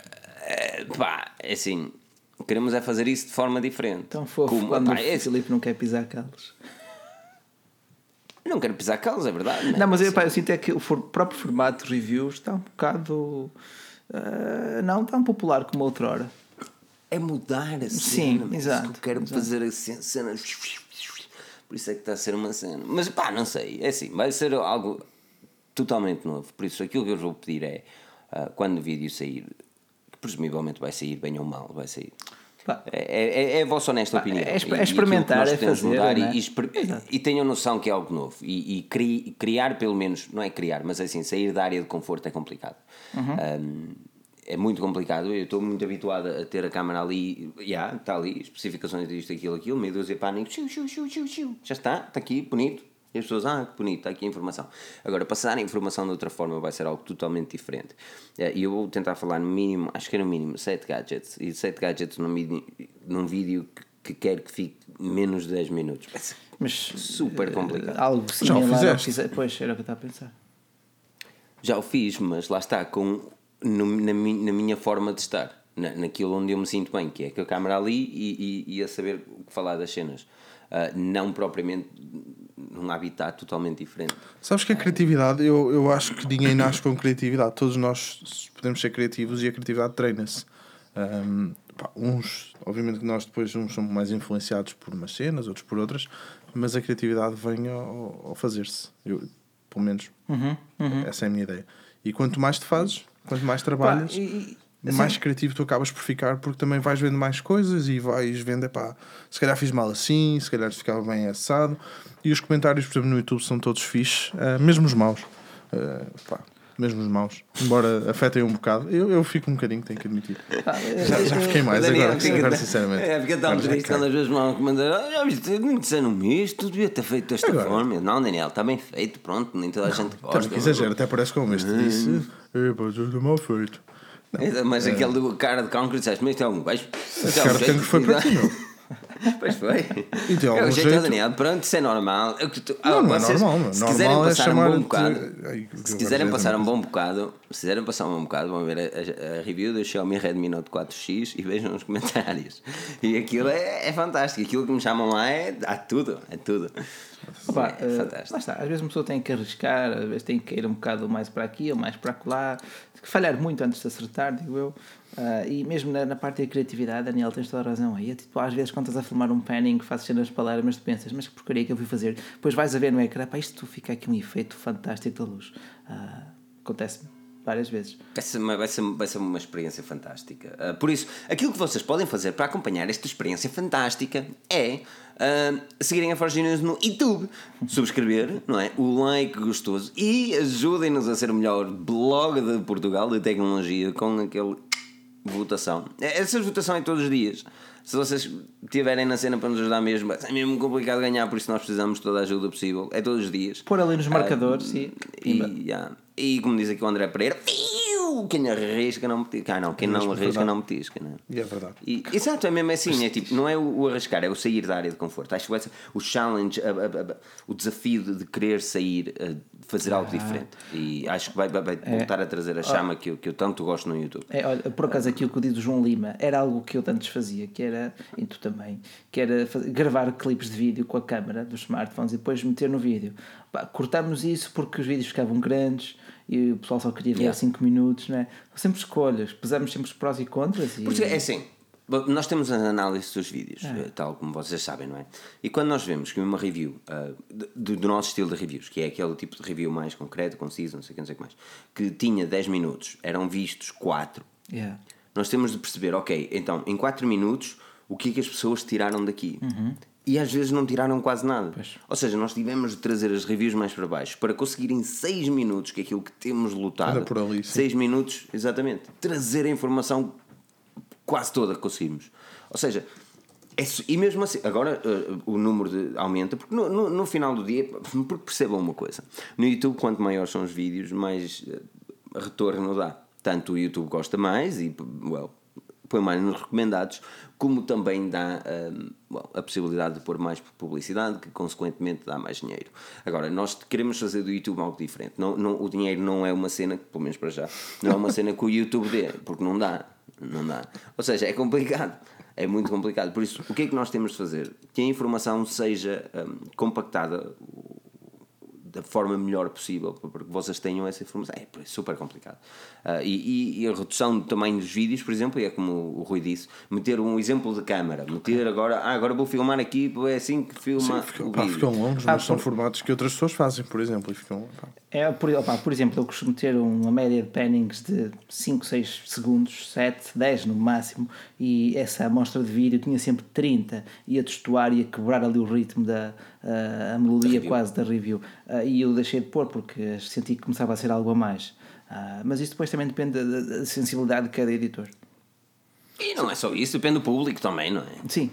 A: pá, é assim. Queremos é fazer isso de forma diferente.
B: Tão fofo
A: Como-
B: quando
A: pá,
B: o
A: é-
B: Filipe não quer pisar calos.
A: não quero pisar calos, é verdade. né?
B: Não, mas eu, pá, eu sinto é que o próprio formato de reviews está um bocado. ah, não tão popular como outrora.
A: É mudar a cena.
B: Sim, exato,
A: Eu quero
B: exato.
A: fazer a ce- cena. Por isso é que está a ser uma cena. Mas pá, não sei. É assim, vai ser algo totalmente novo. Por isso aquilo que eu vos vou pedir é ah, quando o vídeo sair, que presumivelmente vai sair bem ou mal, vai sair.
B: Pá.
A: É, é, é a vossa honesta opinião.
B: é
A: E-
B: é
A: e
B: experimentar,
A: aquilo
B: é
A: podemos
B: fazer,
A: mudar
B: não é?
A: e, e e tenham noção que é algo novo. E, e cri- criar, pelo menos, não é criar, mas assim, sair da área de conforto é complicado. Um, é muito complicado. Eu estou muito habituado a ter a câmera ali, já, está ali, especificações disto, aquilo, aquilo, meio dúzia pânico, xiu, xiu, xiu, xiu, xiu. já está, está aqui, bonito. E as pessoas, ah, que bonito, está aqui a informação. Agora, passar a informação de outra forma vai ser algo totalmente diferente. Eh, E eu vou tentar falar no mínimo, acho que é no mínimo, 7 gadgets. E 7 gadgets num, num vídeo que, que quero que fique menos de 10 minutos.
B: Mas
A: super complicado.
B: algo
C: Já o
B: similar que
C: fizeste?
B: Pois, era o que eu estava a pensar.
A: Já o fiz, mas lá está, com, no- na, na minha forma de estar, na, naquilo onde eu me sinto bem, que é com a câmera ali e, e, e a saber o que falar das cenas. Ah, não propriamente num habitat totalmente diferente.
C: Sabes que a criatividade, eu, eu acho que ninguém nasce com criatividade. Todos nós podemos ser criativos e a criatividade treina-se. Ahm, pá, uns, obviamente que nós depois uns somos mais influenciados por umas cenas, outros por outras, mas a criatividade vem ao, ao fazer-se. Eu, pelo menos, essa é a minha ideia. E quanto mais te fazes, quanto mais trabalhas,
B: Pá, e- e-
C: mais criativo tu acabas por ficar, porque também vais vendo mais coisas e vais vendo, epá, se calhar fiz mal assim, se calhar ficava bem assado. E os comentários, por exemplo, no YouTube são todos fixes, ah, mesmo os maus. Ah, pá, mesmo os maus. Embora afetem um bocado, eu, eu fico um bocadinho, tenho que admitir.
B: Pá,
C: Já, já fiquei mais
A: Daniel,
C: agora,
A: fica-
C: agora sinceramente.
A: É, fica tão
C: Agora já
A: triste às vezes me mandam ah, já viste, não disseram-me isto, tu devia ter feito desta
C: Agora.
A: forma. Não, Daniel, está bem feito, pronto, nem toda a gente gosta.
C: Também que exagero, até parece como este disse. Epá, tudo mal feito.
A: Mas aquele do cara de cancro disseste, mas isto é um gajo.
C: Esse cara de foi para ti, não?
A: Pois foi.
C: E tem
A: É o
C: algum
A: jeito,
C: jeito-
A: Daniel, pronto, isso é normal. Eu que tu- ah,
C: Não, não é
A: vocês,
C: normal, meu.
A: Se
C: Normal
A: quiserem
C: é
A: passar um
C: chamar-te-
A: bom bocado,
C: Ai, que
A: se
C: eu
A: quiserem passar um
C: não
A: bom bocado, se quiserem passar um bom bocado, vão ver a, a- a review do Xiaomi Redmi Note 4X e vejam os comentários. E aquilo é, é fantástico. Aquilo que me chamam lá é. Há tudo, é tudo.
B: Opa,
A: é
B: eh,
A: fantástico.
B: lá está, às vezes uma pessoa tem que arriscar, às vezes tem que ir um bocado mais para aqui ou mais para lá, tem que falhar muito antes de acertar, digo eu. Ah, e mesmo na, na parte da criatividade, Daniel, tens toda a razão aí. É tipo, às vezes, quando estás a filmar um panning, fazes cenas palavras, mas tu pensas, mas que porcaria que eu fui fazer? Depois vais a ver no ecrã, pá, isto fica aqui um efeito fantástico da luz. Ah, Acontece-me. várias vezes.
A: Vai ser, uma, vai, ser, vai ser uma experiência fantástica. Uh, por isso, aquilo que vocês podem fazer para acompanhar esta experiência fantástica é uh, seguirem a Forge News no YouTube, subscrever, não é? O like gostoso e ajudem-nos a ser o melhor blog de Portugal de tecnologia com aquele votação. Essa votação é todos os dias. Se vocês tiverem na cena para nos ajudar mesmo, é mesmo complicado ganhar, por isso nós precisamos de toda a ajuda possível. É todos os dias.
B: Pôr ali nos marcadores
A: uh,
B: e,
A: e, yeah. e como diz aqui o André Pereira, quem arrisca não petisca. Ah, não, quem não arrisca não petisca. Não.
C: E é verdade.
A: E, exato, é mesmo assim. É tipo, não é o, o, arriscar, é o sair da área de conforto. Acho que vai ser o challenge, a, a, a, o desafio de, de querer sair, fazer algo ah. diferente. E acho que vai, vai, vai é. voltar a trazer a chama que, eu, que eu tanto gosto no YouTube.
B: É, olha, por acaso aqui o que eu disse do João Lima era algo que eu tanto fazia, que era, e tu também, que era fazer, gravar clipes de vídeo com a câmera dos smartphones e depois meter no vídeo. Pá, cortámos isso porque os vídeos ficavam grandes e o pessoal só queria ver 5 yeah. minutos, não é? Sempre escolhas, pesamos sempre os prós e contras. E...
A: Porque é assim, nós temos a análise dos vídeos, é. tal como vocês sabem, não é? E quando nós vemos que uma review uh, do, do, nosso estilo de reviews, que é aquele tipo de review mais concreto, conciso, não sei o que, não sei o que mais, que tinha 10 minutos, eram vistos 4,
B: yeah.
A: nós temos de perceber, ok, então em 4 minutos, o que é que as pessoas tiraram daqui?
B: Uhum.
A: E às vezes não tiraram quase nada.
B: Pois.
A: Ou seja, nós tivemos de trazer as reviews mais para baixo para conseguir em 6 minutos, que é aquilo que temos lutado. 6 minutos, exatamente. Trazer a informação quase toda conseguimos. Ou seja, é, e mesmo assim, agora uh, o número de, aumenta, porque no, no, no, final do dia, porque percebam uma coisa: no YouTube, quanto maiores são os vídeos, mais uh, retorno dá. Tanto o YouTube gosta mais e, well, põe mais nos recomendados, como também dá um, well, a possibilidade de pôr mais publicidade, que consequentemente dá mais dinheiro. Agora, nós queremos fazer do YouTube algo diferente. Não, não, o dinheiro não é uma cena, pelo menos para já, não é uma cena que o YouTube dê, porque não dá. Não dá. Ou seja, é complicado. É muito complicado. Por isso, o que é que nós temos de fazer? Que a informação seja um, compactada da forma melhor possível para que vocês tenham essa informação. É, é super complicado. Uh, e, e, a redução do tamanho dos vídeos, por exemplo, é como o Rui disse, meter um exemplo de câmara, meter agora, ah, agora vou filmar aqui, é assim que filma
C: Sim, ficam, o pá, ficam longos, ah, mas são formatos que outras pessoas fazem, por exemplo, e ficam... Pá.
B: É, por, opa, por exemplo, eu costumo ter uma média de pannings de 5, 6 segundos, 7, 10 no máximo, e essa amostra de vídeo tinha sempre 30, ia testuar, ia quebrar ali o ritmo da a melodia da quase da review. Uh, e eu deixei de pôr porque senti que começava a ser algo a mais. Uh, mas isso depois também depende da, da, sensibilidade de cada editor.
A: E não é só isso, depende do público também, não é?
B: Sim.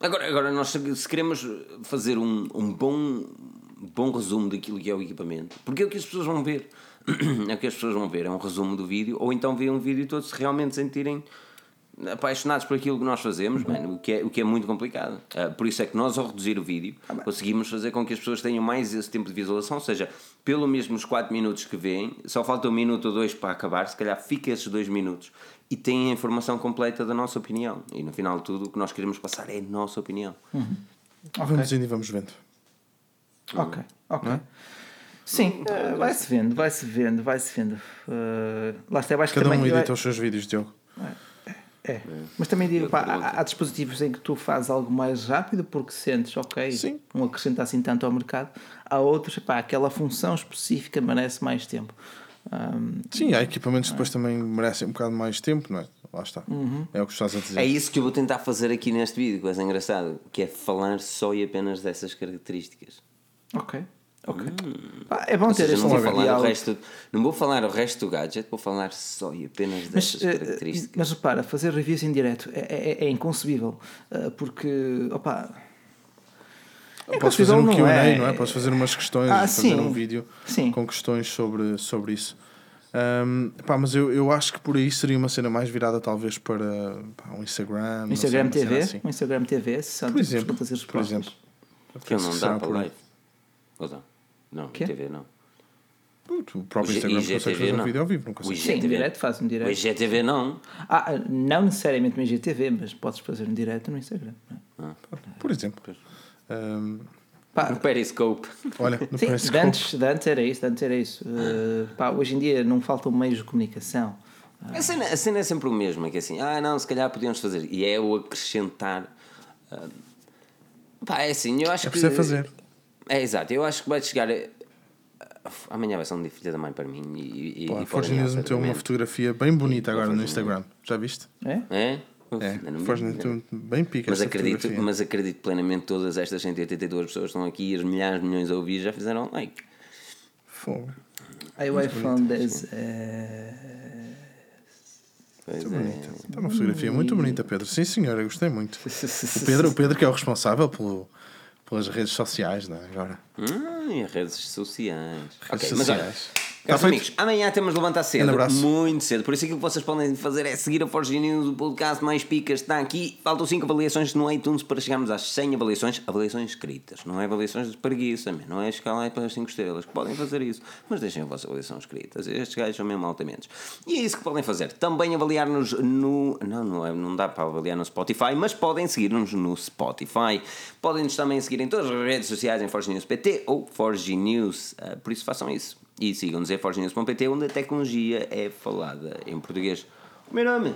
A: Agora, agora nós se queremos fazer um, um bom, bom resumo daquilo que é o equipamento, porque é o que as pessoas vão ver. é o que as pessoas vão ver, é um resumo do vídeo, ou então ver um vídeo todo se realmente sentirem apaixonados por aquilo que nós fazemos, mano, o, que é, o que é muito complicado. Uh, por isso é que nós, ao reduzir o vídeo, ah, conseguimos fazer com que as pessoas tenham mais esse tempo de visualização, ou seja, pelo mesmo os 4 minutos que vêm, só falta um minuto ou dois para acabar, se calhar fica esses 2 minutos e têm a informação completa da nossa opinião. E no final de tudo, o que nós queremos passar é a nossa opinião.
B: Uhum.
C: Okay. Vamos indo e vamos vendo.
B: Ok, ok. É? Sim, uh, vai-se vendo, vai-se vendo, vai-se vendo. Uh, lá está,
C: Cada um edita vai... os seus vídeos, Diogo.
B: É. É. Mas também digo, pá, há, há, dispositivos em que tu fazes algo mais rápido porque sentes, ok,
C: Sim.
B: não acrescenta assim tanto ao mercado. Há outros, pá, aquela função específica merece mais tempo. Um,
C: Sim, há equipamentos que depois é. também merecem um bocado mais tempo, não é? Lá está.
B: Uhum.
C: É o que estás a dizer.
A: É isso que eu vou tentar fazer aqui neste vídeo, coisa engraçada, que é falar só e apenas dessas características.
B: Ok. Ok. Hum. Ah, é bom ter seja,
A: este não vou falar o resto, Não vou falar o resto do gadget, vou falar só e apenas dessas mas, eh, características.
B: Mas repara, fazer reviews em direto é, é, é inconcebível. Eh, porque, opa.
C: É Podes fazer um QA, não, é? não é? Podes fazer umas questões, ah, fazer sim. um vídeo sim. com questões sobre, sobre isso. Um, pá, mas eu, eu acho que por aí seria uma cena mais virada talvez para pá, um Instagram.
B: Instagram sei, TV? Assim. Um Instagram TV, se
C: por exemplo, por exemplo.
A: Que não dá para live. Ou não? Não, que? TV não.
C: O próprio Instagram IGTV consegue fazer não. um vídeo ao vivo, não consegue.
B: Sim, direto, faz um direto. O
A: IGTV não.
B: Ah, não necessariamente no IGTV, mas podes fazer um direto no Instagram. É?
C: Ah. Por exemplo. Um,
A: pá, no Periscope.
C: Olha, no
B: Sim,
C: Periscope.
B: Antes, antes era isso, antes era isso. Uh, pá, hoje em dia não faltam meios de comunicação.
A: Uh, a, cena, a cena é sempre o mesmo, é que é assim, ah não, se calhar podíamos fazer. E é o acrescentar. Uh, pá, é assim, eu acho
C: é
A: que.
C: É fazer.
A: É exato, eu acho que vai chegar Amanhã vai ser um dia filha da mãe para mim. E, e,
C: Pô,
A: e
C: a Forge
A: podem
C: News meteu uma fotografia bem bonita agora no Instagram. Já viste?
B: É?
A: É? Uf,
C: É,
A: ainda
C: News
A: não.
C: bem pica
A: Mas
C: essa
A: acredito,
C: fotografia.
A: mas acredito plenamente que todas estas 182 pessoas que estão aqui, as milhares, milhões a ouvir, já fizeram like.
C: Fogo.
B: Aí o iPhone 10. é...
A: Pois
C: Muito
A: é.
C: bonita. Está uma fotografia muito bonita, Pedro. Sim, senhora, gostei muito. O Pedro, o Pedro que é o responsável pelo, pelas redes sociais, não é? Agora.
A: Hum, e redes sociais.
C: Redes
A: ok, mas olha,
C: sociais.
A: caros
C: Tá feito?
A: amigos, amanhã temos de levantar cedo,
C: Um
A: muito cedo. Por isso aquilo que vocês podem fazer é seguir a Forge News, o podcast mais picas está aqui. Faltam 5 avaliações no iTunes para chegarmos às 100 avaliações. Avaliações escritas, não é avaliações de preguiça, não é chegar lá para as 5 estrelas, que podem fazer isso. Mas deixem a vossa avaliação escrita. Estes gajos são mesmo altamentos. E é isso que podem fazer. Também avaliar-nos no. Não, não, é, não dá para avaliar no Spotify, mas podem seguir-nos no Spotify. Podem-nos também seguir em todas as redes sociais em Forge News PT ou Forge News. Ah, por isso façam isso. E sigam-nos em forgenews.pt, onde a tecnologia é falada em português. O meu nome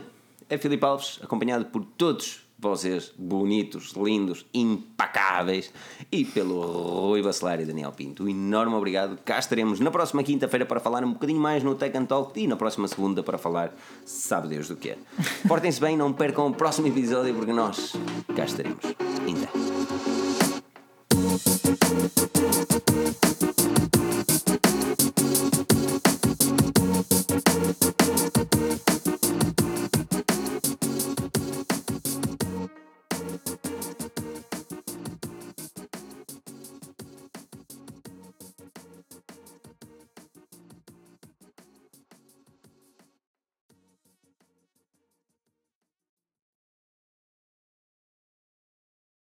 A: é Filipe Alves, acompanhado por todos vocês, bonitos, lindos, impacáveis, e pelo Rui Bacelar e Daniel Pinto. Um enorme obrigado. Cá estaremos na próxima quinta-feira para falar um bocadinho mais no Tech and Talk e na próxima segunda para falar, sabe Deus do que é. Portem-se bem, não percam o próximo episódio, porque nós cá estaremos. Ainda. Thank you.